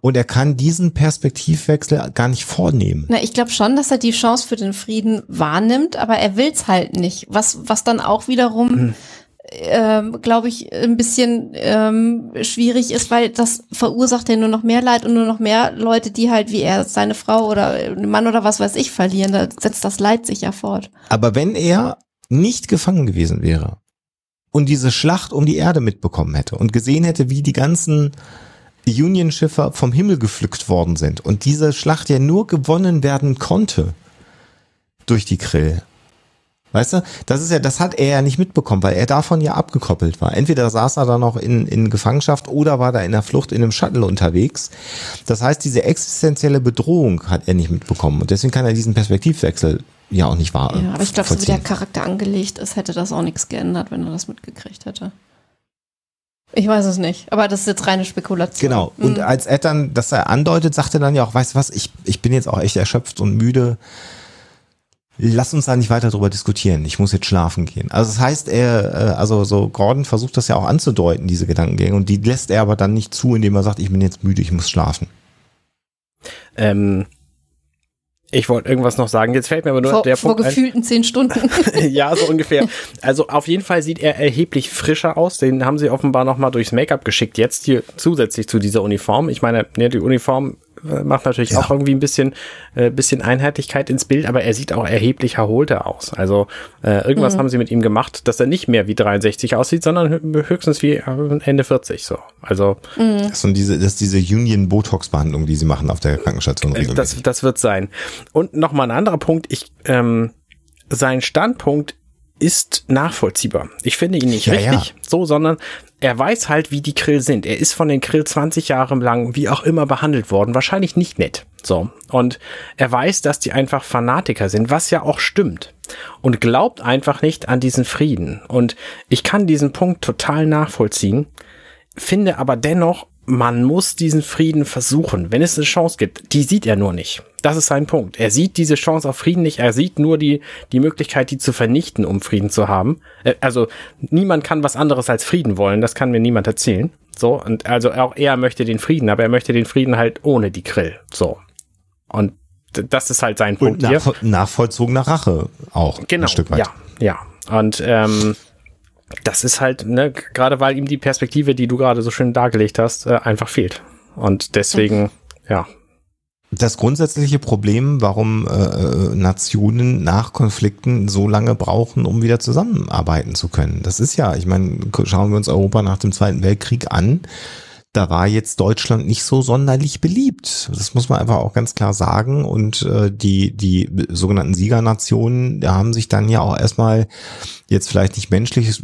und er kann diesen Perspektivwechsel gar nicht vornehmen. Na, ich glaube schon, dass er die Chance für den Frieden wahrnimmt, aber er will's halt nicht. Was, was dann auch wiederum, ähm, glaube ich, ein bisschen ähm, schwierig ist, weil das verursacht ja nur noch mehr Leid und nur noch mehr Leute, die halt wie er seine Frau oder Mann oder was weiß ich verlieren. Da setzt das Leid sich ja fort. Aber wenn er nicht gefangen gewesen wäre und diese Schlacht um die Erde mitbekommen hätte und gesehen hätte, wie die ganzen Union-Schiffe vom Himmel gepflückt worden sind und diese Schlacht ja nur gewonnen werden konnte durch die Krill. Weißt du, das ist ja, das hat er ja nicht mitbekommen, weil er davon ja abgekoppelt war. Entweder saß er da noch in, in Gefangenschaft oder war da in der Flucht in einem Shuttle unterwegs. Das heißt, diese existenzielle Bedrohung hat er nicht mitbekommen und deswegen kann er diesen Perspektivwechsel ja auch nicht wahr. Ja, aber ich glaube, so wie der. Charakter angelegt ist, hätte das auch nichts geändert, wenn er das mitgekriegt hätte. Ich weiß es nicht, aber das ist jetzt reine Spekulation. Genau. Und Mhm. als Ed dann das er andeutet, sagt er dann ja auch, weißt du was, ich, ich bin jetzt auch echt erschöpft und müde. Lass uns da nicht weiter drüber diskutieren. Ich muss jetzt schlafen gehen. Also das heißt, er, äh, also so Gordon versucht das ja auch anzudeuten, diese Gedankengänge, und die lässt er aber dann nicht zu, indem er sagt, ich bin jetzt müde, ich muss schlafen. Ähm, ich wollte irgendwas noch sagen. Jetzt fällt mir aber nur vor, der vor Punkt ein. gefühlten zehn Stunden. ja, so ungefähr. Also auf jeden Fall sieht er erheblich frischer aus. Den haben sie offenbar nochmal durchs Make-up geschickt. Jetzt hier zusätzlich zu dieser Uniform. Ich meine, ne, die Uniform macht natürlich Ja. auch irgendwie ein bisschen, äh, bisschen Einheitlichkeit ins Bild, aber er sieht auch erheblich erholter aus. Also äh, irgendwas haben sie mit ihm gemacht, dass er nicht mehr wie 63 aussieht, sondern hö- höchstens wie äh, Ende 40 so. Also Das, ist diese, das ist diese Union-Botox-Behandlung, die sie machen auf der Krankenstation Äh, regelmäßig. Das, das wird sein. Und nochmal ein anderer Punkt. Ich, ähm, sein Standpunkt ist nachvollziehbar. Ich finde ihn nicht Ja, richtig ja. so, sondern er weiß halt, wie die Krill sind. Er ist von den Krill 20 Jahre lang wie auch immer behandelt worden. Wahrscheinlich nicht nett. So. Und er weiß, dass die einfach Fanatiker sind, was ja auch stimmt. Und glaubt einfach nicht an diesen Frieden. Und ich kann diesen Punkt total nachvollziehen, finde aber dennoch, man muss diesen Frieden versuchen, wenn es eine Chance gibt. Die sieht er nur nicht. Das ist sein Punkt. Er sieht diese Chance auf Frieden nicht. Er sieht nur die, die Möglichkeit, die zu vernichten, um Frieden zu haben. Äh, Also niemand kann was anderes als Frieden wollen. Das kann mir niemand erzählen. So. Und also auch er möchte den Frieden, aber er möchte den Frieden halt ohne die Krill. So. Und das ist halt sein Und Punkt hier. nach, nachvollzogener Rache auch Genau, ein Stück weit. ja, ja. Und ähm, das ist halt, ne, gerade weil ihm die Perspektive, die du gerade so schön dargelegt hast, äh, einfach fehlt. Und deswegen, ja, Das grundsätzliche Problem, warum äh, Nationen nach Konflikten so lange brauchen, um wieder zusammenarbeiten zu können. Das ist ja, ich meine, schauen wir uns Europa nach dem Zweiten Weltkrieg an. Da war jetzt Deutschland nicht so sonderlich beliebt. Das muss man einfach auch ganz klar sagen. Und äh, die, die sogenannten Siegernationen, da haben sich dann ja auch erstmal jetzt vielleicht nicht menschlich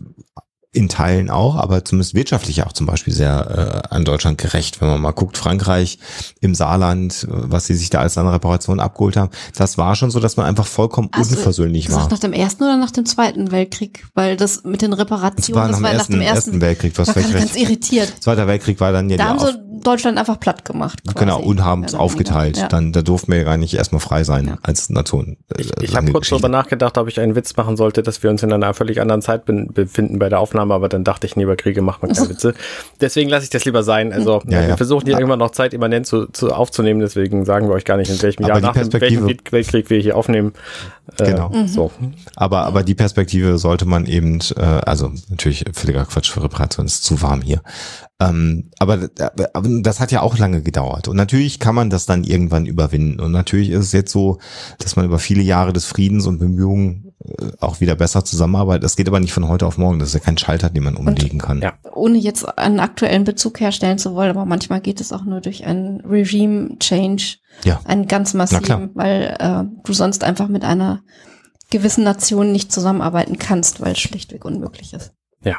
in Teilen auch, aber zumindest wirtschaftlich auch zum Beispiel sehr äh, an Deutschland gerecht. Wenn man mal guckt, Frankreich im Saarland, äh, was sie sich da als an Reparation abgeholt haben, das war schon so, dass man einfach vollkommen du unversöhnlich war. nach dem Ersten oder nach dem Zweiten Weltkrieg? Weil das mit den Das Reparationen, war nach dem, ersten, ersten Weltkrieg. Du Da hast war völlig ganz recht. irritiert. Zweiter Weltkrieg war dann ja Da haben sie Deutschland einfach platt gemacht. Quasi. Genau, und haben es oder aufgeteilt. Ja. Dann, da durften wir ja gar nicht erstmal frei sein Ja. als Nation. Äh, ich, ich habe kurz darüber nachgedacht, ob ich einen Witz machen sollte, dass wir uns in einer völlig anderen Zeit befinden bei der Aufnahme, aber dann dachte ich, nee, über Kriege macht man keine Witze. Deswegen lasse ich das lieber sein. Also Ja, wir ja. versuchen hier irgendwann noch Zeit immanent zu, zu aufzunehmen, deswegen sagen wir euch gar nicht, in welchem Aber Jahr die nach welchen Weltkrieg wir hier aufnehmen. Äh, Genau. So. Aber, aber die Perspektive sollte man eben, äh, also natürlich völliger Quatsch für Reparation, ist zu warm hier. Ähm, aber, aber das hat ja auch lange gedauert. Und natürlich kann man das dann irgendwann überwinden. Und natürlich ist es jetzt so, dass man über viele Jahre des Friedens und Bemühungen auch wieder besser zusammenarbeitet. Das geht aber nicht von heute auf morgen. Das ist ja kein Schalter, den man umlegen kann. ja. Ohne jetzt einen aktuellen Bezug herstellen zu wollen, aber manchmal geht es auch nur durch einen Regime-Change, Ja. einen ganz massiven, weil äh, du sonst einfach mit einer gewissen Nation nicht zusammenarbeiten kannst, weil es schlichtweg unmöglich ist. Ja.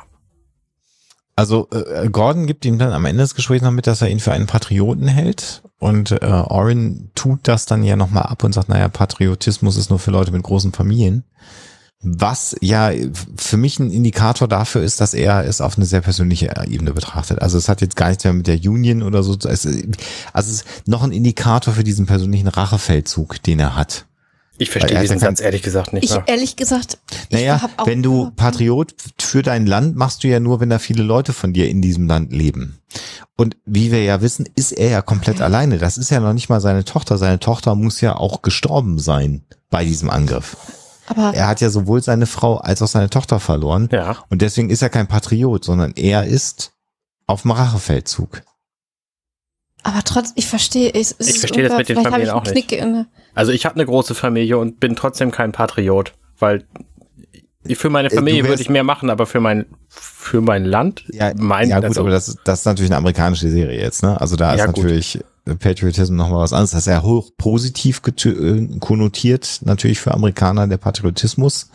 Also äh, Gordon gibt ihm dann am Ende des Gesprächs noch mit, dass er ihn für einen Patrioten hält. Und äh, Orin tut das dann ja nochmal ab und sagt, naja, Patriotismus ist nur für Leute mit großen Familien. Was ja für mich ein Indikator dafür ist, dass er es auf eine sehr persönliche Ebene betrachtet. Also es hat jetzt gar nichts mehr mit der Union oder so. also es ist noch ein Indikator für diesen persönlichen Rachefeldzug, den er hat. Ich verstehe er diesen Satz ehrlich gesagt nicht. Ich ehrlich gesagt, ich Naja, wenn du Patriot für dein Land machst du ja nur, wenn da viele Leute von dir in diesem Land leben. Und wie wir ja wissen, ist er ja komplett alleine. Das ist ja noch nicht mal seine Tochter. Seine Tochter muss ja auch gestorben sein bei diesem Angriff. aber Er hat ja sowohl seine Frau als auch seine Tochter verloren. Ja. Und deswegen ist er kein Patriot, sondern er ist auf dem Rachefeldzug. Aber trotz, ich verstehe, Ich ist verstehe das mit den vielleicht habe Familien ich auch nicht. Also ich habe eine große Familie und bin trotzdem kein Patriot, weil für meine Äh, Familie wärst- würde ich mehr machen, aber für mein für mein Land, Ja, mein, ja gut, also, aber das, ist- das ist natürlich eine amerikanische Serie jetzt, ne? Also da Ja, ist gut. natürlich Patriotism nochmal was anderes. Das ist ja hoch positiv äh, konnotiert, natürlich für Amerikaner der Patriotismus.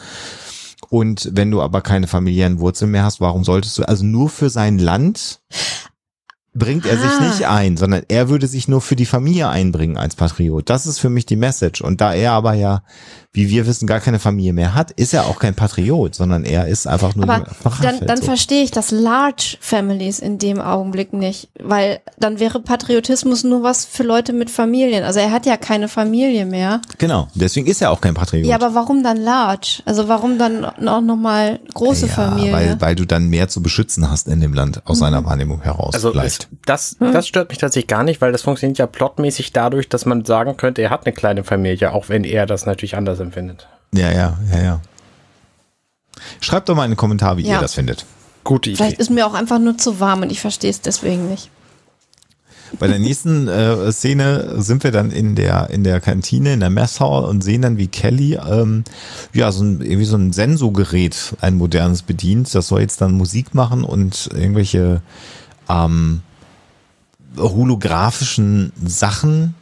Und wenn du aber keine familiären Wurzeln mehr hast, warum solltest du, also nur für sein Land bringt er sich Ah. nicht ein, sondern er würde sich nur für die Familie einbringen als Patriot. Das ist für mich die Message. Und da er aber ja, wie wir wissen, gar keine Familie mehr hat, ist er auch kein Patriot, sondern er ist einfach nur Aber dann, dann verstehe ich das Large Families in dem Augenblick nicht, weil dann wäre Patriotismus nur was für Leute mit Familien. Also er hat ja keine Familie mehr. Genau, deswegen ist er auch kein Patriot. Ja, aber warum dann Large? Also warum dann auch nochmal große ja, Familie? Weil, weil du dann mehr zu beschützen hast in dem Land aus seiner Wahrnehmung heraus. also vielleicht. das Hm. das stört mich tatsächlich gar nicht, weil das funktioniert ja plotmäßig dadurch, dass man sagen könnte, er hat eine kleine Familie, auch wenn er das natürlich anders empfindet. Ja, ja, ja, ja. Schreibt doch mal in den Kommentar, wie Ja. ihr das findet. Gute Idee. Vielleicht ist mir auch einfach nur zu warm und ich verstehe es deswegen nicht. Bei der nächsten äh, Szene sind wir dann in der in der Kantine in der Messhall und sehen dann, wie Kelly ähm, ja so ein irgendwie so ein Sensogerät, ein modernes bedient. Das soll jetzt dann Musik machen und irgendwelche ähm, holographischen Sachen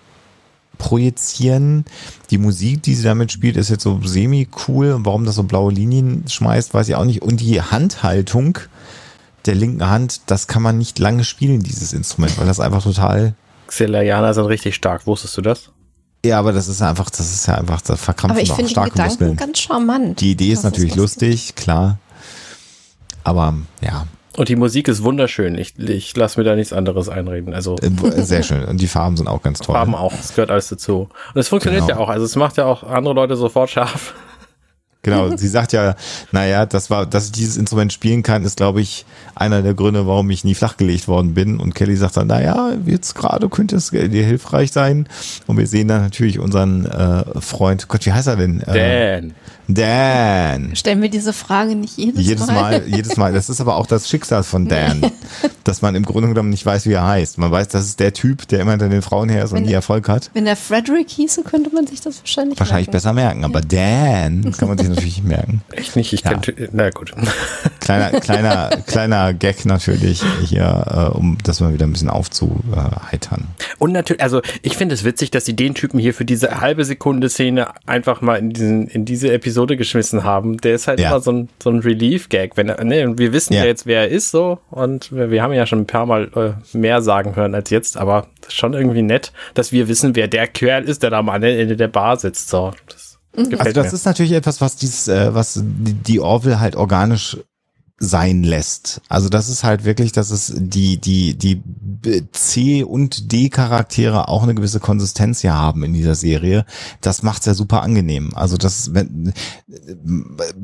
projizieren. Die Musik, die sie damit spielt, ist jetzt so semi-cool. Warum das so blaue Linien schmeißt, weiß ich auch nicht. Und die Handhaltung der linken Hand, das kann man nicht lange spielen, dieses Instrument, weil das einfach total. Xelerianer sind richtig stark, wusstest du das? Ja, aber das ist einfach, das ist ja einfach, das verkrampft Aber ich finde die Gedanken Muskeln. ganz charmant. Die Idee ist natürlich ist lustig, klar. Aber ja, und die Musik ist wunderschön. Ich, ich lasse mir da nichts anderes einreden. Also äh, sehr schön. Und die Farben sind auch ganz toll. Farben auch. Es gehört alles dazu. Und es funktioniert genau. ja auch. Also es macht ja auch andere Leute sofort scharf. Genau, sie sagt ja, naja, das war, dass ich dieses Instrument spielen kann, ist, glaube ich, einer der Gründe, warum ich nie flachgelegt worden bin. Und Kelly sagt dann, naja, jetzt gerade könnte es dir hilfreich sein. Und wir sehen dann natürlich unseren äh, Freund, Gott, wie heißt er denn? Äh, Dan. Stellen wir diese Frage nicht jedes, jedes Mal? Mal? Jedes Mal. Das ist aber auch das Schicksal von Dan, dass man im Grunde genommen nicht weiß, wie er heißt. Man weiß, das ist der Typ, der immer hinter den Frauen her ist und nie Erfolg hat. Wenn er Frederick hieße, könnte man sich das wahrscheinlich Wahrscheinlich merken. besser merken, aber Dan kann man sich natürlich nicht merken. Echt nicht, ich ja. könnte, na gut. Kleiner, kleiner, kleiner Gag natürlich hier, äh, um das mal wieder ein bisschen aufzuheitern. Und natürlich, also ich finde es witzig, dass sie den Typen hier für diese halbe Sekunde Szene einfach mal in diesen, in diese Episode Episode geschmissen haben. Der ist halt ja. immer so ein, so ein Relief-Gag. Wenn ne, wir wissen ja. ja. jetzt, wer er ist, so und wir, wir haben ja schon ein paar Mal äh, mehr sagen hören als jetzt, aber schon irgendwie nett, dass wir wissen, wer der Kerl ist, der da am anderen Ende der Bar sitzt. So, das also das mir. ist natürlich etwas, was dieses, äh, was die Orville halt organisch sein lässt. Also das ist halt wirklich, dass es die, die, die C- und D-Charaktere auch eine gewisse Konsistenz hier haben in dieser Serie. Das macht's ja super angenehm. Also das, man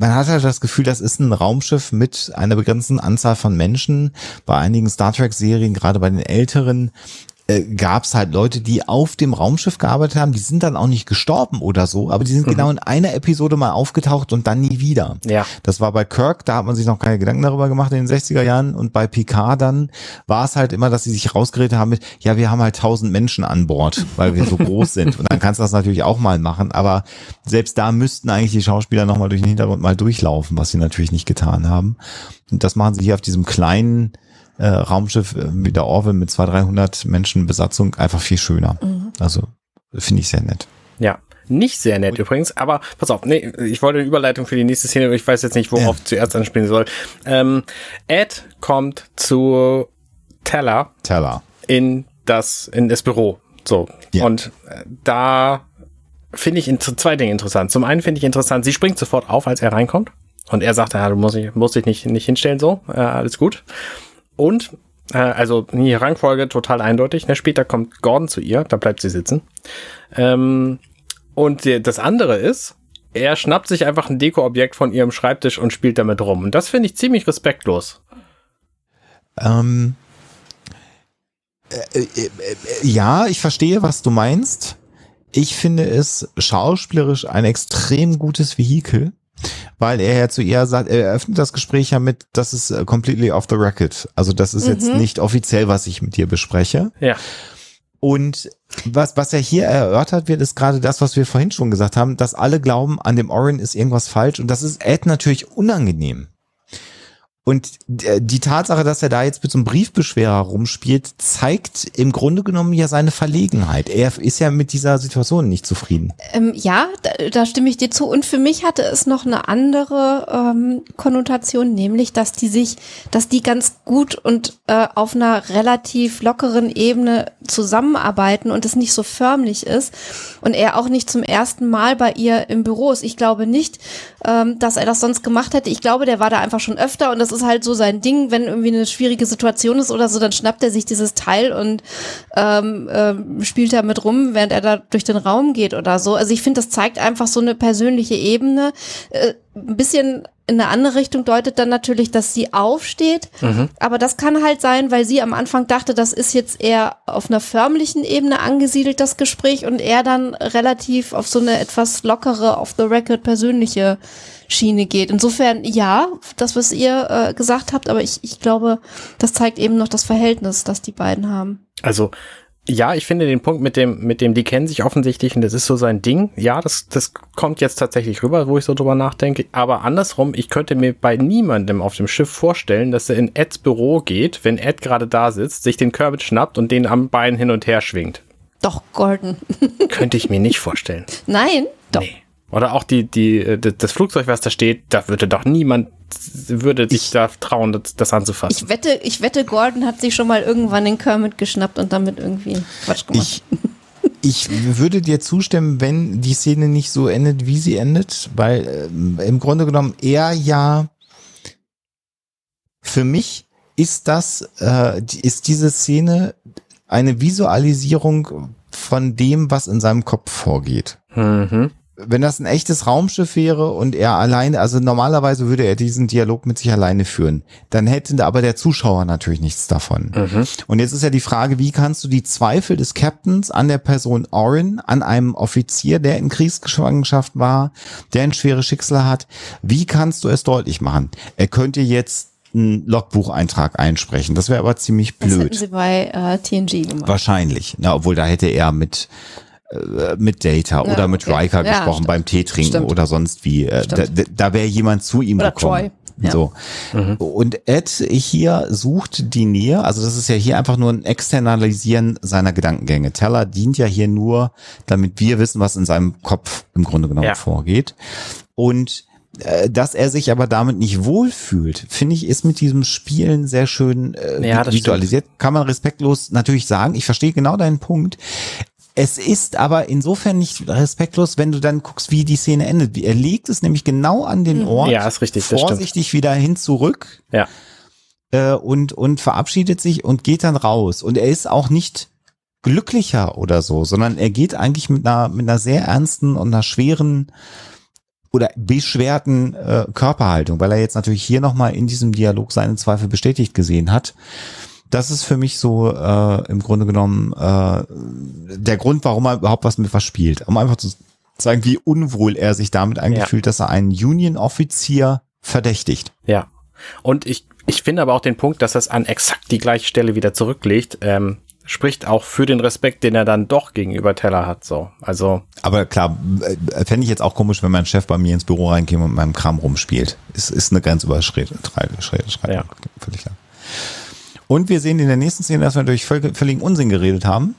hat halt das Gefühl, das ist ein Raumschiff mit einer begrenzten Anzahl von Menschen. Bei einigen Star Trek-Serien, gerade bei den älteren, äh, gab es halt Leute, die auf dem Raumschiff gearbeitet haben, die sind dann auch nicht gestorben oder so, aber die sind mhm. genau in einer Episode mal aufgetaucht und dann nie wieder. Ja. Das war bei Kirk, da hat man sich noch keine Gedanken darüber gemacht in den 60er Jahren und bei Picard dann war es halt immer, dass sie sich rausgeredet haben mit, ja, wir haben halt tausend Menschen an Bord, weil wir so groß sind und dann kannst du das natürlich auch mal machen, aber selbst da müssten eigentlich die Schauspieler nochmal durch den Hintergrund mal durchlaufen, was sie natürlich nicht getan haben. Und das machen sie hier auf diesem kleinen äh, Raumschiff äh, wie der Orwell mit 200, 300 Menschen Besatzung einfach viel schöner. Mhm. Also finde ich sehr nett. Ja. Nicht sehr nett übrigens, aber pass auf, nee, ich wollte eine Überleitung für die nächste Szene, ich weiß jetzt nicht, worauf ja. zuerst anspielen soll. Ähm, Ed kommt zu Teller. Teller. In das, in das Büro. So. Ja. Und äh, da finde ich zwei Dinge interessant. Zum einen finde ich interessant, sie springt sofort auf, als er reinkommt. Und er sagt, ja, du musst, dich, musst dich nicht, nicht hinstellen, so, äh, alles gut. Und, äh, also die Rangfolge total eindeutig. Ne? Später kommt Gordon zu ihr, da bleibt sie sitzen. Ähm, und die, das andere ist, er schnappt sich einfach ein Dekoobjekt von ihrem Schreibtisch und spielt damit rum. Und das finde ich ziemlich respektlos. Ähm, äh, äh, äh, ja, ich verstehe, was du meinst. Ich finde es schauspielerisch ein extrem gutes Vehikel weil er ja zu ihr sagt, er eröffnet das Gespräch ja mit, das ist äh, completely off the record. Also das ist mhm. jetzt nicht offiziell, was ich mit dir bespreche. Ja. Und was, was ja hier erörtert wird, ist gerade das, was wir vorhin schon gesagt haben, dass alle glauben, an dem Orin ist irgendwas falsch. Und das ist Ed natürlich unangenehm. Und äh, die Tatsache, dass er da jetzt mit so einem Briefbeschwerer rumspielt, zeigt im Grunde genommen ja seine Verlegenheit. Er ist ja mit dieser Situation nicht zufrieden. Ähm, ja, da, da, stimme ich dir zu. Und für mich hatte es noch eine andere ähm, Konnotation, nämlich, dass die sich, dass die ganz gut und äh, auf einer relativ lockeren Ebene zusammenarbeiten und es nicht so förmlich ist und er auch nicht zum ersten Mal bei ihr im Büro ist. Ich glaube nicht, ähm, dass er das sonst gemacht hätte. Ich glaube, der war da einfach schon öfter und das ist halt so sein Ding, wenn irgendwie eine schwierige Situation ist oder so, dann schnappt er sich dieses Teil und ähm, ähm, spielt damit rum, während er da durch den Raum geht oder so. Also ich finde, das zeigt einfach so eine persönliche Ebene. Äh, ein bisschen in eine andere Richtung deutet dann natürlich, dass sie aufsteht. Mhm. Aber das kann halt sein, weil sie am Anfang dachte, das ist jetzt eher auf einer förmlichen Ebene angesiedelt, das Gespräch, und er dann relativ auf so eine etwas lockere, off the record persönliche Schiene geht. Insofern ja, das, was ihr äh, gesagt habt, aber ich, ich glaube, das zeigt eben noch das Verhältnis, das die beiden haben. Also ja, ich finde den Punkt mit dem, mit dem, die kennen sich offensichtlich und das ist so sein Ding. Ja, das, das kommt jetzt tatsächlich rüber, wo ich so drüber nachdenke. Aber andersrum, ich könnte mir bei niemandem auf dem Schiff vorstellen, dass er in Eds Büro geht, wenn Ed gerade da sitzt, sich den Kermit schnappt und den am Bein hin und her schwingt. Doch, Gordon. Könnte ich mir nicht vorstellen. Nein, doch. Nee. Oder auch die, die, äh, das Flugzeug, was da steht, da würde doch niemand, würde sich da trauen, das, das anzufassen. Ich wette, ich wette, Gordon hat sich schon mal irgendwann den Kermit geschnappt und damit irgendwie Quatsch gemacht. Ich, ich würde dir zustimmen, wenn die Szene nicht so endet, wie sie endet, weil ähm, im Grunde genommen er ja für mich ist das, äh, ist diese Szene eine Visualisierung von dem, was in seinem Kopf vorgeht. mhm. Wenn das ein echtes Raumschiff wäre und er alleine, also normalerweise würde er diesen Dialog mit sich alleine führen, dann hätte aber der Zuschauer natürlich nichts davon. Mhm. Und jetzt ist ja die Frage, wie kannst du die Zweifel des Captains an der Person Orin, an einem Offizier, der in Kriegsgefangenschaft war, der ein schweres Schicksal hat, wie kannst du es deutlich machen? Er könnte jetzt einen Logbucheintrag einsprechen. Das wäre aber ziemlich das hätten blöd. sie bei äh, TNG gemacht. Wahrscheinlich. Ja, obwohl da hätte er mit äh, mit Data Ja, oder mit okay. Riker Ja, gesprochen stimmt. beim Tee trinken Stimmt. oder sonst wie. Äh, Da, Stimmt. da wäre jemand zu ihm Oder gekommen. Troy. Ja. So. Und Ed hier sucht die Nähe. Also das ist ja hier einfach nur ein Externalisieren seiner Gedankengänge. Teller dient ja hier nur, damit wir wissen, was in seinem Kopf im Grunde genommen Ja. vorgeht. Und äh, dass er sich aber damit nicht wohlfühlt, finde ich, ist mit diesem Spielen sehr schön äh, Ja, visualisiert. Kann man respektlos natürlich sagen. Ich verstehe genau deinen Punkt. Es ist aber insofern nicht respektlos, wenn du dann guckst, wie die Szene endet. Er legt es nämlich genau an den Ort, Ja, ist richtig, vorsichtig wieder hin zurück Ja. äh, und, und verabschiedet sich und geht dann raus. Und er ist auch nicht glücklicher oder so, sondern er geht eigentlich mit einer, mit einer sehr ernsten und einer schweren oder beschwerten äh, Körperhaltung, weil er jetzt natürlich hier nochmal in diesem Dialog seine Zweifel bestätigt gesehen hat. Das ist für mich so äh, im Grunde genommen äh, der Grund, warum er überhaupt was mit was spielt. Um einfach zu zeigen, wie unwohl er sich damit eigentlich Ja. fühlt, dass er einen Union-Offizier verdächtigt. Ja. Und ich, ich finde aber auch den Punkt, dass das an exakt die gleiche Stelle wieder zurücklegt, ähm, spricht auch für den Respekt, den er dann doch gegenüber Teller hat. So, also Aber klar, äh, fände ich jetzt auch komisch, wenn mein Chef bei mir ins Büro reinkäme und mit meinem Kram rumspielt. Ist, ist eine Grenzüberschreitung. Ja. Völlig klar. Und wir sehen in der nächsten Szene, dass wir durch völ- völligen Unsinn geredet haben.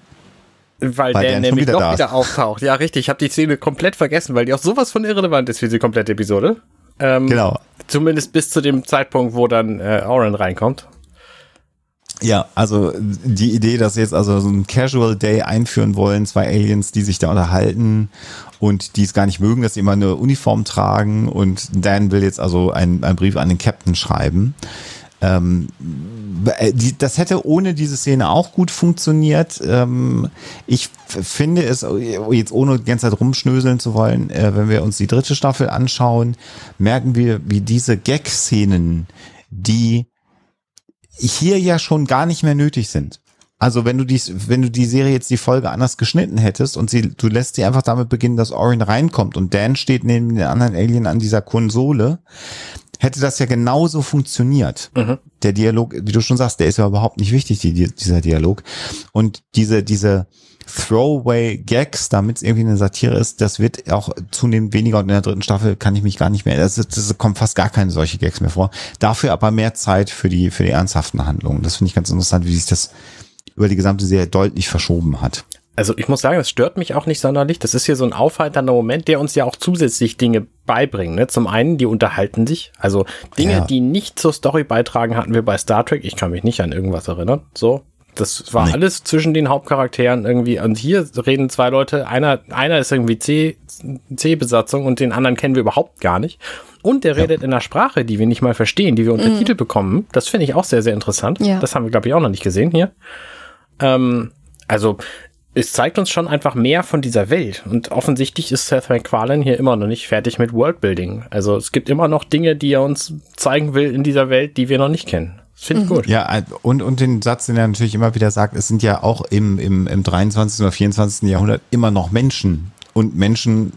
weil, Weil der der nämlich wieder doch wieder auftaucht. Ja, richtig. Ich habe die Szene komplett vergessen, weil die auch sowas von irrelevant ist für die komplette Episode. Ähm, Genau. Zumindest bis zu dem Zeitpunkt, wo dann äh, Oren reinkommt. Ja, also die Idee, dass sie jetzt also so ein Casual Day einführen wollen, zwei Aliens, die sich da unterhalten und die es gar nicht mögen, dass sie immer eine Uniform tragen und Dan will jetzt also einen, einen Brief an den Captain schreiben. Ähm, äh, das hätte ohne diese Szene auch gut funktioniert. Ähm, ich finde es, jetzt ohne die ganze Zeit rumschnöseln zu wollen, äh, wenn wir uns die dritte Staffel anschauen, merken wir, wie diese Gag-Szenen, die hier ja schon gar nicht mehr nötig sind. Also wenn du die, wenn du die Serie jetzt die Folge anders geschnitten hättest und sie, du lässt sie einfach damit beginnen, dass Orin reinkommt und Dan steht neben den anderen Alien an dieser Konsole, hätte das ja genauso funktioniert. Der Dialog, wie du schon sagst, der ist ja überhaupt nicht wichtig, die, dieser Dialog. Und diese, diese Throwaway-Gags, damit es irgendwie eine Satire ist, das wird auch zunehmend weniger und in der dritten Staffel kann ich mich gar nicht mehr, das, das kommt fast gar keine solche Gags mehr vor. Dafür aber mehr Zeit für die, für die ernsthaften Handlungen. Das finde ich ganz interessant, wie sich das über die gesamte Serie deutlich verschoben hat. Also ich muss sagen, das stört mich auch nicht sonderlich. Das ist hier so ein aufheiternder Moment, der uns ja auch zusätzlich Dinge beibringt. Ne? Zum einen, die unterhalten sich. Also Dinge, Ja. die nicht zur Story beitragen, hatten wir bei Star Trek. Ich kann mich nicht an irgendwas erinnern. So. Das war Nee. alles zwischen den Hauptcharakteren irgendwie. Und hier reden zwei Leute. Einer, einer ist irgendwie C, C-Besatzung und den anderen kennen wir überhaupt gar nicht. Und der redet in einer Sprache, die wir nicht mal verstehen, die wir untertitelt bekommen. Das finde ich auch sehr, sehr interessant. Ja. Das haben wir, glaube ich, auch noch nicht gesehen hier. Ähm, also es zeigt uns schon einfach mehr von dieser Welt. Und offensichtlich ist Seth MacFarlane hier immer noch nicht fertig mit Worldbuilding. Also es gibt immer noch Dinge, die er uns zeigen will in dieser Welt, die wir noch nicht kennen. Das finde ich gut. Ja, und, und den Satz, den er natürlich immer wieder sagt, es sind ja auch im, im, im 23. oder 24. Jahrhundert immer noch Menschen. Und Menschen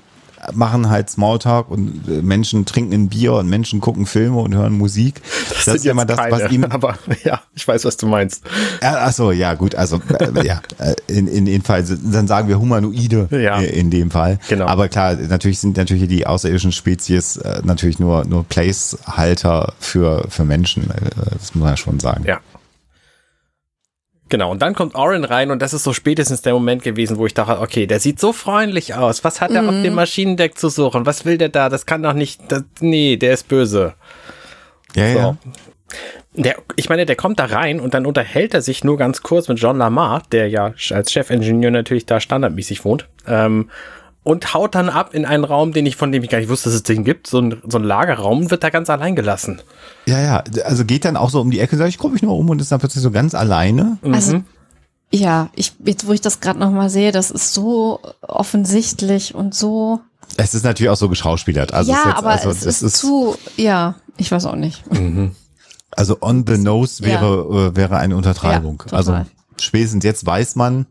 machen halt Smalltalk und äh, Menschen trinken ein Bier und Menschen gucken Filme und hören Musik. Das, ist ja immer das, was ihm. aber ja, ich weiß, was du meinst. Ja, ach so, ja, gut, also äh, ja, äh, in, in dem Fall, dann sagen wir Humanoide Ja. in dem Fall. Genau. Aber klar, natürlich sind natürlich die außerirdischen Spezies äh, natürlich nur, nur Placehalter für, für Menschen. Äh, das muss man ja schon sagen. Ja. Genau, und dann kommt Oren rein und das ist so spätestens der Moment gewesen, wo ich dachte, okay, der sieht so freundlich aus. Was hat er auf dem Maschinendeck zu suchen? Was will der da? Das kann doch nicht, das, nee, der ist böse. Ja, So. ja. Der, ich meine, der kommt da rein und dann unterhält er sich nur ganz kurz mit John Lamar, der ja als Chefingenieur natürlich da standardmäßig wohnt, ähm, und haut dann ab in einen Raum, den ich, von dem ich gar nicht wusste, dass es den gibt. So ein, so ein Lagerraum wird da ganz allein gelassen. Ja, ja. Also geht dann auch so um die Ecke, sag ich, guck mich nur um und ist dann plötzlich so ganz alleine. Also, ja, ich, jetzt wo ich das gerade nochmal sehe, das ist so offensichtlich und so. Es ist natürlich auch so geschauspielert. Also ja, es ist jetzt, aber also es das ist, zu, ja, ich weiß auch nicht. Also on the nose wäre, äh, wäre eine Untertreibung. Ja, also spätestens jetzt weiß man,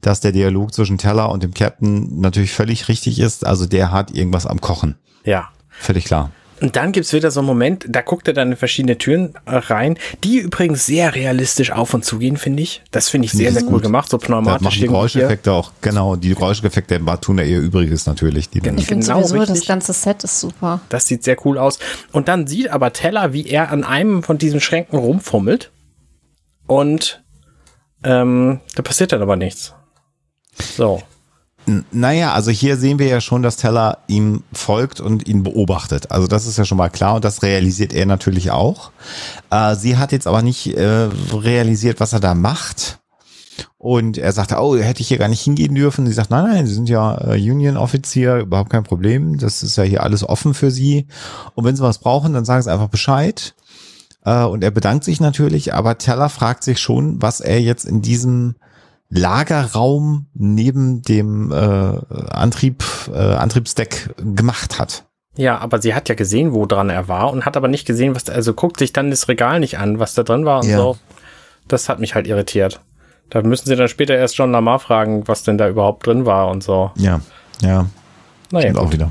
dass der Dialog zwischen Teller und dem Captain natürlich völlig richtig ist. Also der hat irgendwas am Kochen. Ja. Völlig klar. Und dann gibt's wieder so einen Moment, da guckt er dann in verschiedene Türen äh, rein, die übrigens sehr realistisch auf und zugehen, finde ich. Das finde ich sehr, sehr gut. cool gemacht, so pneumatisch die. Geräuscheffekte auch, genau, die Geräuscheffekte tun da ihr Übriges natürlich. Die. Ich finde Genau, sowieso, das richtig. ganze Set ist super. Das sieht sehr cool aus. Und dann sieht aber Teller, wie er an einem von diesen Schränken rumfummelt. Und ähm, da passiert dann aber nichts. So. Naja, also hier sehen wir ja schon, dass Teller ihm folgt und ihn beobachtet. Also das ist ja schon mal klar und das realisiert er natürlich auch. Äh, sie hat jetzt aber nicht äh, realisiert, was er da macht. Und er sagte, oh, hätte ich hier gar nicht hingehen dürfen. Sie sagt, nein, nein, Sie sind ja äh, Union-Offizier, überhaupt kein Problem. Das ist ja hier alles offen für Sie. Und wenn Sie was brauchen, dann sagen Sie einfach Bescheid. Äh, und er bedankt sich natürlich, aber Teller fragt sich schon, was er jetzt in diesem Lagerraum neben dem äh, Antrieb, äh, Antriebsdeck gemacht hat. Ja, aber sie hat ja gesehen, wo dran er war und hat aber nicht gesehen, was da, also guckt sich dann das Regal nicht an, was da drin war und Ja. so. Das hat mich halt irritiert. Da müssen sie dann später erst John Lamar fragen, was denn da überhaupt drin war und so. Ja, ja, Naja, stimmt auch wieder.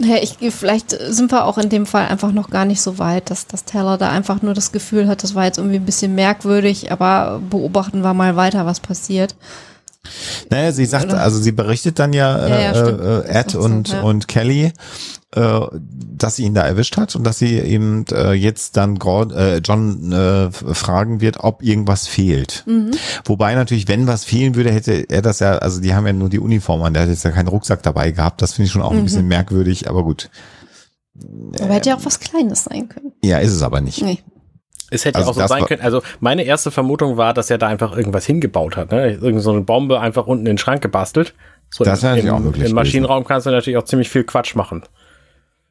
Ja, ich, vielleicht sind wir auch in dem Fall einfach noch gar nicht so weit, dass, dass Taylor da einfach nur das Gefühl hat, das war jetzt irgendwie ein bisschen merkwürdig, aber beobachten wir mal weiter, was passiert. Naja, sie sagt, also sie berichtet dann ja, Ja, ja, äh, äh, Ed und, ja. und Kelly, äh, dass sie ihn da erwischt hat und dass sie eben äh, jetzt dann Gord, äh, John äh, fragen wird, ob irgendwas fehlt. Mhm. Wobei natürlich, wenn was fehlen würde, hätte er das ja, also die haben ja nur die Uniform an, der hat jetzt ja keinen Rucksack dabei gehabt. Das finde ich schon auch ein Mhm. bisschen merkwürdig, aber gut. Aber hätte ja auch was Kleines sein können. Ja, ist es aber nicht. Nee. Es hätte Also auch so sein können. Also meine erste Vermutung war, dass er da einfach irgendwas hingebaut hat. Ne? Irgend so eine Bombe einfach unten in den Schrank gebastelt. So Das wäre natürlich auch möglich Im Maschinenraum kannst du natürlich auch ziemlich viel Quatsch machen.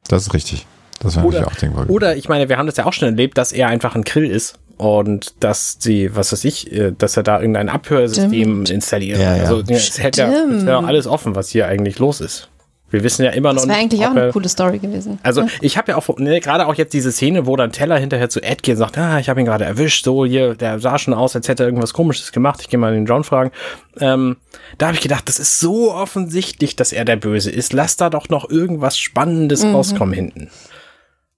Das ist richtig. Das wäre Oder, natürlich auch denkbar. oder ich meine, wir haben das ja auch schon erlebt, dass er einfach ein Grill ist und dass sie, was weiß ich, äh, dass er da irgendein Abhörsystem installiert. Ja, ja. Also es hätte ja, Stimmt. alles offen, was hier eigentlich los ist. Wir wissen ja immer noch Das wäre eigentlich auch eine er- coole Story gewesen. Also ich habe ja auch ne, gerade auch jetzt diese Szene, wo dann Teller hinterher zu Ed geht und sagt, ah, ich habe ihn gerade erwischt, so hier, der sah schon aus, als hätte er irgendwas Komisches gemacht. Ich gehe mal den John fragen. Ähm, da habe ich gedacht, das ist so offensichtlich, dass er der Böse ist. Lass da doch noch irgendwas Spannendes rauskommen hinten.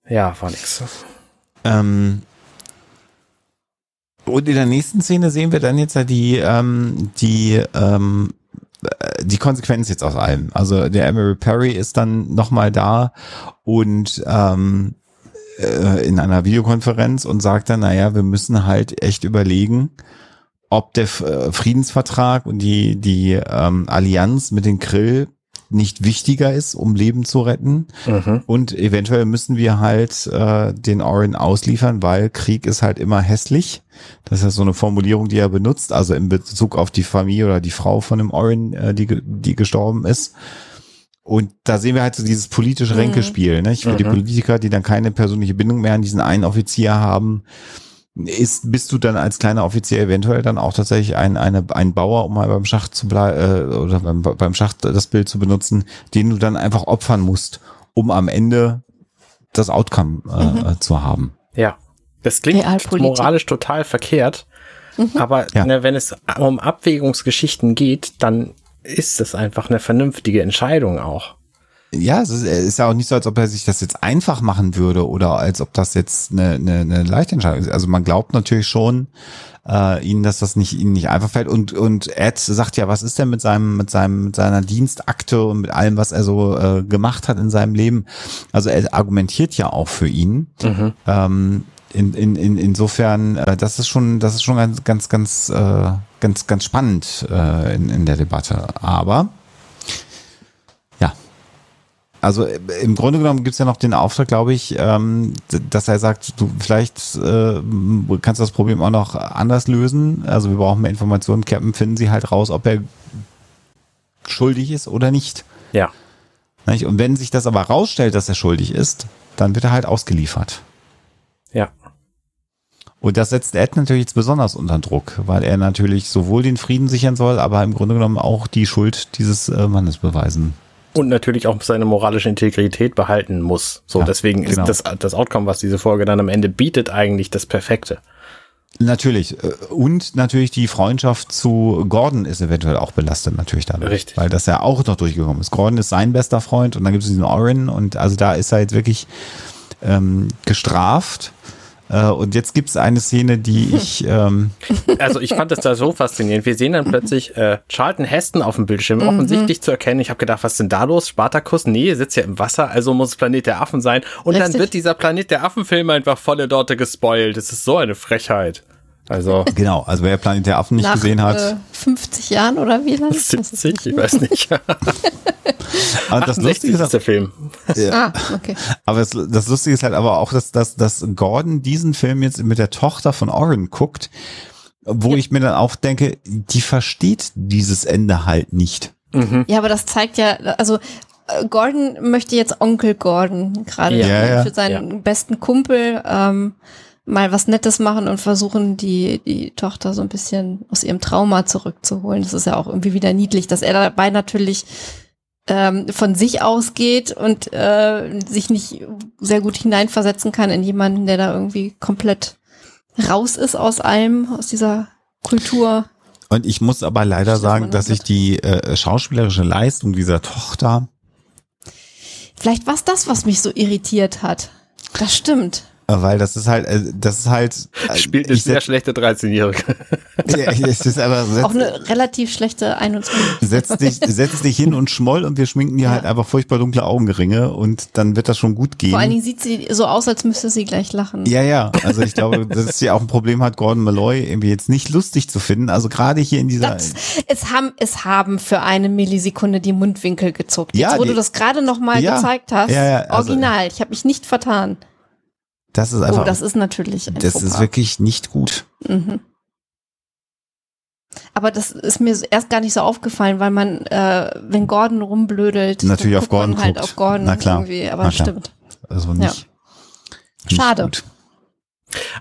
Ja, war nix. Ähm, und in der nächsten Szene sehen wir dann jetzt ja die, ähm, die, ähm, äh, die Konsequenz jetzt aus allem. Also der Emery Perry ist dann nochmal da und ähm, äh, in einer Videokonferenz und sagt dann, naja, wir müssen halt echt überlegen, ob der äh, Friedensvertrag und die, die ähm, Allianz mit den Krill nicht wichtiger ist, um Leben zu retten. Mhm. Und eventuell müssen wir halt äh, den Orin ausliefern, weil Krieg ist halt immer hässlich. Das ist ja so eine Formulierung, die er benutzt, also in Bezug auf die Familie oder die Frau von dem Orin, äh, die, die gestorben ist. Und da sehen wir halt so dieses politische Ränkespiel, ne? Für die Mhm. Politiker, die dann keine persönliche Bindung mehr an diesen einen Offizier haben, ist, bist du dann als kleiner Offizier eventuell dann auch tatsächlich ein, eine, ein Bauer, um mal beim Schacht zu bleiben, äh, oder beim, beim Schacht das Bild zu benutzen, den du dann einfach opfern musst, um am Ende das Outcome äh, zu haben. Ja. Das klingt moralisch total verkehrt. Aber Ja. ne, wenn es um Abwägungsgeschichten geht, dann ist es einfach eine vernünftige Entscheidung auch. Ja, es ist, ja auch nicht so, als ob er sich das jetzt einfach machen würde oder als ob das jetzt eine, eine, eine leichte Entscheidung ist. Also man glaubt natürlich schon äh, ihnen, dass das nicht ihnen nicht einfach fällt. Und und Ed sagt ja, was ist denn mit seinem mit seinem mit seiner Dienstakte und mit allem, was er so äh, gemacht hat in seinem Leben? Also er argumentiert ja auch für ihn. Ähm, in, in, in, insofern, äh, das ist schon, das ist schon ganz, ganz, ganz, äh, ganz, ganz spannend äh, in, in der Debatte. Aber also äh, im Grunde genommen gibt's ja noch den Auftrag, glaube ich, ähm, dass er sagt, du vielleicht äh, kannst du das Problem auch noch anders lösen. Also wir brauchen mehr Informationen. Captain finden sie halt raus, ob er schuldig ist oder nicht. Ja. Und wenn sich das aber rausstellt, dass er schuldig ist, dann wird er halt ausgeliefert. Ja. Und das setzt Ed natürlich jetzt besonders unter Druck, weil er natürlich sowohl den Frieden sichern soll, aber im Grunde genommen auch die Schuld dieses äh, Mannes beweisen. Und natürlich auch seine moralische Integrität behalten muss. So, Ja, deswegen genau. ist das, das Outcome, was diese Folge dann am Ende bietet, eigentlich das Perfekte. Natürlich. äh, Und natürlich die Freundschaft zu Gordon ist eventuell auch belastet natürlich dadurch. Richtig. Weil das ja auch noch durchgekommen ist. Gordon ist sein bester Freund und dann gibt es diesen Orin und also da ist er jetzt wirklich ähm, gestraft. Äh, und jetzt gibt es eine Szene, die ich ähm, Also ich fand es da so faszinierend. Wir sehen dann plötzlich äh, Charlton Heston auf dem Bildschirm, offensichtlich zu erkennen. Ich habe gedacht, was ist denn da los? Spartacus? Nee, er sitzt ja im Wasser, also muss es Planet der Affen sein. Und dann Richtig. wird dieser Planet der Affen-Film einfach volle Dorte gespoilt. Das ist so eine Frechheit. Also genau, also wer Planet der Affen nicht Nach gesehen hat, Äh, 50 Jahren oder wie lange? 70, ich weiß nicht. aber das 68 Lustige ist, ist der Film. Ah, okay. Aber das, das Lustige ist halt aber auch, dass, dass, dass Gordon diesen Film jetzt mit der Tochter von Oren guckt, wo ich mir dann auch denke, die versteht dieses Ende halt nicht. Ja, aber das zeigt ja, also äh, Gordon möchte jetzt Onkel Gordon gerade Ja, ja. für seinen besten Kumpel ähm, mal was Nettes machen und versuchen, die, die Tochter so ein bisschen aus ihrem Trauma zurückzuholen. Das ist ja auch irgendwie wieder niedlich, dass er dabei natürlich ähm, von sich ausgeht und äh, sich nicht sehr gut hineinversetzen kann in jemanden, der da irgendwie komplett raus ist aus allem, aus dieser Kultur. Und ich muss aber leider sagen, dass ich die äh, schauspielerische Leistung dieser Tochter, Vielleicht war es das, was mich so irritiert hat. Das stimmt. Äh, weil das ist halt, äh, das ist halt, äh, Spielt eine sehr schlechte 13-Jährige. ja, es ist aber, Auch setz, eine relativ schlechte 21. setz, dich, setz dich hin und schmoll und wir schminken dir Ja. halt einfach furchtbar dunkle Augenringe und dann wird das schon gut gehen. Vor allen Dingen sieht sie so aus, als müsste sie gleich lachen. Ja, ja, also ich glaube, dass sie auch ein Problem hat, Gordon Malloy irgendwie jetzt nicht lustig zu finden. Also gerade hier in dieser, Das, es haben, es haben für eine Millisekunde die Mundwinkel gezuckt. Ja, Jetzt, wo die- du das gerade noch mal Ja, gezeigt hast, ja, ja, also- original. Ich habe mich nicht vertan. Das ist Oh, einfach, das ist natürlich ein das Fauxpas. ist wirklich nicht gut. Mhm. Aber das ist mir erst gar nicht so aufgefallen, weil man, äh, wenn Gordon rumblödelt, Natürlich dann auf guckt man Gordon halt guckt. auf Gordon Na klar, irgendwie. Aber na das klar. stimmt. Also nicht. nicht Schade. Gut.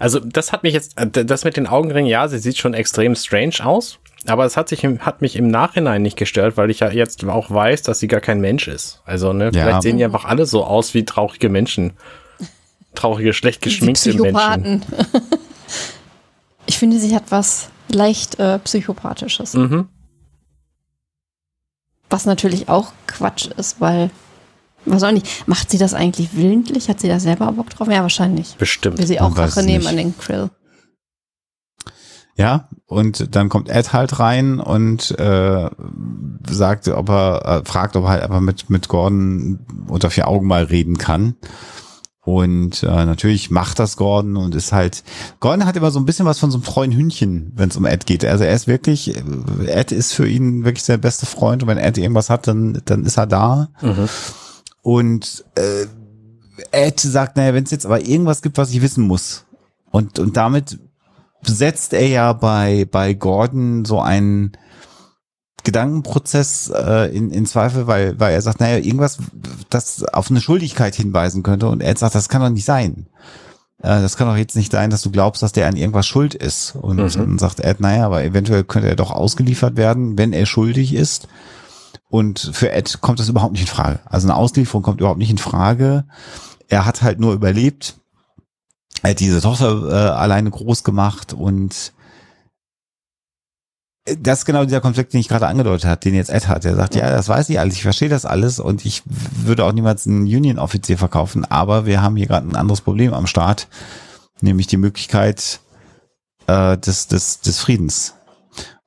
Also das hat mich jetzt, das mit den Augenringen, ja, sie sieht schon extrem strange aus. Aber es hat sich im, hat mich im Nachhinein nicht gestört, weil ich ja jetzt auch weiß, dass sie gar kein Mensch ist. Also, ne, Ja. vielleicht sehen die einfach alle so aus wie traurige Menschen. Traurige, schlecht geschminkte Menschen. Ich finde, sie hat was leicht äh, Psychopathisches. Mhm. Was natürlich auch Quatsch ist, weil, was auch nicht, macht sie das eigentlich willentlich? Hat sie da selber Bock drauf? Ja, wahrscheinlich. Bestimmt. Will sie auch Rache nehmen nicht. an den Krill. Ja, und dann kommt Ed halt rein und äh, sagt, ob er äh, fragt, ob er halt einfach mit mit Gordon unter vier Augen mal reden kann. Und äh, natürlich macht das Gordon und ist halt. Gordon hat immer so ein bisschen was von so einem treuen Hündchen, wenn es um Ed geht. Also er ist wirklich, äh, Ed ist für ihn wirklich sein bester Freund und wenn Ed irgendwas hat, dann dann ist er da. Mhm. Und äh, Ed sagt, naja, wenn es jetzt aber irgendwas gibt, was ich wissen muss. Und, und damit setzt er ja bei, bei Gordon so einen Gedankenprozess äh, in, in Zweifel, weil, weil er sagt, naja, irgendwas, das auf eine Schuldigkeit hinweisen könnte. Und Ed sagt, das kann doch nicht sein. Äh, das kann doch jetzt nicht sein, dass du glaubst, dass der an irgendwas schuld ist. Und Mhm. dann sagt Ed, naja, aber eventuell könnte er doch ausgeliefert werden, wenn er schuldig ist. Und für Ed kommt das überhaupt nicht in Frage. Also eine Auslieferung kommt überhaupt nicht in Frage. Er hat halt nur überlebt. Er hat diese Tochter äh, alleine groß gemacht und das ist genau dieser Konflikt, den ich gerade angedeutet habe, den jetzt Ed hat. Er sagt, ja, das weiß ich alles, ich verstehe das alles und ich würde auch niemals einen Union-Offizier verkaufen, aber wir haben hier gerade ein anderes Problem am Start, nämlich die Möglichkeit äh, des, des, des Friedens.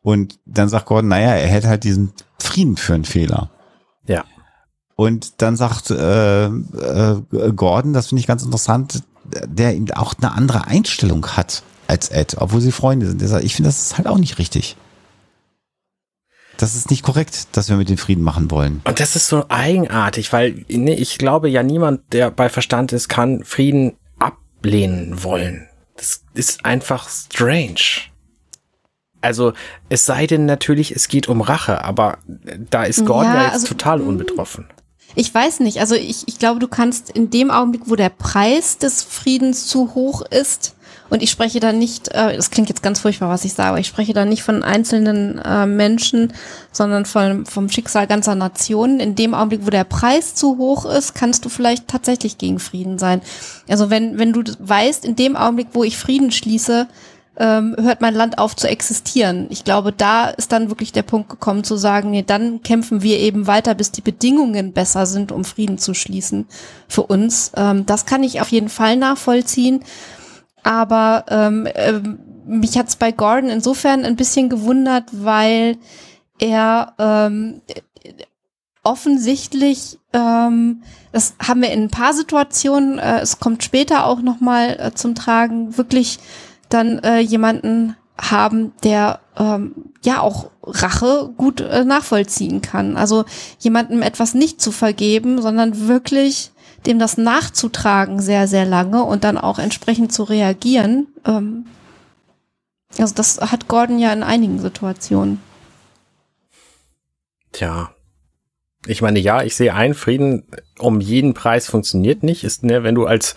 Und dann sagt Gordon, naja, er hält halt diesen Frieden für einen Fehler. Ja. Und dann sagt äh, äh, Gordon, das finde ich ganz interessant, der eben auch eine andere Einstellung hat als Ed, obwohl sie Freunde sind. Ich finde, das ist halt auch nicht richtig. Das ist nicht korrekt, dass wir mit den Frieden machen wollen. Und das ist so eigenartig, weil nee, ich glaube ja niemand, der bei Verstand ist, kann Frieden ablehnen wollen. Das ist einfach strange. Also es sei denn natürlich, es geht um Rache, aber da ist Gordon ja, ja jetzt also, total hm. unbetroffen. Ich weiß nicht, also ich, ich glaube, du kannst in dem Augenblick, wo der Preis des Friedens zu hoch ist, und ich spreche da nicht, äh, das klingt jetzt ganz furchtbar, was ich sage, aber ich spreche da nicht von einzelnen äh, Menschen, sondern von, vom Schicksal ganzer Nationen. In dem Augenblick, wo der Preis zu hoch ist, kannst du vielleicht tatsächlich gegen Frieden sein. Also wenn, wenn du weißt, in dem Augenblick, wo ich Frieden schließe, ähm, hört mein Land auf zu existieren. Ich glaube, da ist dann wirklich der Punkt gekommen zu sagen, nee, dann kämpfen wir eben weiter, bis die Bedingungen besser sind, um Frieden zu schließen für uns. Ähm, das kann ich auf jeden Fall nachvollziehen. Aber ähm, äh, mich hat's bei Gordon insofern ein bisschen gewundert, weil er ähm, offensichtlich, ähm, das haben wir in ein paar Situationen, äh, es kommt später auch nochmal äh, zum Tragen, wirklich dann äh, jemanden haben, der ähm, ja auch Rache gut äh, nachvollziehen kann. Also jemandem etwas nicht zu vergeben, sondern wirklich dem das nachzutragen sehr, sehr lange und dann auch entsprechend zu reagieren. Ähm, also das hat Gordon ja in einigen Situationen. Tja. Ich meine, ja, ich sehe ein, Frieden um jeden Preis funktioniert nicht. Ist, ne, wenn du als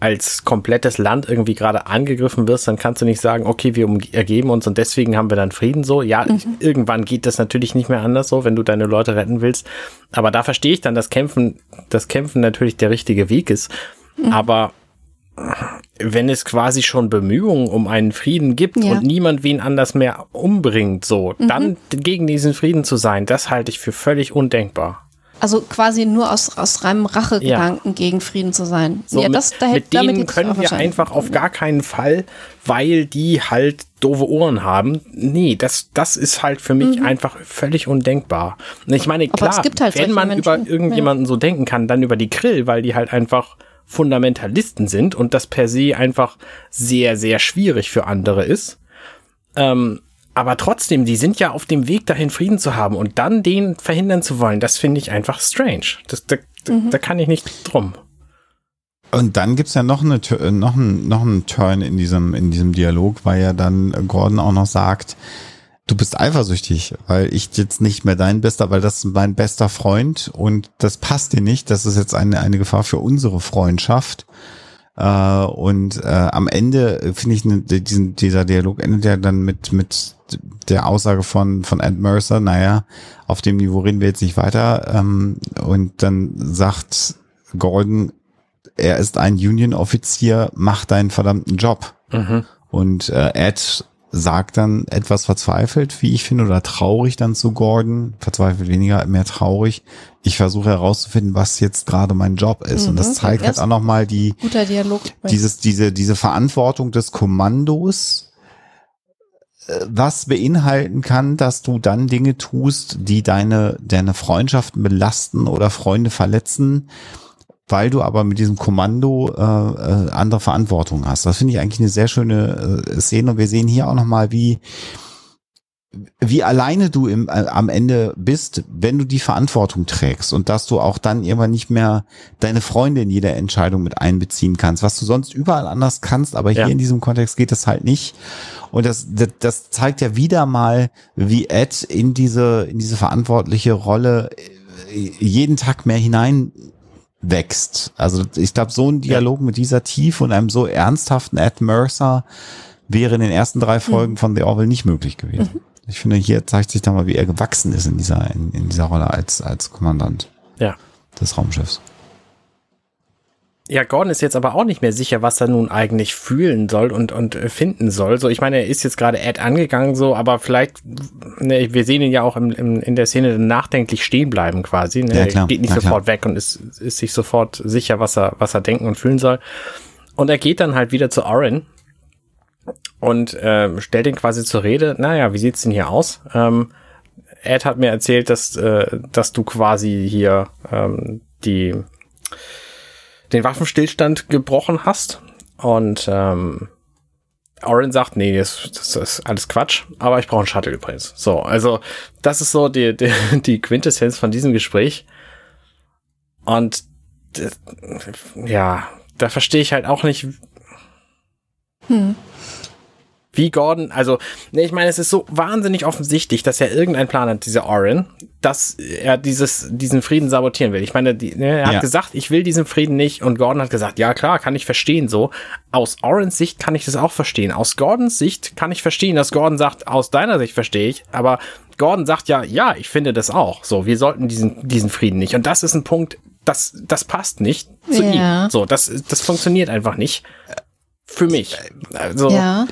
als komplettes Land irgendwie gerade angegriffen wirst, dann kannst du nicht sagen, okay, wir ergeben uns und deswegen haben wir dann Frieden so. Ja, mhm. irgendwann geht das natürlich nicht mehr anders so, wenn du deine Leute retten willst. Aber da verstehe ich dann, dass Kämpfen, das Kämpfen natürlich der richtige Weg ist. Mhm. Aber wenn es quasi schon Bemühungen um einen Frieden gibt ja. und niemand wen anders mehr umbringt, so, mhm. dann gegen diesen Frieden zu sein, das halte ich für völlig undenkbar. Also quasi nur aus, aus reinem Rachegedanken ja. gegen Frieden zu sein. So, ja, das, da mit denen können wir einfach auf gar keinen Fall, weil die halt doofe Ohren haben. Nee, das, das ist halt für mich mhm. einfach völlig undenkbar. Und ich meine, klar, halt wenn man Menschen. über irgendjemanden ja. so denken kann, dann über die Krill, weil die halt einfach Fundamentalisten sind und das per se einfach sehr, sehr schwierig für andere ist. Ähm, aber trotzdem, die sind ja auf dem Weg dahin, Frieden zu haben und dann den verhindern zu wollen, das finde ich einfach strange. Das, da, mhm. da kann ich nicht drum. Und dann gibt's ja noch, eine, noch, einen, noch einen Turn in diesem, in diesem Dialog, weil ja dann Gordon auch noch sagt, du bist eifersüchtig, weil ich jetzt nicht mehr dein bester, weil das ist mein bester Freund und das passt dir nicht. Das ist jetzt eine, eine Gefahr für unsere Freundschaft. Äh, und äh, am Ende finde ich ne, diesen, dieser Dialog endet ja dann mit mit der Aussage von von Ed Mercer. Naja, auf dem Niveau reden wir jetzt nicht weiter. Ähm, und dann sagt Gordon, er ist ein Union-Offizier, mach deinen verdammten Job. Mhm. Und äh, Ed sagt dann etwas verzweifelt, wie ich finde, oder traurig dann zu Gordon. Verzweifelt weniger, mehr traurig. Ich versuche herauszufinden, was jetzt gerade mein Job ist. Mhm, und das mhm. zeigt halt auch nochmal die, guter Dialog. dieses, diese, diese Verantwortung des Kommandos, äh, was beinhalten kann, dass du dann Dinge tust, die deine, deine Freundschaften belasten oder Freunde verletzen weil du aber mit diesem Kommando äh, äh, andere Verantwortung hast. Das finde ich eigentlich eine sehr schöne äh, Szene. Und wir sehen hier auch nochmal, wie, wie alleine du im, äh, am Ende bist, wenn du die Verantwortung trägst und dass du auch dann irgendwann nicht mehr deine Freunde in jeder Entscheidung mit einbeziehen kannst, was du sonst überall anders kannst, aber hier ja. in diesem Kontext geht das halt nicht. Und das, das, das zeigt ja wieder mal, wie Ed in diese, in diese verantwortliche Rolle äh, jeden Tag mehr hinein wächst. Also ich glaube, so ein Dialog mit dieser Tiefe und einem so ernsthaften Ed Mercer wäre in den ersten drei Folgen mhm. von The Orville nicht möglich gewesen. Mhm. Ich finde, hier zeigt sich dann mal, wie er gewachsen ist in dieser, in, in dieser Rolle als, als Kommandant ja. des Raumschiffs. Ja, Gordon ist jetzt aber auch nicht mehr sicher, was er nun eigentlich fühlen soll und, und äh, finden soll. So, ich meine, er ist jetzt gerade Ed angegangen, so, aber vielleicht, ne, wir sehen ihn ja auch im, im, in der Szene nachdenklich stehen bleiben quasi. Ne? Ja, er geht nicht ja, sofort weg und ist, ist sich sofort sicher, was er, was er denken und fühlen soll. Und er geht dann halt wieder zu Oren und äh, stellt ihn quasi zur Rede. Naja, wie sieht's denn hier aus? Ähm, Ed hat mir erzählt, dass, äh, dass du quasi hier ähm, die den Waffenstillstand gebrochen hast. Und ähm, Oren sagt, nee, das, das ist alles Quatsch, aber ich brauche einen Shuttle übrigens. So, also das ist so die, die, die Quintessenz von diesem Gespräch. Und ja, da verstehe ich halt auch nicht, hm wie Gordon, also, ne, ich meine, es ist so wahnsinnig offensichtlich, dass er irgendeinen Plan hat, dieser Oren, dass er dieses, diesen Frieden sabotieren will. Ich meine, die, ne, er hat ja. gesagt, ich will diesen Frieden nicht und Gordon hat gesagt, ja klar, kann ich verstehen so. Aus Orens Sicht kann ich das auch verstehen. Aus Gordons Sicht kann ich verstehen, dass Gordon sagt, aus deiner Sicht verstehe ich, aber Gordon sagt ja, ja, ich finde das auch. So, wir sollten diesen, diesen Frieden nicht. Und das ist ein Punkt, das, das passt nicht zu ja. ihm. So, das, das funktioniert einfach nicht. Für mich. Also, ja.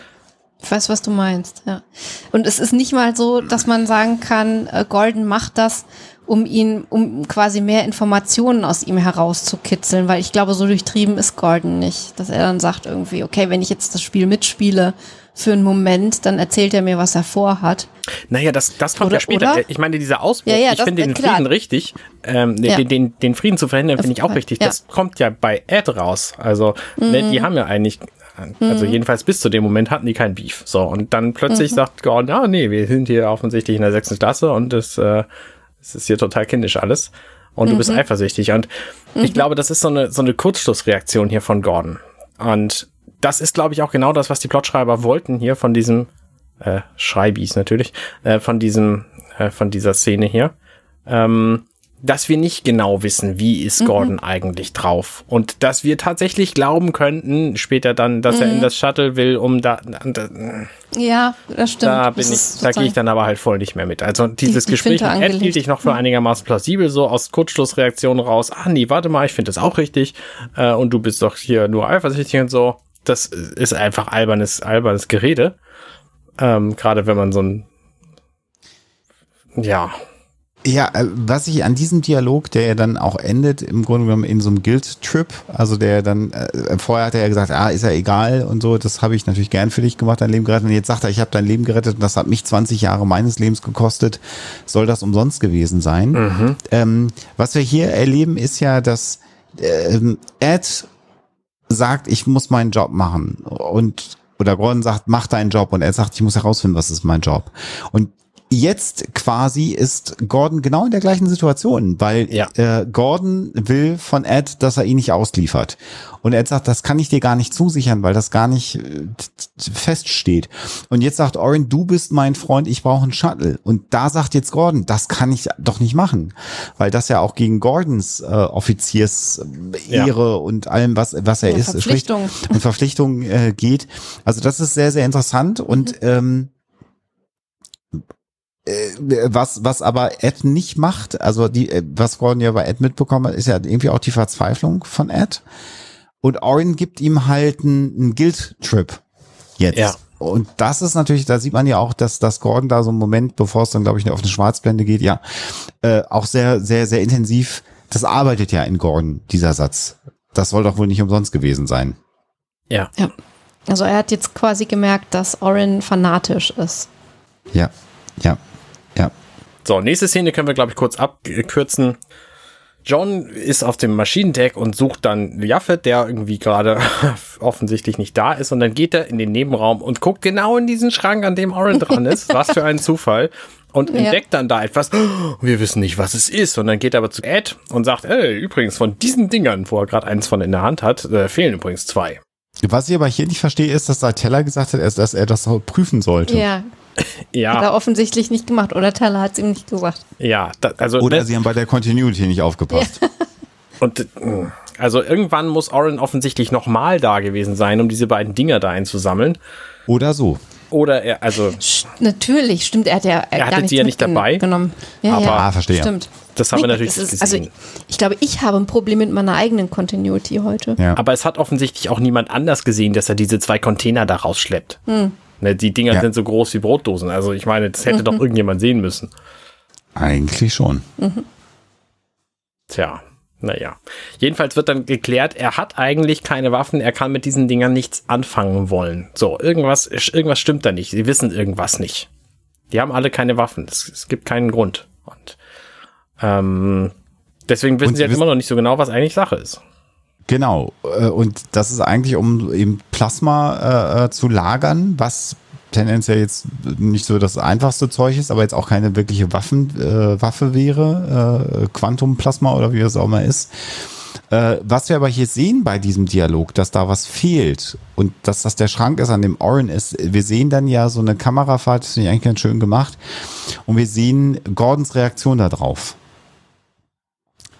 Ich weiß, was du meinst, ja. Und es ist nicht mal so, dass man sagen kann, äh, Golden macht das, um ihn, um quasi mehr Informationen aus ihm herauszukitzeln, weil ich glaube, so durchtrieben ist Golden nicht, dass er dann sagt irgendwie, okay, wenn ich jetzt das Spiel mitspiele für einen Moment, dann erzählt er mir, was er vorhat. Naja, das, das kommt oder, ja später. Oder? Ich meine, dieser Ausbruch, ja, ja, ich finde den klar. Frieden richtig, ähm, ja. den, den, den Frieden zu verhindern, finde ich auch richtig. Das kommt ja bei Ed raus. Also, mhm. ne, die haben ja eigentlich also mhm. jedenfalls bis zu dem Moment hatten die kein Beef. So, und dann plötzlich mhm. sagt Gordon, ah nee, wir sind hier offensichtlich in der sechsten Klasse und es, äh, es ist hier total kindisch alles. Und mhm. du bist mhm. eifersüchtig. Und ich mhm. glaube, das ist so eine, so eine Kurzschlussreaktion hier von Gordon. Und das ist, glaube ich, auch genau das, was die Plotschreiber wollten hier von diesem, äh, Schreibis natürlich, äh, von diesem, äh, von dieser Szene hier. Ähm, dass wir nicht genau wissen, wie ist mhm. Gordon eigentlich drauf. Und dass wir tatsächlich glauben könnten, später dann, dass mhm. er in mhm. das Shuttle will, um da. da ja, das stimmt. Da, bin ich, da gehe ich dann aber halt voll nicht mehr mit. Also dieses ich, Gespräch mit Ed hielt ich noch für mhm. einigermaßen plausibel, so aus Kurzschlussreaktionen raus. Ah, nee, warte mal, ich finde das auch richtig. Äh, und du bist doch hier nur eifersüchtig und so. Das ist einfach albernes, albernes Gerede. Ähm, Gerade wenn man so ein ja, ja, äh, was ich an diesem Dialog, der ja dann auch endet, im Grunde genommen in so einem Guilt-Trip, also der dann, äh, vorher hat er ja gesagt, ah, ist ja egal und so, das habe ich natürlich gern für dich gemacht, dein Leben gerettet. Und jetzt sagt er, ich habe dein Leben gerettet und das hat mich 20 Jahre meines Lebens gekostet. Soll das umsonst gewesen sein? Mhm. Ähm, was wir hier erleben, ist ja, dass ähm, Ed sagt, ich muss meinen Job machen und oder Gordon sagt, mach deinen Job und er sagt, ich muss herausfinden, was ist mein Job. Und jetzt quasi ist Gordon genau in der gleichen Situation, weil ja. äh, Gordon will von Ed, dass er ihn nicht ausliefert. Und Ed sagt, das kann ich dir gar nicht zusichern, weil das gar nicht äh, feststeht. Und jetzt sagt Orin, du bist mein Freund, ich brauche einen Shuttle. Und da sagt jetzt Gordon, das kann ich doch nicht machen, weil das ja auch gegen Gordons äh, Offiziersehre ja. und allem, was, was er ja, ist, Verpflichtung. und Verpflichtung äh, geht. Also das ist sehr, sehr interessant und mhm. ähm, äh, was, was aber Ed nicht macht, also die, äh, was Gordon ja bei Ed mitbekommen hat, ist ja irgendwie auch die Verzweiflung von Ed. Und Orin gibt ihm halt einen, einen Guilt-Trip jetzt. Ja. Und das ist natürlich, da sieht man ja auch, dass, dass Gordon da so einen Moment, bevor es dann, glaube ich, auf eine Schwarzblende geht, ja, äh, auch sehr, sehr, sehr intensiv, das arbeitet ja in Gordon, dieser Satz. Das soll doch wohl nicht umsonst gewesen sein. Ja. ja. Also er hat jetzt quasi gemerkt, dass Orin fanatisch ist. Ja. Ja. So, nächste Szene können wir, glaube ich, kurz abkürzen. John ist auf dem Maschinendeck und sucht dann Jaffet, der irgendwie gerade offensichtlich nicht da ist. Und dann geht er in den Nebenraum und guckt genau in diesen Schrank, an dem Oren dran ist. Was für ein Zufall. Und ja. entdeckt dann da etwas. Wir wissen nicht, was es ist. Und dann geht er aber zu Ed und sagt, ey, übrigens, von diesen Dingern, wo er gerade eins von in der Hand hat, äh, fehlen übrigens zwei. Was ich aber hier nicht verstehe, ist, dass da Teller gesagt hat, dass er das prüfen sollte. Ja, ja. Hat er offensichtlich nicht gemacht oder Tyler hat es ihm nicht gesagt. Ja, da, also. Oder ne, sie haben bei der Continuity nicht aufgepasst. Ja. Und äh, also irgendwann muss Oren offensichtlich nochmal da gewesen sein, um diese beiden Dinger da einzusammeln. Oder so. Oder er, also. Natürlich, stimmt, er hat ja. Er hatte sie ja nicht dabei. Genommen. Ja, aber, ja, ah, verstehe. Stimmt. Das haben nee, wir natürlich ist, gesehen. Also, ich glaube, ich habe ein Problem mit meiner eigenen Continuity heute. Ja. Aber es hat offensichtlich auch niemand anders gesehen, dass er diese zwei Container da rausschleppt. Hm. Ne, die Dinger ja. sind so groß wie Brotdosen. Also ich meine, das hätte mhm. doch irgendjemand sehen müssen. Eigentlich schon. Mhm. Tja, naja. Jedenfalls wird dann geklärt, er hat eigentlich keine Waffen, er kann mit diesen Dingern nichts anfangen wollen. So, irgendwas, irgendwas stimmt da nicht. Sie wissen irgendwas nicht. Die haben alle keine Waffen. Es, es gibt keinen Grund. Und ähm, deswegen wissen Und sie halt immer noch nicht so genau, was eigentlich Sache ist. Genau. Äh, und das ist eigentlich, um eben Plasma äh, äh, zu lagern, was tendenziell jetzt nicht so das einfachste Zeug ist, aber jetzt auch keine wirkliche Waffen, äh, Waffe wäre, äh, Quantumplasma oder wie es auch mal ist. Äh, was wir aber hier sehen bei diesem Dialog, dass da was fehlt und dass das der Schrank ist, an dem Oren ist, wir sehen dann ja so eine Kamerafahrt, das finde ich eigentlich ganz schön gemacht, und wir sehen Gordons Reaktion darauf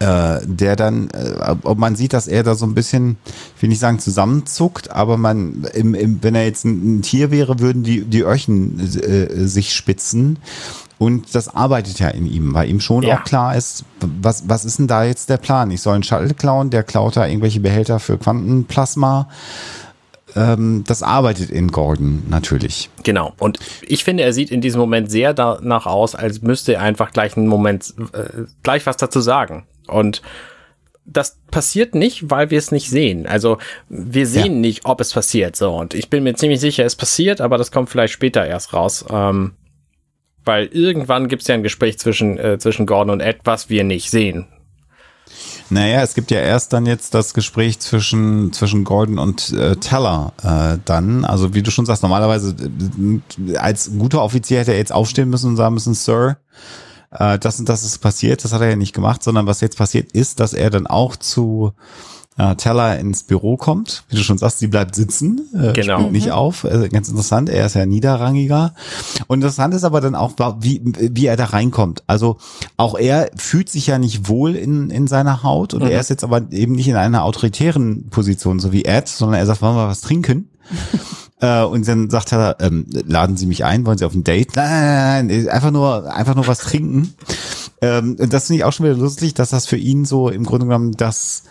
äh, der dann, äh, man sieht, dass er da so ein bisschen, ich will nicht sagen zusammenzuckt, aber man, im, im, wenn er jetzt ein, ein, Tier wäre, würden die, die Öhrchen äh, sich spitzen. Und das arbeitet ja in ihm, weil ihm schon ja. auch klar ist, was, was ist denn da jetzt der Plan? Ich soll einen Shuttle klauen, der klaut da irgendwelche Behälter für Quantenplasma ähm, das arbeitet in Gordon natürlich. Genau. Und ich finde, er sieht in diesem Moment sehr danach aus, als müsste er einfach gleich einen Moment äh, gleich was dazu sagen. Und das passiert nicht, weil wir es nicht sehen. Also wir sehen ja. nicht, ob es passiert. So und ich bin mir ziemlich sicher, es passiert, aber das kommt vielleicht später erst raus, ähm, weil irgendwann gibt es ja ein Gespräch zwischen äh, zwischen Gordon und Ed, was wir nicht sehen. Naja, es gibt ja erst dann jetzt das Gespräch zwischen, zwischen Gordon und äh, Teller äh, dann. Also wie du schon sagst, normalerweise äh, als guter Offizier hätte er jetzt aufstehen müssen und sagen müssen, Sir, äh, das und das ist passiert. Das hat er ja nicht gemacht, sondern was jetzt passiert ist, dass er dann auch zu äh, Teller ins Büro kommt. Wie du schon sagst, sie bleibt sitzen, äh, genau. spielt nicht mhm. auf. Also ganz interessant, er ist ja niederrangiger. Und interessant ist aber dann auch, wie, wie er da reinkommt. Also auch er fühlt sich ja nicht wohl in, in seiner Haut und mhm. er ist jetzt aber eben nicht in einer autoritären Position, so wie Ed, sondern er sagt, wollen wir was trinken? Äh, und dann sagt er, ähm, laden Sie mich ein, wollen Sie auf ein Date? Nein, nein, nein, einfach nur, einfach nur was trinken. Ähm, das finde ich auch schon wieder lustig, dass das für ihn so im Grunde genommen das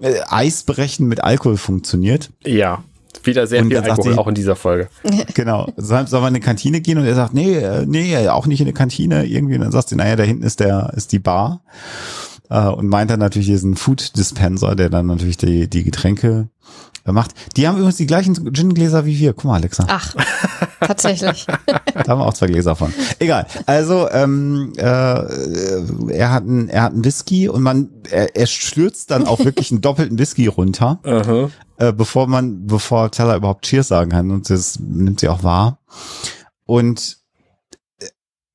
äh, Eisbrechen mit Alkohol funktioniert. Ja. Wieder sehr und viel Alkohol, die, auch in dieser Folge. Genau. Soll, soll man in eine Kantine gehen? Und er sagt, nee, äh, nee, auch nicht in eine Kantine irgendwie. Und dann sagst du, naja, da hinten ist der, ist die Bar. Äh, und meint dann natürlich diesen Food Dispenser, der dann natürlich die, die Getränke macht. Die haben übrigens die gleichen Gin-Gläser wie wir. Guck mal, Alexa. Ach, tatsächlich. da haben wir auch zwei Gläser von. Egal. Also ähm, äh, er hat einen, er hat einen Whisky und man er, er stürzt dann auch wirklich einen doppelten Whisky runter, uh -huh. äh, bevor man bevor Teller überhaupt Cheers sagen kann und das nimmt sie auch wahr. Und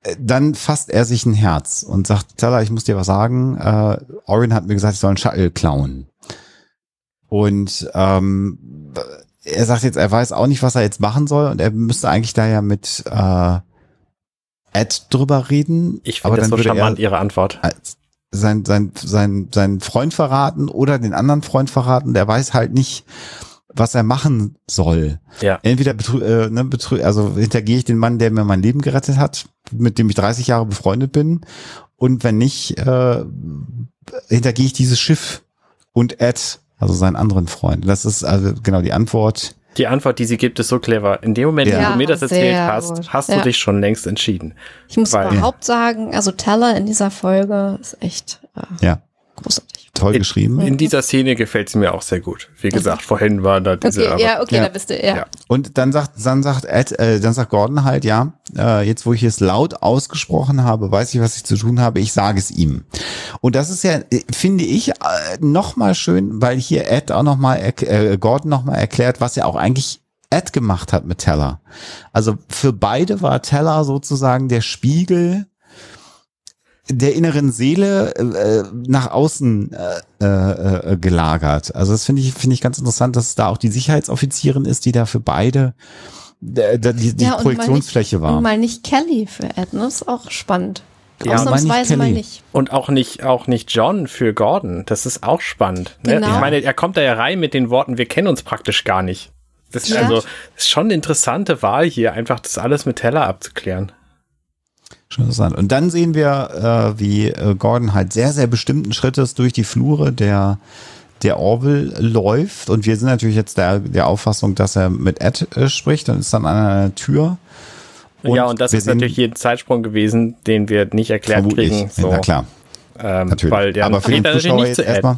äh, dann fasst er sich ein Herz und sagt, Teller, ich muss dir was sagen. Äh, Orin hat mir gesagt, ich soll einen Shuttle klauen. Und ähm, er sagt jetzt, er weiß auch nicht, was er jetzt machen soll und er müsste eigentlich da ja mit äh, Ed drüber reden. Ich finde das so charmant, ihre Antwort. Sein, sein, sein, sein Freund verraten oder den anderen Freund verraten, der weiß halt nicht, was er machen soll. Ja. Entweder betrü äh, ne, betrü also hintergehe ich den Mann, der mir mein Leben gerettet hat, mit dem ich 30 Jahre befreundet bin, und wenn nicht, äh, hintergehe ich dieses Schiff und Ed also seinen anderen Freund. Das ist also genau die Antwort. Die Antwort, die sie gibt, ist so clever. In dem Moment, ja. wo du mir das erzählt hast, gut. hast du ja. dich schon längst entschieden. Ich muss Weil, überhaupt sagen, also Teller in dieser Folge ist echt äh, ja. großartig toll in, geschrieben. In dieser Szene gefällt sie mir auch sehr gut. Wie gesagt, okay. vorhin war da diese. Okay, ja, okay, ja. da bist du, ja. ja. Und dann sagt, dann sagt Ed, äh, dann sagt Gordon halt, ja, äh, jetzt wo ich es laut ausgesprochen habe, weiß ich, was ich zu tun habe, ich sage es ihm. Und das ist ja, äh, finde ich, äh, nochmal schön, weil hier Ed auch nochmal, äh, Gordon nochmal erklärt, was er auch eigentlich Ed gemacht hat mit Teller. Also für beide war Teller sozusagen der Spiegel der inneren Seele äh, nach außen äh, äh, gelagert. Also das finde ich finde ich ganz interessant, dass es da auch die Sicherheitsoffizierin ist, die da für beide äh, die, die ja, Projektionsfläche nicht, war. Und mal nicht Kelly für Ed, ne? ist auch spannend. Ja, Ausnahmsweise mal nicht. Und auch nicht, auch nicht John für Gordon. Das ist auch spannend. Ne? Genau. Ich meine, er kommt da ja rein mit den Worten, wir kennen uns praktisch gar nicht. Das ist ja. also, das ist schon eine interessante Wahl hier, einfach das alles mit Teller abzuklären. Schon interessant. Und dann sehen wir, äh, wie äh, Gordon halt sehr, sehr bestimmten Schrittes durch die Flure der, der Orville läuft. Und wir sind natürlich jetzt der, der Auffassung, dass er mit Ed äh, spricht und ist dann an einer Tür. Und ja, und das ist natürlich hier ein Zeitsprung gewesen, den wir nicht erklärt vermutlich. kriegen. So. Na klar. Ähm, natürlich. Weil der Aber für den Zuschauer jetzt erstmal.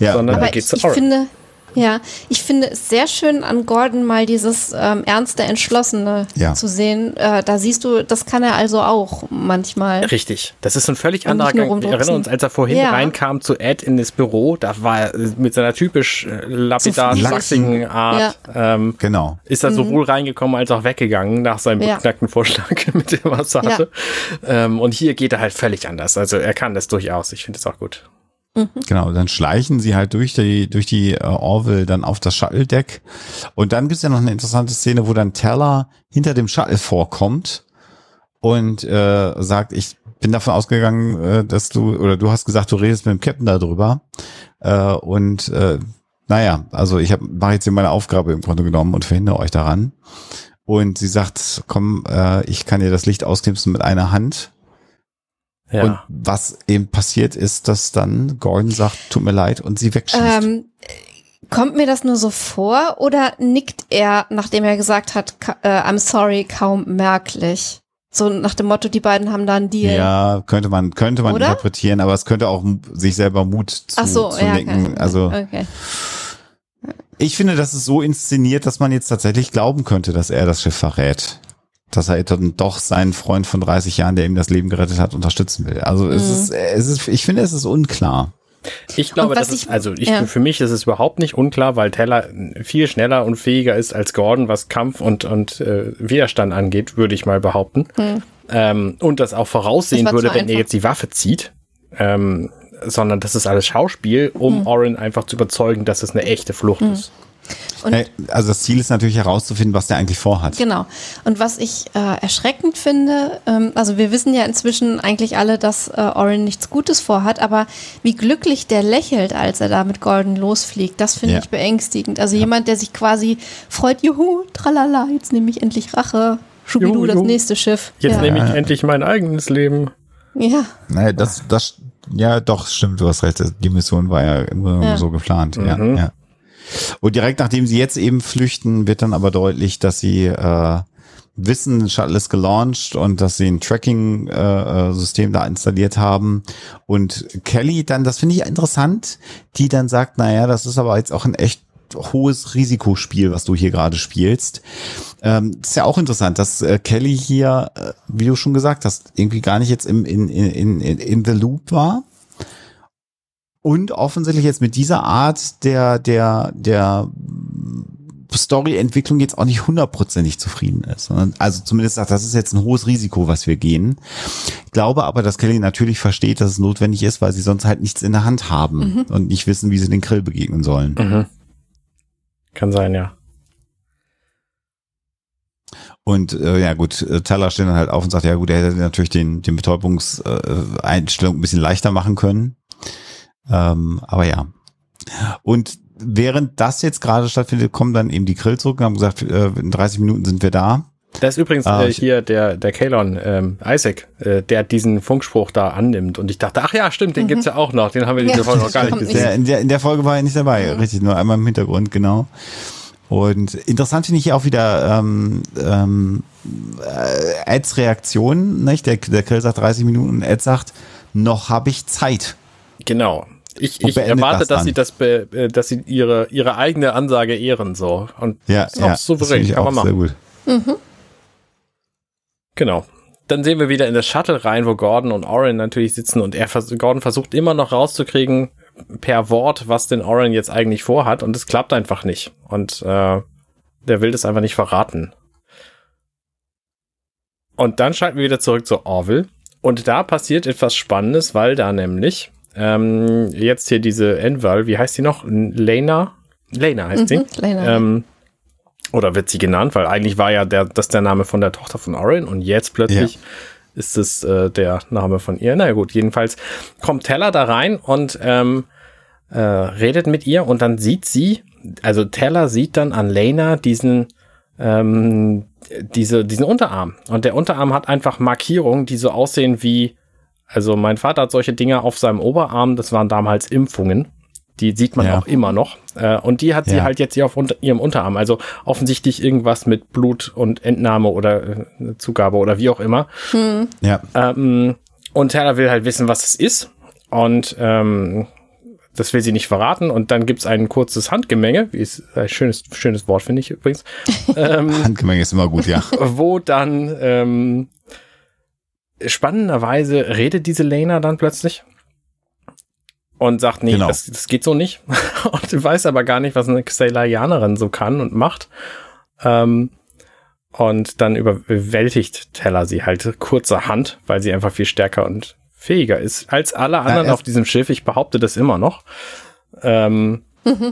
Ja. Sondern aber ich, ich finde, Ja, ich finde es sehr schön an Gordon mal dieses ähm, ernste, entschlossene Ja. zu sehen. Äh, da siehst du, das kann er also auch manchmal. Richtig. Das ist ein völlig Und anderer Gang. Wir erinnern uns, als er vorhin Ja. reinkam zu Ed in das Büro, da war er mit seiner typisch äh, lapidar schlachsigen Art, ähm, Genau. ist er sowohl reingekommen als auch weggegangen nach seinem Mhm. Ja. beknackten Vorschlag mit der Massage. Ähm, und hier geht er halt völlig anders. Also er kann das durchaus. Ich finde es auch gut. Genau, dann schleichen sie halt durch die, durch die äh, Orville dann auf das Shuttle-Deck. Und dann gibt's ja noch eine interessante Szene, wo dann Teller hinter dem Shuttle vorkommt und äh, sagt, ich bin davon ausgegangen, äh, dass du, oder du hast gesagt, du redest mit dem Captain darüber. Äh, und äh, naja, also ich habe mache jetzt hier meine Aufgabe im Grunde genommen und verhindere euch daran. Und sie sagt, komm, äh, ich kann dir das Licht ausknipsen mit einer Hand. Ja. Und was eben passiert ist, dass dann Gordon sagt, tut mir leid und sie wegschießt. Ähm, kommt mir das nur so vor oder nickt er, nachdem er gesagt hat, äh, I'm sorry, kaum merklich? So nach dem Motto, die beiden haben da einen Deal. Ja, könnte man, könnte man Oder? interpretieren, aber es könnte auch sich selber Mut zu, Ach so, zu ja, nicken. okay. Also Okay. ich finde, das ist so inszeniert, dass man jetzt tatsächlich glauben könnte, dass er das Schiff verrät. Dass er dann doch seinen Freund von 30 Jahren, der ihm das Leben gerettet hat, unterstützen will. Also es Mhm. ist, es ist, ich finde, es ist unklar. Ich glaube, das ist, ich- also ich, ja. für mich ist es überhaupt nicht unklar, weil Teller viel schneller und fähiger ist als Gordon, was Kampf und, und äh, Widerstand angeht, würde ich mal behaupten. Ähm, und das auch voraussehen Das würde, wenn er einfach. jetzt die Waffe zieht. Ähm, sondern das ist alles Schauspiel, um Orin einfach zu überzeugen, dass es eine echte Flucht ist. Und- Also das Ziel ist natürlich herauszufinden, was der eigentlich vorhat. Genau. Und was ich äh, erschreckend finde, ähm, also wir wissen ja inzwischen eigentlich alle, dass äh, Orin nichts Gutes vorhat, aber wie glücklich der lächelt, als er da mit Gordon losfliegt, das finde Ja. ich beängstigend. Also jemand, der sich quasi freut, juhu, tralala, jetzt nehme ich endlich Rache. Schubidu, Juhu, das juhu. nächste Schiff. Jetzt ja. nehme ich endlich mein eigenes Leben. ja. Naja, das, das, ja, doch, stimmt, du hast recht. Die Mission war ja immer Ja. so geplant. Ja, Mhm. ja. Und direkt nachdem sie jetzt eben flüchten, wird dann aber deutlich, dass sie äh, wissen, Shuttle ist gelauncht und dass sie ein Tracking-System da installiert haben. Und Kelly dann, das finde ich interessant, die dann sagt, naja, das ist aber jetzt auch ein echt hohes Risikospiel, was du hier gerade spielst. Ähm, ist ja auch interessant, dass äh, Kelly hier, äh, wie du schon gesagt hast, irgendwie gar nicht jetzt im, in, in, in, in the loop war. Und offensichtlich jetzt mit dieser Art der, der, der Story-Entwicklung jetzt auch nicht hundertprozentig zufrieden ist. Also zumindest sagt, das ist jetzt ein hohes Risiko, was wir gehen. Ich glaube aber, dass Kelly natürlich versteht, dass es notwendig ist, weil sie sonst halt nichts in der Hand haben und nicht wissen, wie sie den Grill begegnen sollen. Mhm. Kann sein, ja. Und äh, ja gut, äh, Teller steht dann halt auf und sagt, ja gut, er hätte natürlich den, den Betäubungseinstellung äh, ein bisschen leichter machen können. Ähm, aber ja. Und während das jetzt gerade stattfindet, kommen dann eben die Grill zurück und haben gesagt, äh, in 30 Minuten sind wir da. Da ist übrigens Ah, äh, hier der, der Kalon, ähm, Isaac, äh, der diesen Funkspruch da annimmt. Und ich dachte, ach ja, stimmt, den gibt's ja auch noch. Den haben wir Ja, Folge noch gar nicht gesehen. Der, in, der, in der Folge war er nicht dabei, richtig, nur einmal im Hintergrund, genau. Und interessant finde ich hier auch wieder ähm, ähm, äh, Eds Reaktion, nicht? Der, der Grill sagt 30 Minuten und Ed sagt, noch habe ich Zeit. Genau. Ich, ich erwarte, das dass sie das, be, äh, dass sie ihre, ihre eigene Ansage ehren so. Und Ja, ist auch ja, das souverän, ich kann man machen. gut. Genau. Dann sehen wir wieder in das Shuttle rein, wo Gordon und Oren natürlich sitzen und er Gordon versucht immer noch rauszukriegen per Wort, was denn Oren jetzt eigentlich vorhat und es klappt einfach nicht. Und äh, der will das einfach nicht verraten. Und dann schalten wir wieder zurück zu Orville. Und da passiert etwas Spannendes, weil da nämlich ähm, jetzt hier diese Enval, wie heißt sie noch? Lena? Lena heißt sie. Mhm, Lena. Ähm, oder wird sie genannt, weil eigentlich war ja der, das der Name von der Tochter von Oren und jetzt plötzlich ist es äh, der Name von ihr. Na ja, gut, jedenfalls kommt Teller da rein und ähm, äh, redet mit ihr und dann sieht sie, also Teller sieht dann an Lena diesen ähm, diese, diesen Unterarm. Und der Unterarm hat einfach Markierungen, die so aussehen wie, also mein Vater hat solche Dinger auf seinem Oberarm, das waren damals Impfungen. Die sieht man Ja. auch immer noch. Äh, und die hat sie Ja. halt jetzt hier auf unter, ihrem Unterarm. Also offensichtlich irgendwas mit Blut und Entnahme oder äh, Zugabe oder wie auch immer. Ja, Ähm, und Taylor will halt wissen, was es ist. Und ähm, das will sie nicht verraten und dann gibt's ein kurzes Handgemenge, wie ist ein schönes, schönes Wort, finde ich übrigens. ähm, Handgemenge ist immer gut, ja. Wo dann ähm, spannenderweise redet diese Lena dann plötzlich und sagt, nee, genau. das, das geht so nicht. und weiß aber gar nicht, was eine Xelarianerin so kann und macht. Ähm, und dann überwältigt Teller sie halt kurzerhand, weil sie einfach viel stärker und fähiger ist als alle anderen ja, auf diesem Schiff. Ich behaupte das immer noch. Ähm,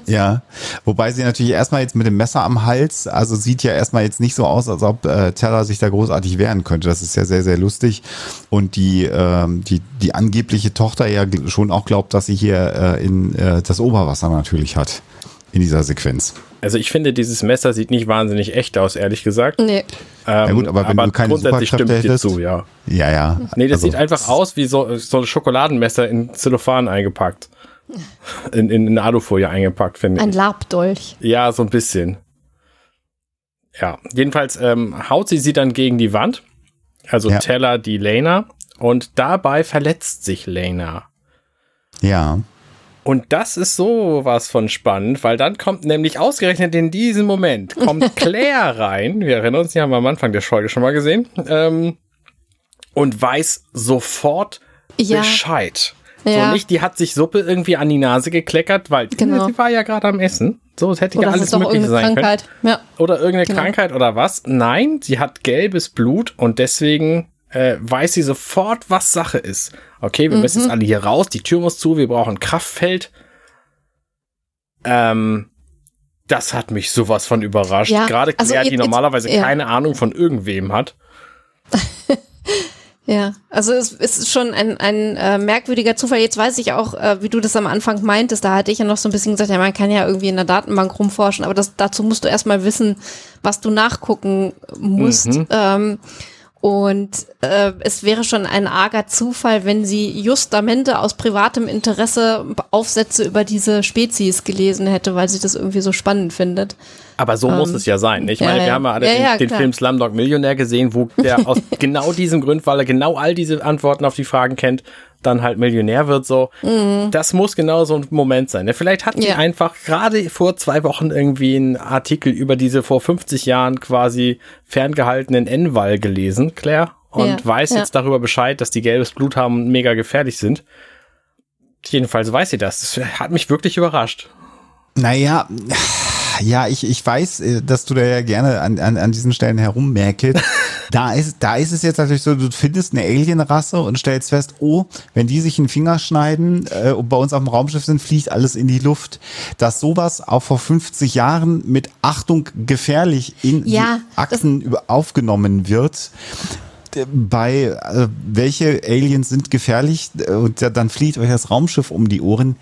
Ja, wobei sie natürlich erstmal jetzt mit dem Messer am Hals, also sieht ja erstmal jetzt nicht so aus, als ob äh, Teller sich da großartig wehren könnte. Das ist ja sehr, sehr lustig. Und die, ähm, die, die angebliche Tochter ja schon auch glaubt, dass sie hier äh, in äh, das Oberwasser natürlich hat in dieser Sequenz. Also ich finde, dieses Messer sieht nicht wahnsinnig echt aus, ehrlich gesagt. Nee. Ähm, ja gut, aber wenn aber du keine grundsätzlich stimmt hättest, dir zu, ja. Ja, ja. Nee, das also, sieht einfach aus wie so, so ein Schokoladenmesser in Zellophan eingepackt. In, in, in Alufolie eingepackt, finde ich. Ein Labdolch. Ja, so ein bisschen. Ja, jedenfalls ähm, haut sie sie dann gegen die Wand. Also ja. Teller die Lena. Und dabei verletzt sich Lena. Ja. Und das ist so was von spannend, weil dann kommt nämlich ausgerechnet in diesem Moment, kommt Claire rein, wir erinnern uns, die haben wir am Anfang der Folge schon mal gesehen, ähm, und weiß sofort ja. Bescheid. Ja. So nicht, die hat sich Suppe irgendwie an die Nase gekleckert, weil genau. sie war ja gerade am Essen. So, es hätte oder ja alles mögliche sein Krankheit. können. Ja. Oder irgendeine genau. Krankheit oder was. Nein, sie hat gelbes Blut und deswegen äh, weiß sie sofort, was Sache ist. Okay, wir mhm. müssen jetzt alle hier raus, die Tür muss zu, wir brauchen Kraftfeld. Ähm, das hat mich sowas von überrascht. Ja, Gerade also Claire, also, die normalerweise ja. keine Ahnung von irgendwem hat. ja, also es, ist schon ein, ein äh, merkwürdiger Zufall. Jetzt weiß ich auch, äh, wie du das am Anfang meintest, da hatte ich ja noch so ein bisschen gesagt, ja, man kann ja irgendwie in der Datenbank rumforschen, aber das, dazu musst du erstmal wissen, was du nachgucken musst. Mhm. Ähm, und äh, es wäre schon ein arger Zufall, wenn sie justamente aus privatem Interesse Aufsätze über diese Spezies gelesen hätte, weil sie das irgendwie so spannend findet. Aber so ähm, muss es ja sein. Ich meine, ja, wir haben ja alle ja, den, den Film Slumdog Millionär gesehen, wo der aus genau diesem Grund, weil er genau all diese Antworten auf die Fragen kennt, dann halt Millionär wird so. Mhm. Das muss genau so ein Moment sein. Vielleicht hatten die einfach gerade vor zwei Wochen irgendwie einen Artikel über diese vor 50 Jahren quasi ferngehaltenen N-Wall gelesen, Claire, und ja. weiß jetzt darüber Bescheid, dass die gelbes Blut haben und mega gefährlich sind. Jedenfalls weiß sie das. Das hat mich wirklich überrascht. Naja, ja, ich, ich weiß, äh, dass du da ja gerne an, an, an diesen Stellen herummerkelst. da ist, da ist es jetzt natürlich so, du findest eine Alienrasse und stellst fest, oh, wenn die sich einen Finger schneiden äh, und bei uns auf dem Raumschiff sind, fliegt alles in die Luft. Dass sowas auch vor 50 Jahren mit Achtung gefährlich in ja, Akten aufgenommen wird, bei äh, welche Aliens sind gefährlich und dann fliegt euch das Raumschiff um die Ohren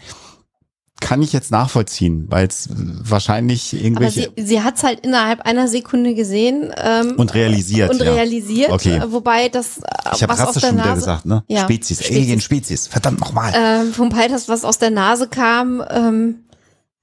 kann ich jetzt nachvollziehen, weil es wahrscheinlich irgendwelche. Aber sie, sie hat es halt innerhalb einer Sekunde gesehen ähm, und realisiert. Und ja. realisiert. Okay. Wobei das. Ich habe Rasse schon wieder gesagt, ne? Ja. Spezies, Spezies, Alien Spezies. Verdammt nochmal. Ähm, wobei das, was aus der Nase kam, ähm,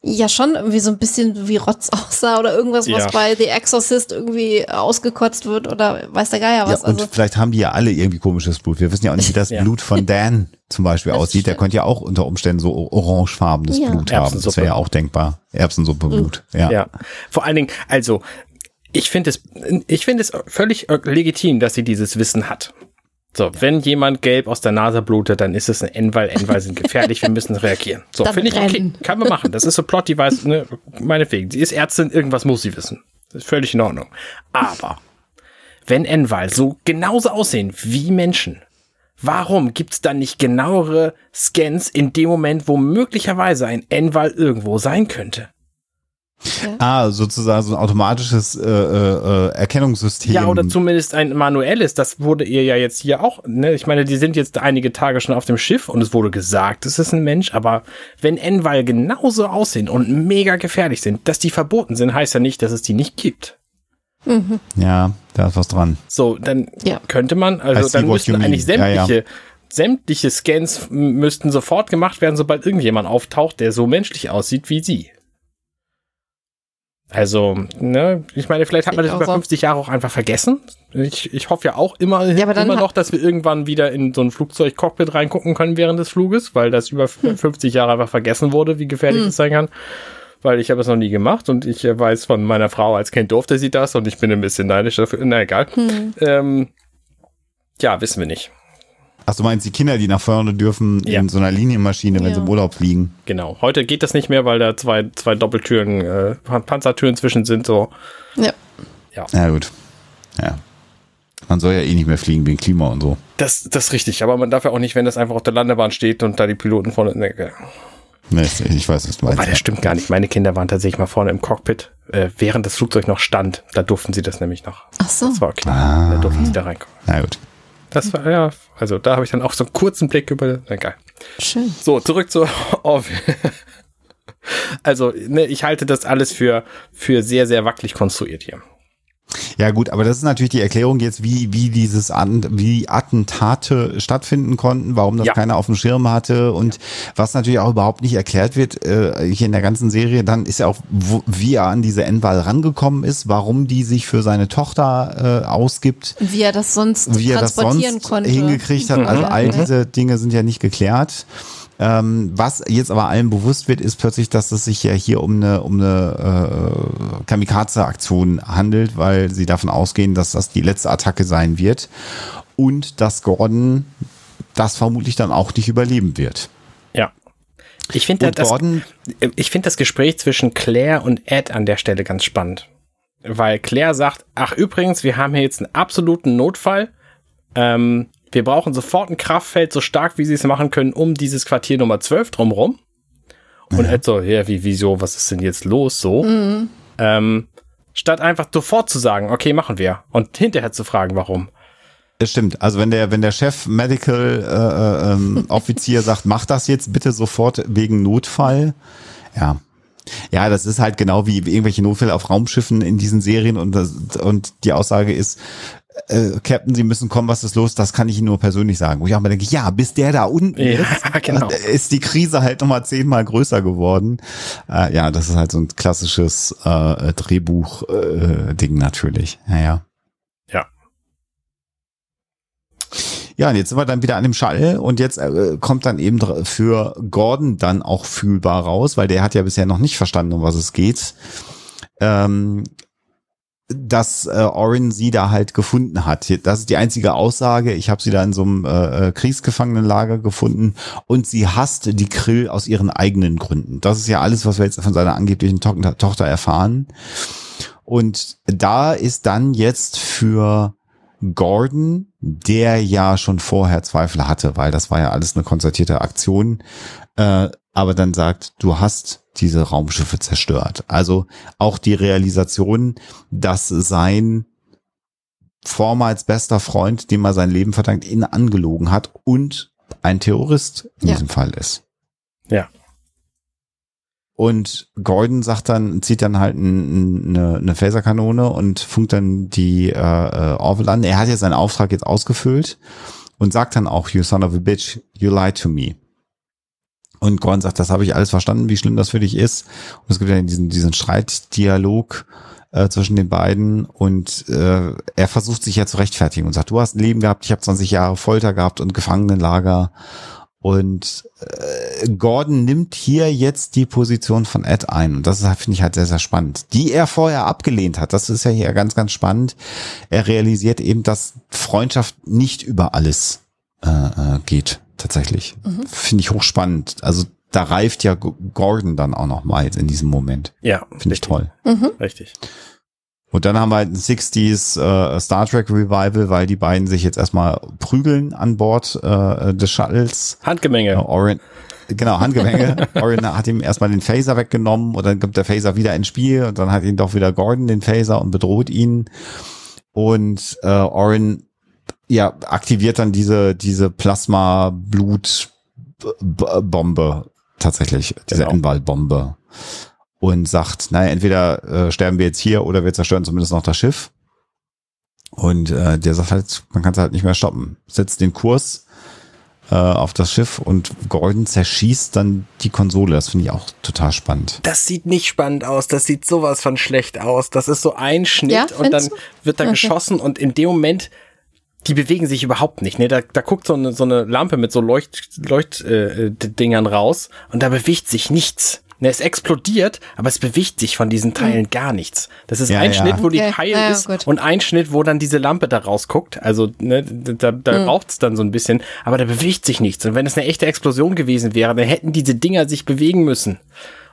ja schon irgendwie so ein bisschen wie Rotz aussah oder irgendwas, was ja. bei The Exorcist irgendwie ausgekotzt wird oder weiß der Geier was. Ja, und also. vielleicht haben die ja alle irgendwie komisches Blut. Wir wissen ja auch nicht, wie das ja. Blut von Dan zum Beispiel das aussieht. Der könnte ja auch unter Umständen so orangefarbenes ja. Blut haben. Das wäre ja auch denkbar. Erbsensuppe-Blut. Mhm. Ja. ja. Vor allen Dingen, also ich finde es, ich finde es völlig legitim, dass sie dieses Wissen hat. So, wenn jemand gelb aus der Nase blutet, dann ist es ein N-Weil. N-Weil sind gefährlich, wir müssen reagieren. So, finde ich okay. Kann man machen. Das ist so Plot-Device, ne, meinetwegen. Sie ist Ärztin, irgendwas muss sie wissen. Das ist völlig in Ordnung. Aber, wenn N-Weil so genauso aussehen wie Menschen, warum gibt's dann nicht genauere Scans in dem Moment, wo möglicherweise ein N-Weil irgendwo sein könnte? Ja. Ah, sozusagen so ein automatisches äh, äh, Erkennungssystem. Ja, oder zumindest ein manuelles. Das wurde ihr ja jetzt hier auch. Ne? Ich meine, die sind jetzt einige Tage schon auf dem Schiff und es wurde gesagt, es ist ein Mensch. Aber wenn Enval genauso aussehen und mega gefährlich sind, dass die verboten sind, heißt ja nicht, dass es die nicht gibt. Mhm. Ja, da ist was dran. So, dann ja. könnte man, also dann müssten eigentlich sämtliche, ja, ja. sämtliche Scans müssten sofort gemacht werden, sobald irgendjemand auftaucht, der so menschlich aussieht wie sie. Also, ne, ich meine, vielleicht hat man Ich das über so. 50 Jahre auch einfach vergessen. Ich, ich hoffe ja auch immer, Ja, immer noch, dass wir irgendwann wieder in so ein Flugzeug-Cockpit reingucken können während des Fluges, weil das über Hm. 50 Jahre einfach vergessen wurde, wie gefährlich das sein kann. Weil ich habe es noch nie gemacht und ich äh, weiß von meiner Frau, als Kind durfte sie das und ich bin ein bisschen neidisch dafür. Na egal. Hm. Ähm, ja, wissen wir nicht. Ach, du meinst die Kinder, die nach vorne dürfen Ja. in so einer Linienmaschine, wenn Ja. sie im Urlaub fliegen? Genau. Heute geht das nicht mehr, weil da zwei, zwei Doppeltüren, äh, Pan- Panzertüren zwischen sind. So. Ja. Ja, gut. Ja. Man soll ja eh nicht mehr fliegen wegen Klima und so. Das, das ist richtig. Aber man darf ja auch nicht, wenn das einfach auf der Landebahn steht und da die Piloten vorne. Ne, Nee, ich weiß, was du meinst. Wobei, das stimmt gar nicht. Meine Kinder waren tatsächlich mal vorne im Cockpit, äh, während das Flugzeug noch stand. Da durften sie das nämlich noch. Ach so. Das war okay. Ah. Da durften sie da reinkommen. Na gut. Das war, ja, also da habe ich dann auch so einen kurzen Blick über. Egal. Schön. So, zurück zu Orville. Also, ne, ich halte das alles für, für sehr, sehr wackelig konstruiert hier. Ja gut, aber das ist natürlich die Erklärung jetzt, wie, wie dieses An wie Attentate stattfinden konnten, warum das Ja. keiner auf dem Schirm hatte und was natürlich auch überhaupt nicht erklärt wird äh, hier in der ganzen Serie, dann ist ja auch, wo, wie er an diese Endwahl rangekommen ist, warum die sich für seine Tochter äh, ausgibt, Und wie er das sonst wie er das transportieren sonst konnte. hingekriegt hat. Also all diese Dinge sind ja nicht geklärt. Ähm, was jetzt aber allen bewusst wird, ist plötzlich, dass es sich ja hier um eine, um eine äh, Kamikaze-Aktion handelt, weil sie davon ausgehen, dass das die letzte Attacke sein wird und dass Gordon das vermutlich dann auch nicht überleben wird. Ja. Ich finde das, ich finde das Gespräch zwischen Claire und Ed an der Stelle ganz spannend. Weil Claire sagt, ach übrigens, wir haben hier jetzt einen absoluten Notfall. Ähm, wir brauchen sofort ein Kraftfeld, so stark wie sie es machen können, um dieses Quartier Nummer 12 drumherum. Und Ed so, ja, wie, wieso, was ist denn jetzt los so? Ähm, statt einfach sofort zu sagen, okay, machen wir. Und hinterher zu fragen, warum. Das stimmt. Also wenn der, wenn der Chef Medical äh, äh, ähm, Offizier sagt, mach das jetzt bitte sofort wegen Notfall. Ja. Ja, das ist halt genau wie irgendwelche Notfälle auf Raumschiffen in diesen Serien und, das, und die Aussage ist, äh, Captain, Sie müssen kommen, was ist los? Das kann ich Ihnen nur persönlich sagen. Wo ich auch mal denke, ja, bis der da unten Ja, ist, genau. äh, ist die Krise halt nochmal zehnmal größer geworden. Äh, ja, das ist halt so ein klassisches äh, Drehbuch-Ding natürlich. Naja. Ja. Ja, und jetzt sind wir dann wieder an dem Schall und jetzt äh, kommt dann eben für Gordon dann auch fühlbar raus, weil der hat ja bisher noch nicht verstanden, um was es geht, ähm, dass äh, Orin sie da halt gefunden hat. Das ist die einzige Aussage. Ich habe sie da in so einem äh, äh, Kriegsgefangenenlager gefunden und sie hasst die Krill aus ihren eigenen Gründen. Das ist ja alles, was wir jetzt von seiner angeblichen To Tochter erfahren. Und da ist dann jetzt für Gordon, der ja schon vorher Zweifel hatte, weil das war ja alles eine konzertierte Aktion, äh, aber dann sagt, du hast diese Raumschiffe zerstört. Also auch die Realisation, dass sein vormals bester Freund, dem er sein Leben verdankt, ihn angelogen hat und ein Terrorist in Ja. diesem Fall ist. Ja. Und Gordon sagt dann, zieht dann halt ein, ein, eine, eine Phaserkanone und funkt dann die äh, äh, Orville an. Er hat ja seinen Auftrag jetzt ausgefüllt und sagt dann auch, you son of a bitch, you lied to me. Und Gordon sagt, das habe ich alles verstanden, wie schlimm das für dich ist. Und es gibt ja diesen, diesen Streitdialog äh, zwischen den beiden und äh, er versucht sich ja zu rechtfertigen und sagt, du hast ein Leben gehabt, ich habe 20 Jahre Folter gehabt und Gefangenenlager. Und äh, Gordon nimmt hier jetzt die Position von Ed ein. Und das finde ich halt sehr, sehr spannend. Die er vorher abgelehnt hat. Das ist ja hier ganz, ganz spannend. Er realisiert eben, dass Freundschaft nicht über alles äh, äh, geht. Tatsächlich. Finde ich hochspannend. Also da reift ja Gordon dann auch noch mal jetzt in diesem Moment. Ja, Finde ich toll. Richtig. Und dann haben wir halt ein 60s äh, Star Trek Revival, weil die beiden sich jetzt erstmal prügeln an Bord äh, des Shuttles. Handgemenge. Ja, Orin, genau, Handgemenge. Orin hat ihm erstmal den Phaser weggenommen und dann kommt der Phaser wieder ins Spiel und dann hat ihn doch wieder Gordon den Phaser und bedroht ihn. Und äh, Orin ja, aktiviert dann diese, diese Plasma-Blut-Bombe tatsächlich, diese Genau. Endwald-Bombe. Und sagt, naja, entweder äh, sterben wir jetzt hier oder wir zerstören zumindest noch das Schiff. Und äh, der sagt halt, man kann es halt nicht mehr stoppen. Setzt den Kurs äh, auf das Schiff und Gordon zerschießt dann die Konsole. Das finde ich auch total spannend. Das sieht nicht spannend aus, das sieht sowas von schlecht aus. Das ist so ein Schnitt Ja, und dann du? wird da Okay. geschossen und in dem Moment, die bewegen sich überhaupt nicht. Ne? Da, da guckt so eine, so eine Lampe mit so Leucht, Leuchtdingern äh, D- Dingern raus und da bewegt sich nichts. Ne, es explodiert, aber es bewegt sich von diesen Teilen gar nichts. Das ist Ja, ein ja. Schnitt, wo die Okay, Teil ja, ist gut. und ein Schnitt, wo dann diese Lampe da rausguckt. Also ne, da, da Hm. raucht's dann so ein bisschen, aber da bewegt sich nichts. Und wenn es eine echte Explosion gewesen wäre, dann hätten diese Dinger sich bewegen müssen.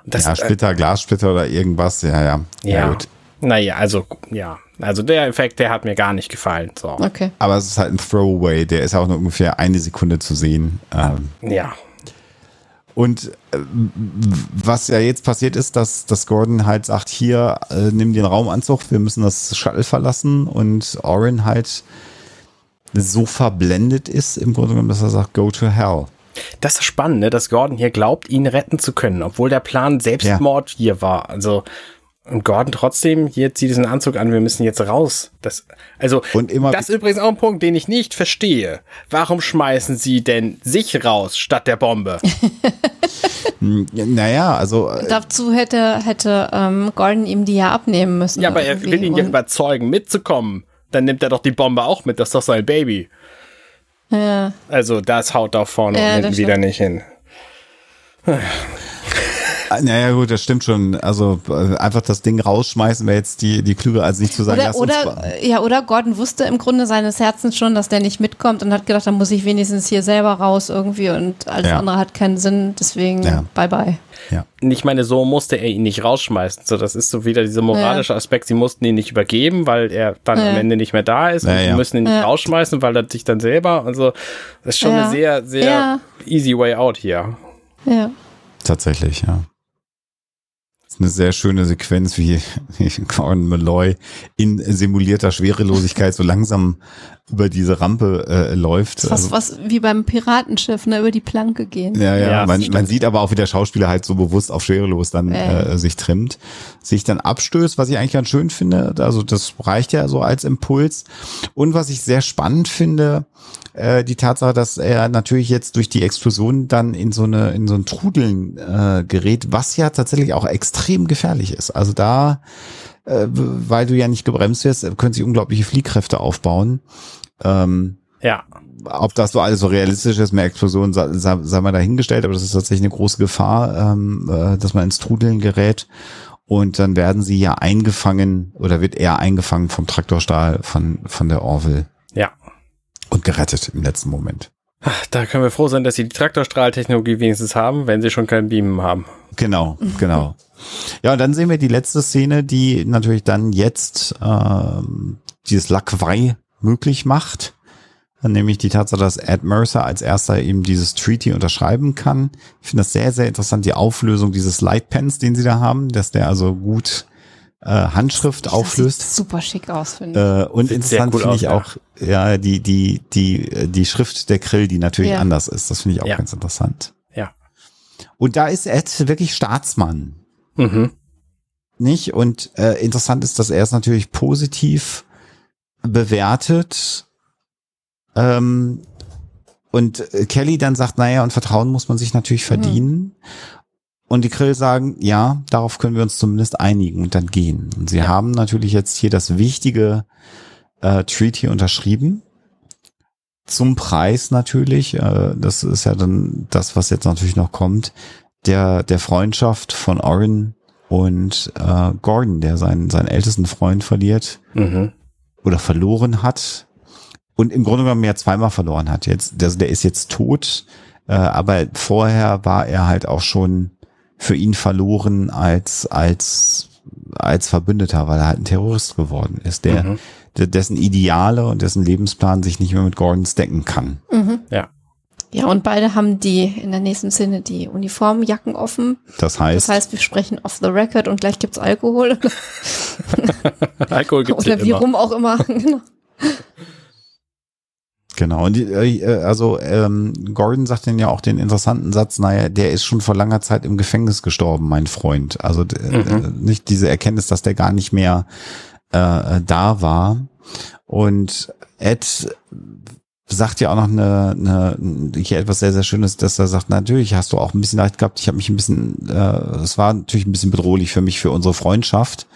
Und das, ja, Splitter, Glassplitter oder irgendwas. Ja, ja. ja. gut. Naja, also, ja. Also der Effekt, der hat mir gar nicht gefallen. So. Okay. Aber es ist halt ein Throwaway. Der ist auch nur ungefähr eine Sekunde zu sehen. Ähm, Ja. Und äh, was ja jetzt passiert ist, dass, dass Gordon halt sagt, hier, äh, nimm den Raumanzug, wir müssen das Shuttle verlassen und Orin halt so verblendet ist, im Grunde genommen, dass er sagt, go to hell. Das ist spannend, ne, dass Gordon hier glaubt, ihn retten zu können, obwohl der Plan Selbstmord hier war. Also, und Gordon trotzdem, hier zieht diesen Anzug an, wir müssen jetzt raus. Das, also, Und immer- das ist übrigens auch ein Punkt, den ich nicht verstehe. Warum schmeißen sie denn sich raus statt der Bombe? Hm, ja, Naja, also äh, Dazu hätte, hätte ähm, Gordon ihm die ja abnehmen müssen. ja, aber er will ihn ja überzeugen, mitzukommen. Dann nimmt er doch die Bombe auch mit, das ist doch sein Baby. Ja. Also, das haut doch vorne Ja, und hinten wieder nicht hin. Äh, naja gut, das stimmt schon. Also äh, einfach das Ding rausschmeißen wäre jetzt die, die klüger als nicht zu sagen, Oder, oder, ja, oder Gordon wusste im Grunde seines Herzens schon, dass der nicht mitkommt und hat gedacht, dann muss ich wenigstens hier selber raus irgendwie und alles Ja. andere hat keinen Sinn, deswegen Ja. bye bye. ja. ich meine, so musste er ihn nicht rausschmeißen. So, das ist so wieder dieser moralische Aspekt. Sie mussten ihn nicht übergeben, weil er dann Ja. am Ende nicht mehr da ist. Ja, und sie ja. müssen ihn nicht rausschmeißen, weil er sich dann selber und so. Das ist schon Ja. eine sehr, sehr Ja. easy way out hier. Ja. Tatsächlich, ja. Eine sehr schöne Sequenz, wie Gordon Malloy in simulierter Schwerelosigkeit so langsam über diese Rampe äh, läuft. Was, was wie beim Piratenschiff, ne, über die Planke gehen. Ja, ja, Ja, man, man sieht aber auch, wie der Schauspieler halt so bewusst auf schwerelos dann Ja. äh, sich trimmt, sich dann abstößt, was ich eigentlich ganz schön finde. Also das reicht ja so als Impuls. Und was ich sehr spannend finde, äh, die Tatsache, dass er natürlich jetzt durch die Explosion dann in so eine in so ein Trudeln äh, gerät, was ja tatsächlich auch extrem gefährlich ist. Also da, äh, weil du ja nicht gebremst wirst, können sich unglaubliche Fliehkräfte aufbauen. Ähm, Ja. ob das so alles so realistisch ist, mehr Explosionen sei, sei, mal dahingestellt, aber das ist tatsächlich eine große Gefahr, ähm, äh, dass man ins Trudeln gerät. Und dann werden sie ja eingefangen oder wird er eingefangen vom Traktorstahl von, von der Orville Ja. und gerettet im letzten Moment. Ach, Da können wir froh sein, dass sie die Traktorstrahltechnologie wenigstens haben, wenn sie schon keinen Beamen haben. Genau, genau. Ja, und dann sehen wir die letzte Szene, die natürlich dann jetzt ähm, dieses Lackwei möglich macht. Nämlich die Tatsache, dass Ed Mercer als erster eben dieses Treaty unterschreiben kann. Ich finde das sehr, sehr interessant, die Auflösung dieses Lightpens, den sie da haben, dass der also gut äh, Handschrift Das auflöst. sieht super schick aus, finde Äh, und Sieht interessant cool finde ich auch, ja, die, die, die, äh, die Schrift der Krill, die natürlich Ja. anders ist. Das finde ich auch Ja. ganz interessant. Ja. Und da ist Ed wirklich Staatsmann Mhm. nicht. Und äh, interessant ist, dass er es natürlich positiv bewertet. Ähm, und äh, Kelly dann sagt, naja, und Vertrauen muss man sich natürlich verdienen. Und die Krill sagen, ja, darauf können wir uns zumindest einigen und dann gehen. Und sie haben natürlich jetzt hier das wichtige äh, Treaty unterschrieben. Zum Preis natürlich, äh, das ist ja dann das, was jetzt natürlich noch kommt, der, der Freundschaft von Orin und äh, Gordon, der seinen, seinen ältesten Freund verliert Mhm. Oder verloren hat und im Grunde genommen ja zweimal verloren hat. Jetzt, der, der ist jetzt tot, äh, aber vorher war er halt auch schon für ihn verloren als als als Verbündeter, weil er halt ein Terrorist geworden ist, der, Mhm. der dessen Ideale und dessen Lebensplan sich nicht mehr mit Gordons decken kann. Mhm. Ja. Ja, und beide haben die in der nächsten Szene die Uniformjacken offen. Das heißt, Das heißt, wir sprechen off the record und gleich gibt's Alkohol. Alkohol gibt's Oder wie immer. rum auch immer. genau. Genau, und die, äh, also ähm, Gordon sagt dann ja auch den interessanten Satz, naja, der ist schon vor langer Zeit im Gefängnis gestorben, mein Freund. Also d- Mhm. äh, nicht diese Erkenntnis, dass der gar nicht mehr äh, da war. Und Ed sagt ja auch noch eine, eine hier etwas sehr, sehr Schönes, dass er sagt, natürlich hast du auch ein bisschen Leid gehabt. Ich habe mich ein bisschen, äh, es war natürlich ein bisschen bedrohlich für mich, für unsere Freundschaft,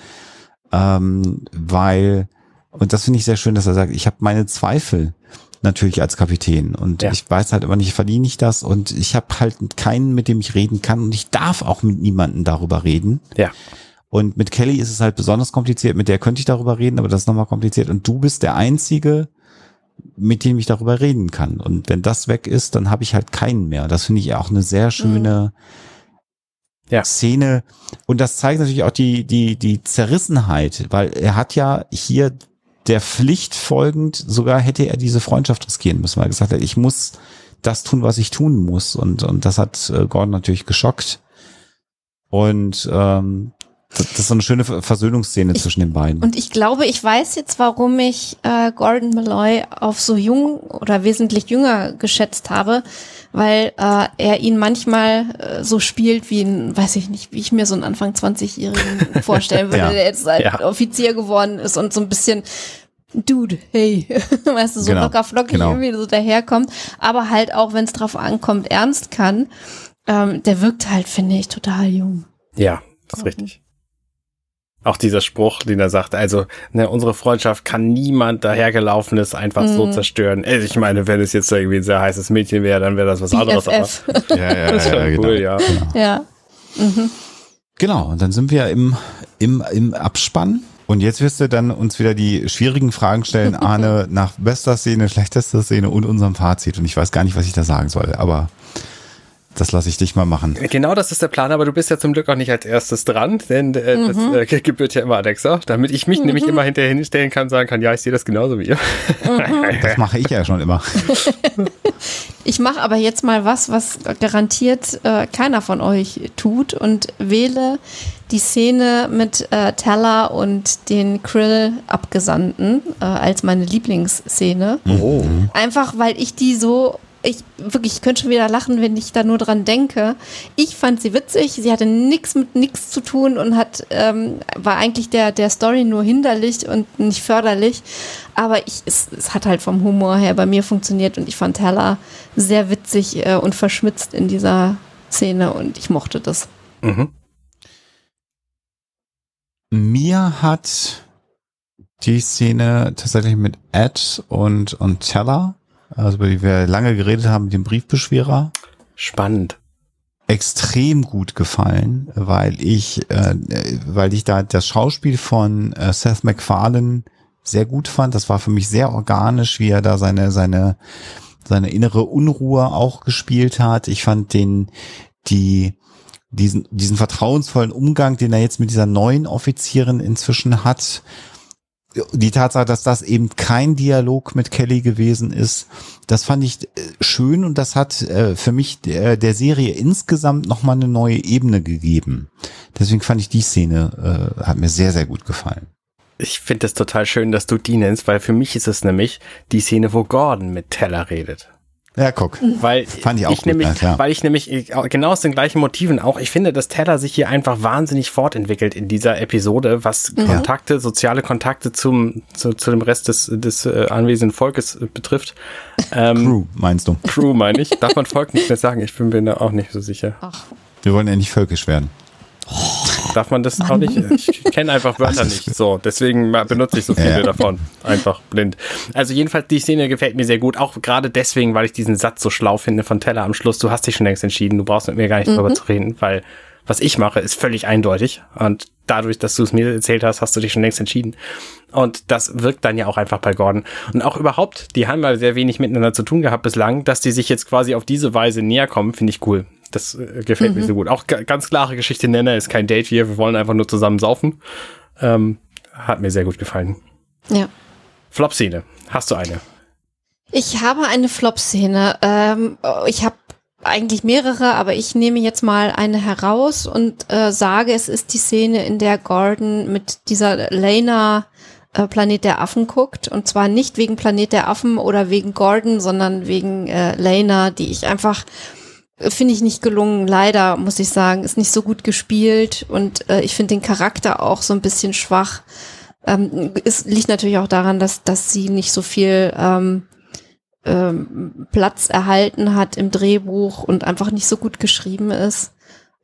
ähm, weil, und das finde ich sehr schön, dass er sagt, ich habe meine Zweifel natürlich als Kapitän und Ja. ich weiß halt immer nicht, verdiene ich das und ich habe halt keinen, mit dem ich reden kann und ich darf auch mit niemandem darüber reden. Ja. Und mit Kelly ist es halt besonders kompliziert. Mit der könnte ich darüber reden, aber das ist nochmal kompliziert. Und du bist der Einzige, mit dem ich darüber reden kann. Und wenn das weg ist, dann habe ich halt keinen mehr. Das finde ich auch eine sehr schöne Ja. Szene. Und das zeigt natürlich auch die, die, die Zerrissenheit, weil er hat ja hier der Pflicht folgend, sogar hätte er diese Freundschaft riskieren müssen, weil er gesagt hat, ich muss das tun, was ich tun muss. Und, und das hat äh, Gordon natürlich geschockt. Und ähm, das, das ist so eine schöne Versöhnungsszene Ich- zwischen den beiden. Und ich glaube, ich weiß jetzt, warum ich äh, Gordon Malloy auf so jung oder wesentlich jünger geschätzt habe, weil äh, er ihn manchmal äh, so spielt wie ein, weiß ich nicht, wie ich mir so einen Anfang 20-Jährigen vorstellen würde, Ja. der jetzt halt Ja. Offizier geworden ist und so ein bisschen Dude, hey, weißt du, so Genau, locker flockig genau. irgendwie so daherkommt, aber halt auch, wenn es drauf ankommt, ernst kann. Ähm, der wirkt halt, finde ich, total jung. Ja, das ist richtig. Auch dieser Spruch, den er sagt, also ne, unsere Freundschaft kann niemand dahergelaufenes einfach so Mhm. zerstören. Also ich meine, wenn es jetzt irgendwie ein sehr heißes Mädchen wäre, dann wäre das was anderes. Aber BFF. ja, ja, das ist schon cool, ja. ja. Mhm. Genau, und dann sind wir im, im, im Abspann. Und jetzt wirst du dann uns wieder die schwierigen Fragen stellen, Arne, nach bester Szene, schlechtester Szene und unserem Fazit. Und ich weiß gar nicht, was ich da sagen soll, aber das lasse ich dich mal machen. Genau, das ist der Plan, aber du bist ja zum Glück auch nicht als erstes dran, denn äh, das äh, gebührt ja immer Alexa, damit ich mich nämlich immer hinterher hinstellen kann, sagen kann, ja, ich sehe das genauso wie ihr. Das mache ich ja schon immer. Ich mache aber jetzt mal was, was garantiert äh, keiner von euch tut und wähle die Szene mit äh, Teller und den Krill-Abgesandten äh, als meine Lieblingsszene. Oh. Einfach weil ich die so, ich wirklich, ich könnte schon wieder lachen, wenn ich da nur dran denke. Ich fand sie witzig, sie hatte nichts mit nichts zu tun und hat, ähm, war eigentlich der, der Story nur hinderlich und nicht förderlich. Aber ich, es, es hat halt vom Humor her bei mir funktioniert und ich fand Teller sehr witzig äh, und verschmitzt in dieser Szene und ich mochte das. Mhm. Mir hat die Szene tatsächlich mit Ed und, und Teller, also über die wir lange geredet haben, mit dem Briefbeschwerer, Spannend. extrem gut gefallen, weil ich, äh, weil ich da das Schauspiel von äh, Seth MacFarlane sehr gut fand. Das war für mich sehr organisch, wie er da seine seine seine innere Unruhe auch gespielt hat. Ich fand den die diesen diesen vertrauensvollen Umgang, den er jetzt mit dieser neuen Offizierin inzwischen hat. Die Tatsache, dass das eben kein Dialog mit Kelly gewesen ist, das fand ich äh, schön und das hat äh, für mich der, der Serie insgesamt nochmal eine neue Ebene gegeben. Deswegen fand ich die Szene, äh, hat mir sehr, sehr gut gefallen. Ich finde es total schön, dass du die nennst, weil für mich ist es nämlich die Szene, wo Gordon mit Teller redet. Ja, guck. Weil Fand ich auch gut, nämlich, ja. weil ich nämlich genau aus den gleichen Motiven auch, ich finde, dass Teller sich hier einfach wahnsinnig fortentwickelt in dieser Episode, was Kontakte, soziale Kontakte zum, zu, zu dem Rest des, des äh, anwesenden Volkes äh, betrifft. Ähm, Crew, meinst du? Crew meine ich. Darf man Volk nicht mehr sagen? Ich bin mir da auch nicht so sicher. Ach, Wir wollen ja nicht völkisch werden. Darf man das auch nicht? Ich kenne einfach Wörter nicht. So, deswegen benutze ich so viele Ja. davon. Einfach blind. Also jedenfalls, die Szene gefällt mir sehr gut. Auch gerade deswegen, weil ich diesen Satz so schlau finde von Teller am Schluss. Du hast dich schon längst entschieden. Du brauchst mit mir gar nicht drüber zu reden, weil was ich mache, ist völlig eindeutig. Und dadurch, dass du es mir erzählt hast, hast du dich schon längst entschieden. Und das wirkt dann ja auch einfach bei Gordon. Und auch überhaupt, die haben ja sehr wenig miteinander zu tun gehabt bislang, dass die sich jetzt quasi auf diese Weise näher kommen, finde ich cool. Das äh, gefällt mir so gut. Auch ga- ganz klare Geschichte Nenner ist kein Date hier, wir wollen einfach nur zusammen saufen. Ähm, hat mir sehr gut gefallen. ja. Flop-Szene, hast du eine? Ich habe eine Flop-Szene. Ähm, ich habe eigentlich mehrere, aber ich nehme jetzt mal eine heraus und äh, sage, es ist die Szene, in der Gordon mit dieser Lena äh, Planet der Affen guckt. Und zwar nicht wegen Planet der Affen oder wegen Gordon, sondern wegen äh, Lena, die ich einfach finde ich nicht gelungen, leider, muss ich sagen. Ist nicht so gut gespielt und äh, ich finde den Charakter auch so ein bisschen schwach. Ähm, es liegt natürlich auch daran, dass, dass sie nicht so viel ähm, ähm, Platz erhalten hat im Drehbuch und einfach nicht so gut geschrieben ist.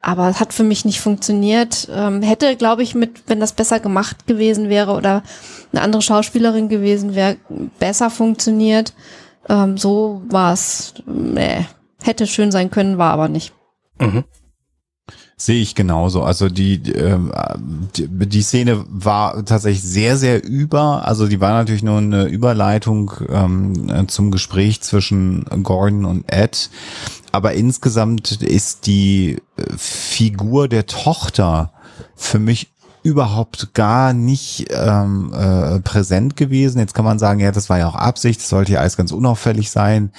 Aber es hat für mich nicht funktioniert. Ähm, hätte, glaube ich, mit, wenn das besser gemacht gewesen wäre oder eine andere Schauspielerin gewesen wäre, besser funktioniert. Ähm, so war es, äh, hätte schön sein können, war aber nicht. Mhm. Sehe ich genauso. Also die, ähm, die, die Szene war tatsächlich sehr, sehr über. Also die war natürlich nur eine Überleitung ähm, zum Gespräch zwischen Gordon und Ed. Aber insgesamt ist die äh, Figur der Tochter für mich überhaupt gar nicht ähm, äh, präsent gewesen. Jetzt kann man sagen, ja, das war ja auch Absicht, das sollte ja alles ganz unauffällig sein.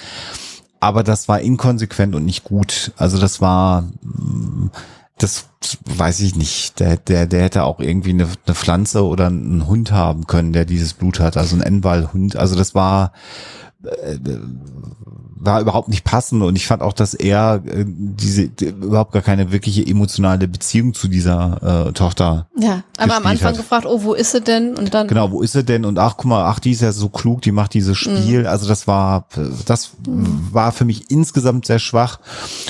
Aber das war inkonsequent und nicht gut. Also das war das weiß ich nicht. Der, der, der hätte auch irgendwie eine, eine Pflanze oder einen Hund haben können, der dieses Blut hat. Also ein N-Ball-Hund. Also das war, war überhaupt nicht passend und ich fand auch, dass er äh, diese die, überhaupt gar keine wirkliche emotionale Beziehung zu dieser äh, Tochter. Ja, aber am Anfang hat. gefragt, oh, wo ist sie denn? Und dann genau, wo ist sie denn? Und ach, guck mal, ach, die ist ja so klug, die macht dieses Spiel. Mhm. Also das war, das mhm. war für mich insgesamt sehr schwach.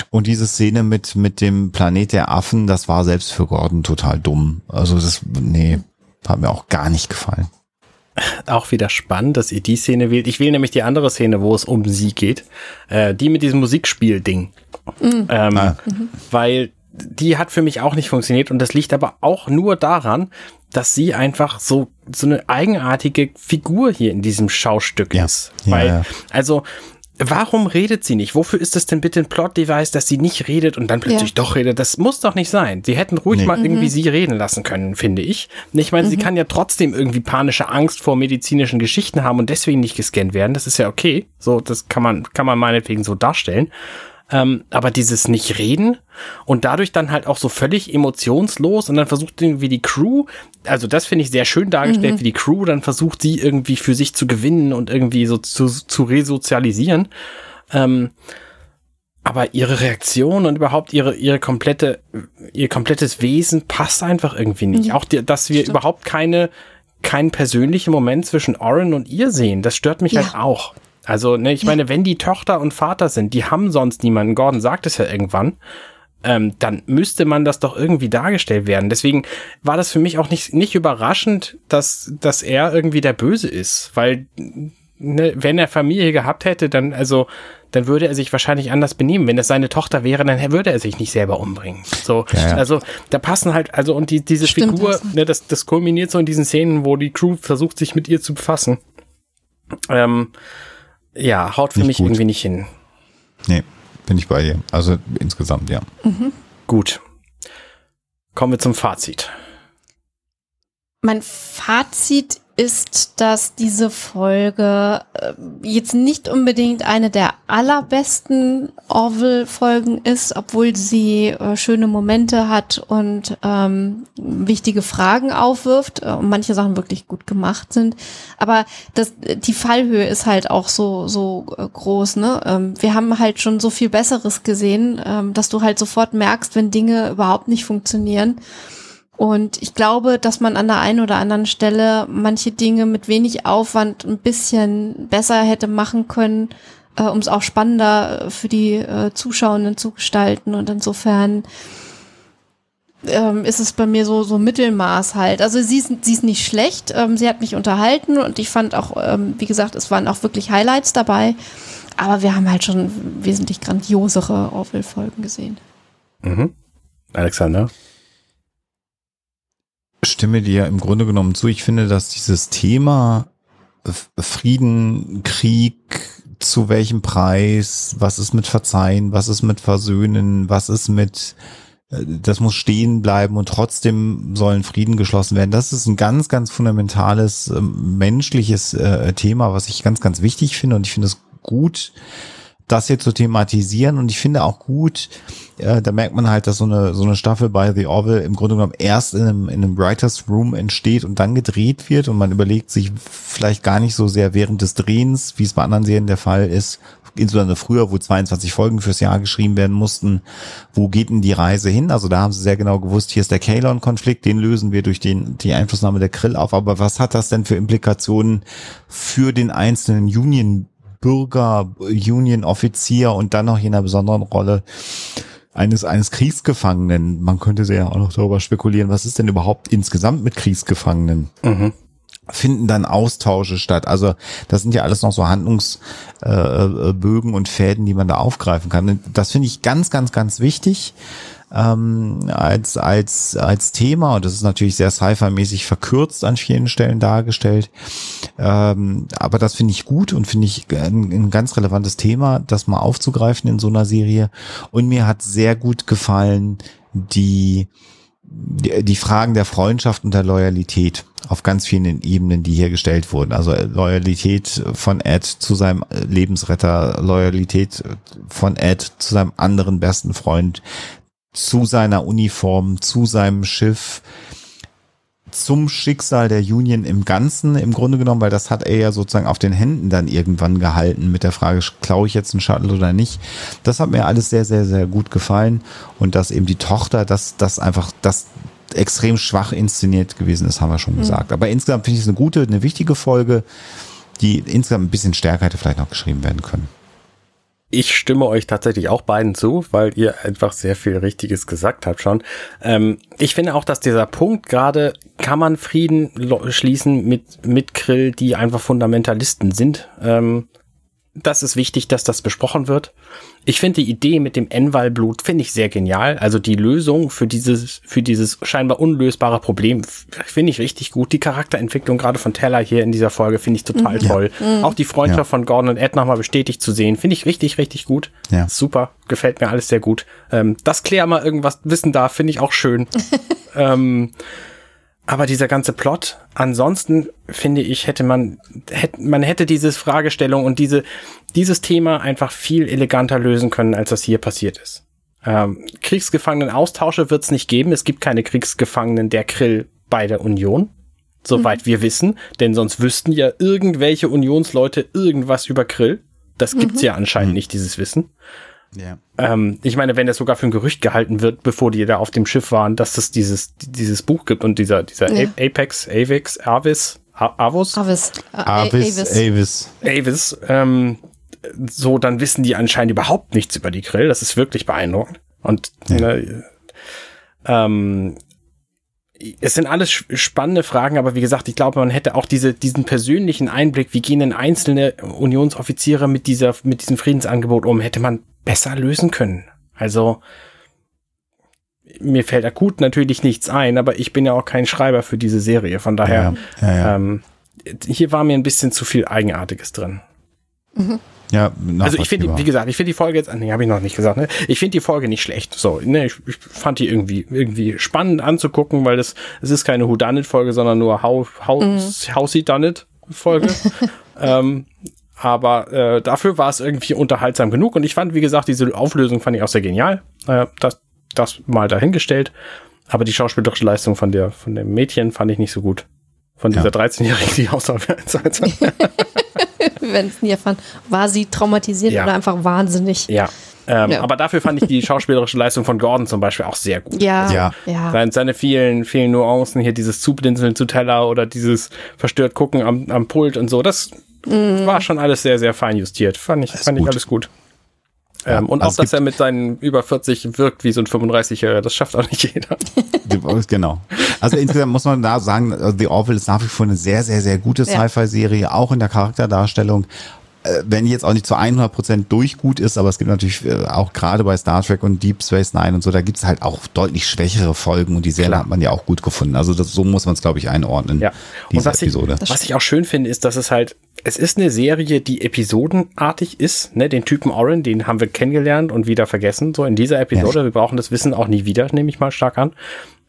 Und diese Szene mit mit dem Planet der Affen, das war selbst für Gordon total dumm. Also das, nee, hat mir auch gar nicht gefallen auch wieder spannend, dass ihr die Szene wählt. Ich wähle nämlich die andere Szene, wo es um sie geht. Äh, die mit diesem Musikspiel-Ding. Mhm. Ähm, ah. Weil die hat für mich auch nicht funktioniert und das liegt aber auch nur daran, dass sie einfach so so eine eigenartige Figur hier in diesem Schaustück ja. ist. Weil, ja, ja. also Warum redet sie nicht? Wofür ist das denn bitte ein Plot-Device, dass sie nicht redet und dann plötzlich ja. doch redet? Das muss doch nicht sein. Sie hätten ruhig nee. mal mhm. irgendwie sie reden lassen können, finde ich. Ich meine, mhm. sie kann ja trotzdem irgendwie panische Angst vor medizinischen Geschichten haben und deswegen nicht gescannt werden. Das ist ja okay. So, das kann man, kann man meinetwegen so darstellen. Ähm, aber dieses Nicht-Reden und dadurch dann halt auch so völlig emotionslos und dann versucht irgendwie die Crew, also das finde ich sehr schön dargestellt, mhm. wie die Crew dann versucht, sie irgendwie für sich zu gewinnen und irgendwie so zu, zu resozialisieren. Ähm, aber ihre Reaktion und überhaupt ihre, ihre komplette, ihr komplettes Wesen passt einfach irgendwie nicht. Mhm. Auch, die, dass wir Stimmt. überhaupt keine, keinen persönlichen Moment zwischen Oren und ihr sehen, das stört mich ja. halt auch. Also, ne, ich meine, wenn die Tochter und Vater sind, die haben sonst niemanden. Gordon sagt es ja irgendwann. Ähm, dann müsste man das doch irgendwie dargestellt werden. Deswegen war das für mich auch nicht, nicht überraschend, dass, dass er irgendwie der Böse ist. Weil, ne, wenn er Familie gehabt hätte, dann, also, dann würde er sich wahrscheinlich anders benehmen. Wenn es seine Tochter wäre, dann würde er sich nicht selber umbringen. So, ja, ja. also da passen halt, also und die, diese Stimmt, Figur, ne, das, das kulminiert so in diesen Szenen, wo die Crew versucht, sich mit ihr zu befassen. Ähm, ja, haut für nicht mich gut. irgendwie nicht hin. Nee, bin ich bei dir. Also insgesamt, ja. Mhm. Gut. Kommen wir zum Fazit. Mein Fazit ist, dass diese Folge äh, jetzt nicht unbedingt eine der allerbesten Orville-Folgen ist, obwohl sie äh, schöne Momente hat und ähm, wichtige Fragen aufwirft äh, und manche Sachen wirklich gut gemacht sind. Aber das, die Fallhöhe ist halt auch so so groß. Ne? Ähm, wir haben halt schon so viel Besseres gesehen, ähm, dass du halt sofort merkst, wenn Dinge überhaupt nicht funktionieren. Und ich glaube, dass man an der einen oder anderen Stelle manche Dinge mit wenig Aufwand ein bisschen besser hätte machen können, äh, um es auch spannender für die äh, Zuschauenden zu gestalten. Und insofern ähm, ist es bei mir so, so Mittelmaß halt. Also sie ist, sie ist nicht schlecht. Ähm, sie hat mich unterhalten und ich fand auch, ähm, wie gesagt, es waren auch wirklich Highlights dabei. Aber wir haben halt schon wesentlich grandiosere Orville-Folgen gesehen. Mhm. Alexander? Stimme dir im Grunde genommen zu. Ich finde, dass dieses Thema Frieden, Krieg, zu welchem Preis, was ist mit Verzeihen, was ist mit Versöhnen, was ist mit, äh, das muss stehen bleiben und trotzdem sollen Frieden geschlossen werden. Das ist ein ganz, ganz fundamentales äh, menschliches äh, Thema, was ich ganz, ganz wichtig finde und ich finde es gut, das hier zu thematisieren und ich finde auch gut, äh, da merkt man halt, dass so eine, so eine Staffel bei The Orville im Grunde genommen erst in einem, in einem Writers Room entsteht und dann gedreht wird und man überlegt sich vielleicht gar nicht so sehr während des Drehens, wie es bei anderen Serien der Fall ist, insbesondere früher, wo 22 Folgen fürs Jahr geschrieben werden mussten, wo geht denn die Reise hin? Also da haben sie sehr genau gewusst, hier ist der Kalon-Konflikt, den lösen wir durch den, die Einflussnahme der Krill auf. Aber was hat das denn für Implikationen für den einzelnen Union Bürger, Union-Offizier und dann noch in einer besonderen Rolle eines, eines Kriegsgefangenen. Man könnte sehr auch noch darüber spekulieren, was ist denn überhaupt insgesamt mit Kriegsgefangenen? Mhm. Finden dann Austausche statt? Also das sind ja alles noch so Handlungsbögen äh, und Fäden, die man da aufgreifen kann. Das finde ich ganz, ganz, ganz wichtig ähm, als, als, als Thema und das ist natürlich sehr sci-fi-mäßig verkürzt an vielen Stellen dargestellt. Ähm, aber das finde ich gut und finde ich ein, ein, ganz relevantes Thema, das mal aufzugreifen in so einer Serie. Und mir hat sehr gut gefallen die, die, die Fragen der Freundschaft und der Loyalität auf ganz vielen Ebenen, die hier gestellt wurden. Also Loyalität von Ed zu seinem Lebensretter, Loyalität von Ed zu seinem anderen besten Freund, zu seiner Uniform, zu seinem Schiff, zum Schicksal der Union im Ganzen im Grunde genommen, weil das hat er ja sozusagen auf den Händen dann irgendwann gehalten mit der Frage, klaue ich jetzt einen Shuttle oder nicht. Das hat mir alles sehr, sehr, sehr gut gefallen und dass eben die Tochter, dass das einfach, das extrem schwach inszeniert gewesen ist, haben wir schon mhm. gesagt. Aber insgesamt finde ich es eine gute, eine wichtige Folge, die insgesamt ein bisschen stärker hätte vielleicht noch geschrieben werden können ich stimme euch tatsächlich auch beiden zu, weil ihr einfach sehr viel Richtiges gesagt habt schon. Ähm, ich finde auch, dass dieser Punkt gerade, kann man Frieden schließen mit, mit Krill, die einfach Fundamentalisten sind. Ähm, das ist wichtig, dass das besprochen wird. Ich finde die Idee mit dem Enval-Blut finde ich sehr genial. Also die Lösung für dieses, für dieses scheinbar unlösbare Problem finde ich richtig gut. Die Charakterentwicklung gerade von Teller hier in dieser Folge finde ich total mhm. toll. Ja. Auch die Freundschaft ja. von Gordon und Ed nochmal bestätigt zu sehen, finde ich richtig, richtig gut. Ja. Super, gefällt mir alles sehr gut. Ähm, dass Claire mal irgendwas wissen darf, finde ich auch schön. ähm, aber dieser ganze Plot, ansonsten finde ich, hätte man, hätte, man hätte diese Fragestellung und diese, dieses Thema einfach viel eleganter lösen können, als das hier passiert ist. Ähm, Kriegsgefangenen-Austausche wird es nicht geben. Es gibt keine Kriegsgefangenen der Krill bei der Union. Soweit mhm. wir wissen. Denn sonst wüssten ja irgendwelche Unionsleute irgendwas über Krill. Das gibt's mhm. ja anscheinend mhm. nicht, dieses Wissen. Ja. Ähm, ich meine, wenn das sogar für ein Gerücht gehalten wird, bevor die da auf dem Schiff waren, dass es dieses, dieses Buch gibt und dieser, dieser ja. Apex, Avix, Avis, Avus? Avis. Avis, Avis. Avis, ähm, so, dann wissen die anscheinend überhaupt nichts über die Grill. Das ist wirklich beeindruckend. Und ja. ne, ähm, es sind alles spannende Fragen, aber wie gesagt, ich glaube, man hätte auch diese, diesen persönlichen Einblick, wie gehen denn einzelne Unionsoffiziere mit dieser, mit diesem Friedensangebot um, hätte man besser lösen können. Also, mir fällt akut natürlich nichts ein, aber ich bin ja auch kein Schreiber für diese Serie. Von daher, ja, ja, ja. Ähm, hier war mir ein bisschen zu viel Eigenartiges drin. Mhm. Ja, also ich finde, wie gesagt, ich finde die Folge jetzt, nee, habe ich noch nicht gesagt, ne? Ich finde die Folge nicht schlecht. So, ne, ich, ich, fand die irgendwie irgendwie spannend anzugucken, weil das es ist keine Who Done It Folge, sondern nur How How mhm. How Sie Done It Folge. ähm, aber äh, dafür war es irgendwie unterhaltsam genug und ich fand, wie gesagt, diese Auflösung fand ich auch sehr genial. Äh, das, das mal dahingestellt. Aber die schauspielerische Leistung von der von dem Mädchen fand ich nicht so gut. Von dieser ja. 13-Jährigen, die. Wir werden es nie erfahren. War sie traumatisiert ja. oder einfach wahnsinnig? Ja. Ähm, ja. Aber dafür fand ich die schauspielerische Leistung von Gordon zum Beispiel auch sehr gut. Ja. ja. ja. Seine, seine vielen, vielen Nuancen, hier dieses Zublinzeln zu Teller oder dieses verstört gucken am, am Pult und so, das mm. war schon alles sehr, sehr fein justiert. Fand ich, fand ich alles gut. Ja, ähm, und also auch, dass er mit seinen über 40 wirkt wie so ein 35-Jähriger, das schafft auch nicht jeder. genau. Also insgesamt muss man da sagen, The Orville ist nach wie vor eine sehr, sehr, sehr gute Sci-Fi-Serie, auch in der Charakterdarstellung. Äh, wenn jetzt auch nicht zu 100 Prozent durchgut ist, aber es gibt natürlich äh, auch gerade bei Star Trek und Deep Space Nine und so, da gibt es halt auch deutlich schwächere Folgen und die Serie Klar. hat man ja auch gut gefunden. Also das, so muss man es, glaube ich, einordnen. Ja. Diese was Episode. Ich, was ich auch schön finde, ist, dass es halt, es ist eine Serie, die episodenartig ist. Ne? Den Typen Oren, den haben wir kennengelernt und wieder vergessen. So in dieser Episode. Ja. Wir brauchen das Wissen auch nie wieder, nehme ich mal stark an.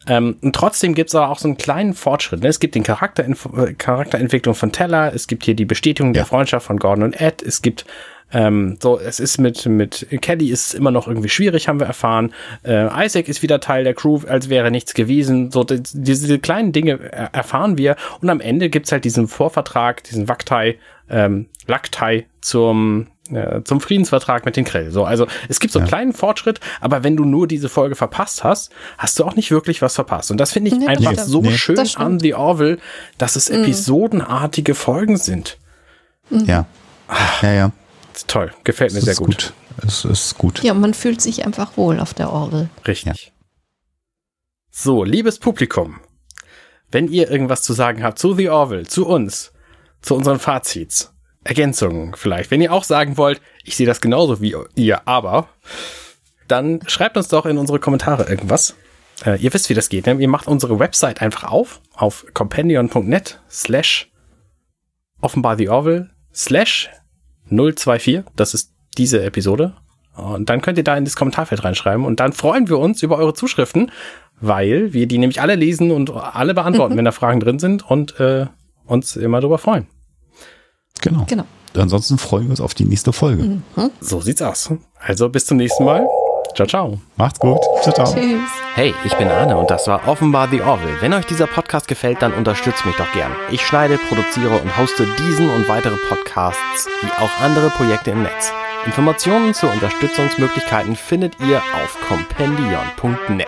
Ähm, und trotzdem gibt es aber auch so einen kleinen Fortschritt. Ne? Es gibt den Charakterentf Charakterentwicklung von Teller, es gibt hier die Bestätigung ja. der Freundschaft von Gordon und Ed, es gibt ähm, so, es ist mit, mit Kelly ist immer noch irgendwie schwierig, haben wir erfahren. Äh, Isaac ist wieder Teil der Crew, als wäre nichts gewesen. So, die, diese kleinen Dinge erfahren wir. Und am Ende gibt's halt diesen Vorvertrag, diesen Waktei, ähm, Laktei zum, äh, zum Friedensvertrag mit den Krell. So, also es gibt so einen ja. kleinen Fortschritt, aber wenn du nur diese Folge verpasst hast, hast du auch nicht wirklich was verpasst. Und das finde ich nee, einfach so nee. schön an The Orville, dass es mhm. episodenartige Folgen sind. Mhm. Ja. Ja, ja. Toll, gefällt mir Es sehr ist gut. Es ist gut. Ja, man fühlt sich einfach wohl auf der Orgel. Richtig. So, liebes Publikum, wenn ihr irgendwas zu sagen habt zu The Orville, zu uns, zu unseren Fazits, Ergänzungen vielleicht, wenn ihr auch sagen wollt, ich sehe das genauso wie ihr, aber, dann schreibt uns doch in unsere Kommentare irgendwas. Äh, ihr wisst, wie das geht. Ne? Ihr macht unsere Website einfach auf, auf compendion.net slash offenbar The Orville slash 024. Das ist diese Episode. Und dann könnt ihr da in das Kommentarfeld reinschreiben und dann freuen wir uns über eure Zuschriften, weil wir die nämlich alle lesen und alle beantworten, wenn da Fragen drin sind und äh, uns immer darüber freuen. Genau. Genau. Ansonsten freuen wir uns auf die nächste Folge. So sieht's aus. Also bis zum nächsten Mal. Ciao, ciao. Macht's gut. Ciao, ciao. Tschüss. Hey, ich bin Arne und das war offenbar The Orville. Wenn euch dieser Podcast gefällt, dann unterstützt mich doch gern. Ich schneide, produziere und hoste diesen und weitere Podcasts wie auch andere Projekte im Netz. Informationen zu Unterstützungsmöglichkeiten findet ihr auf compendion.net.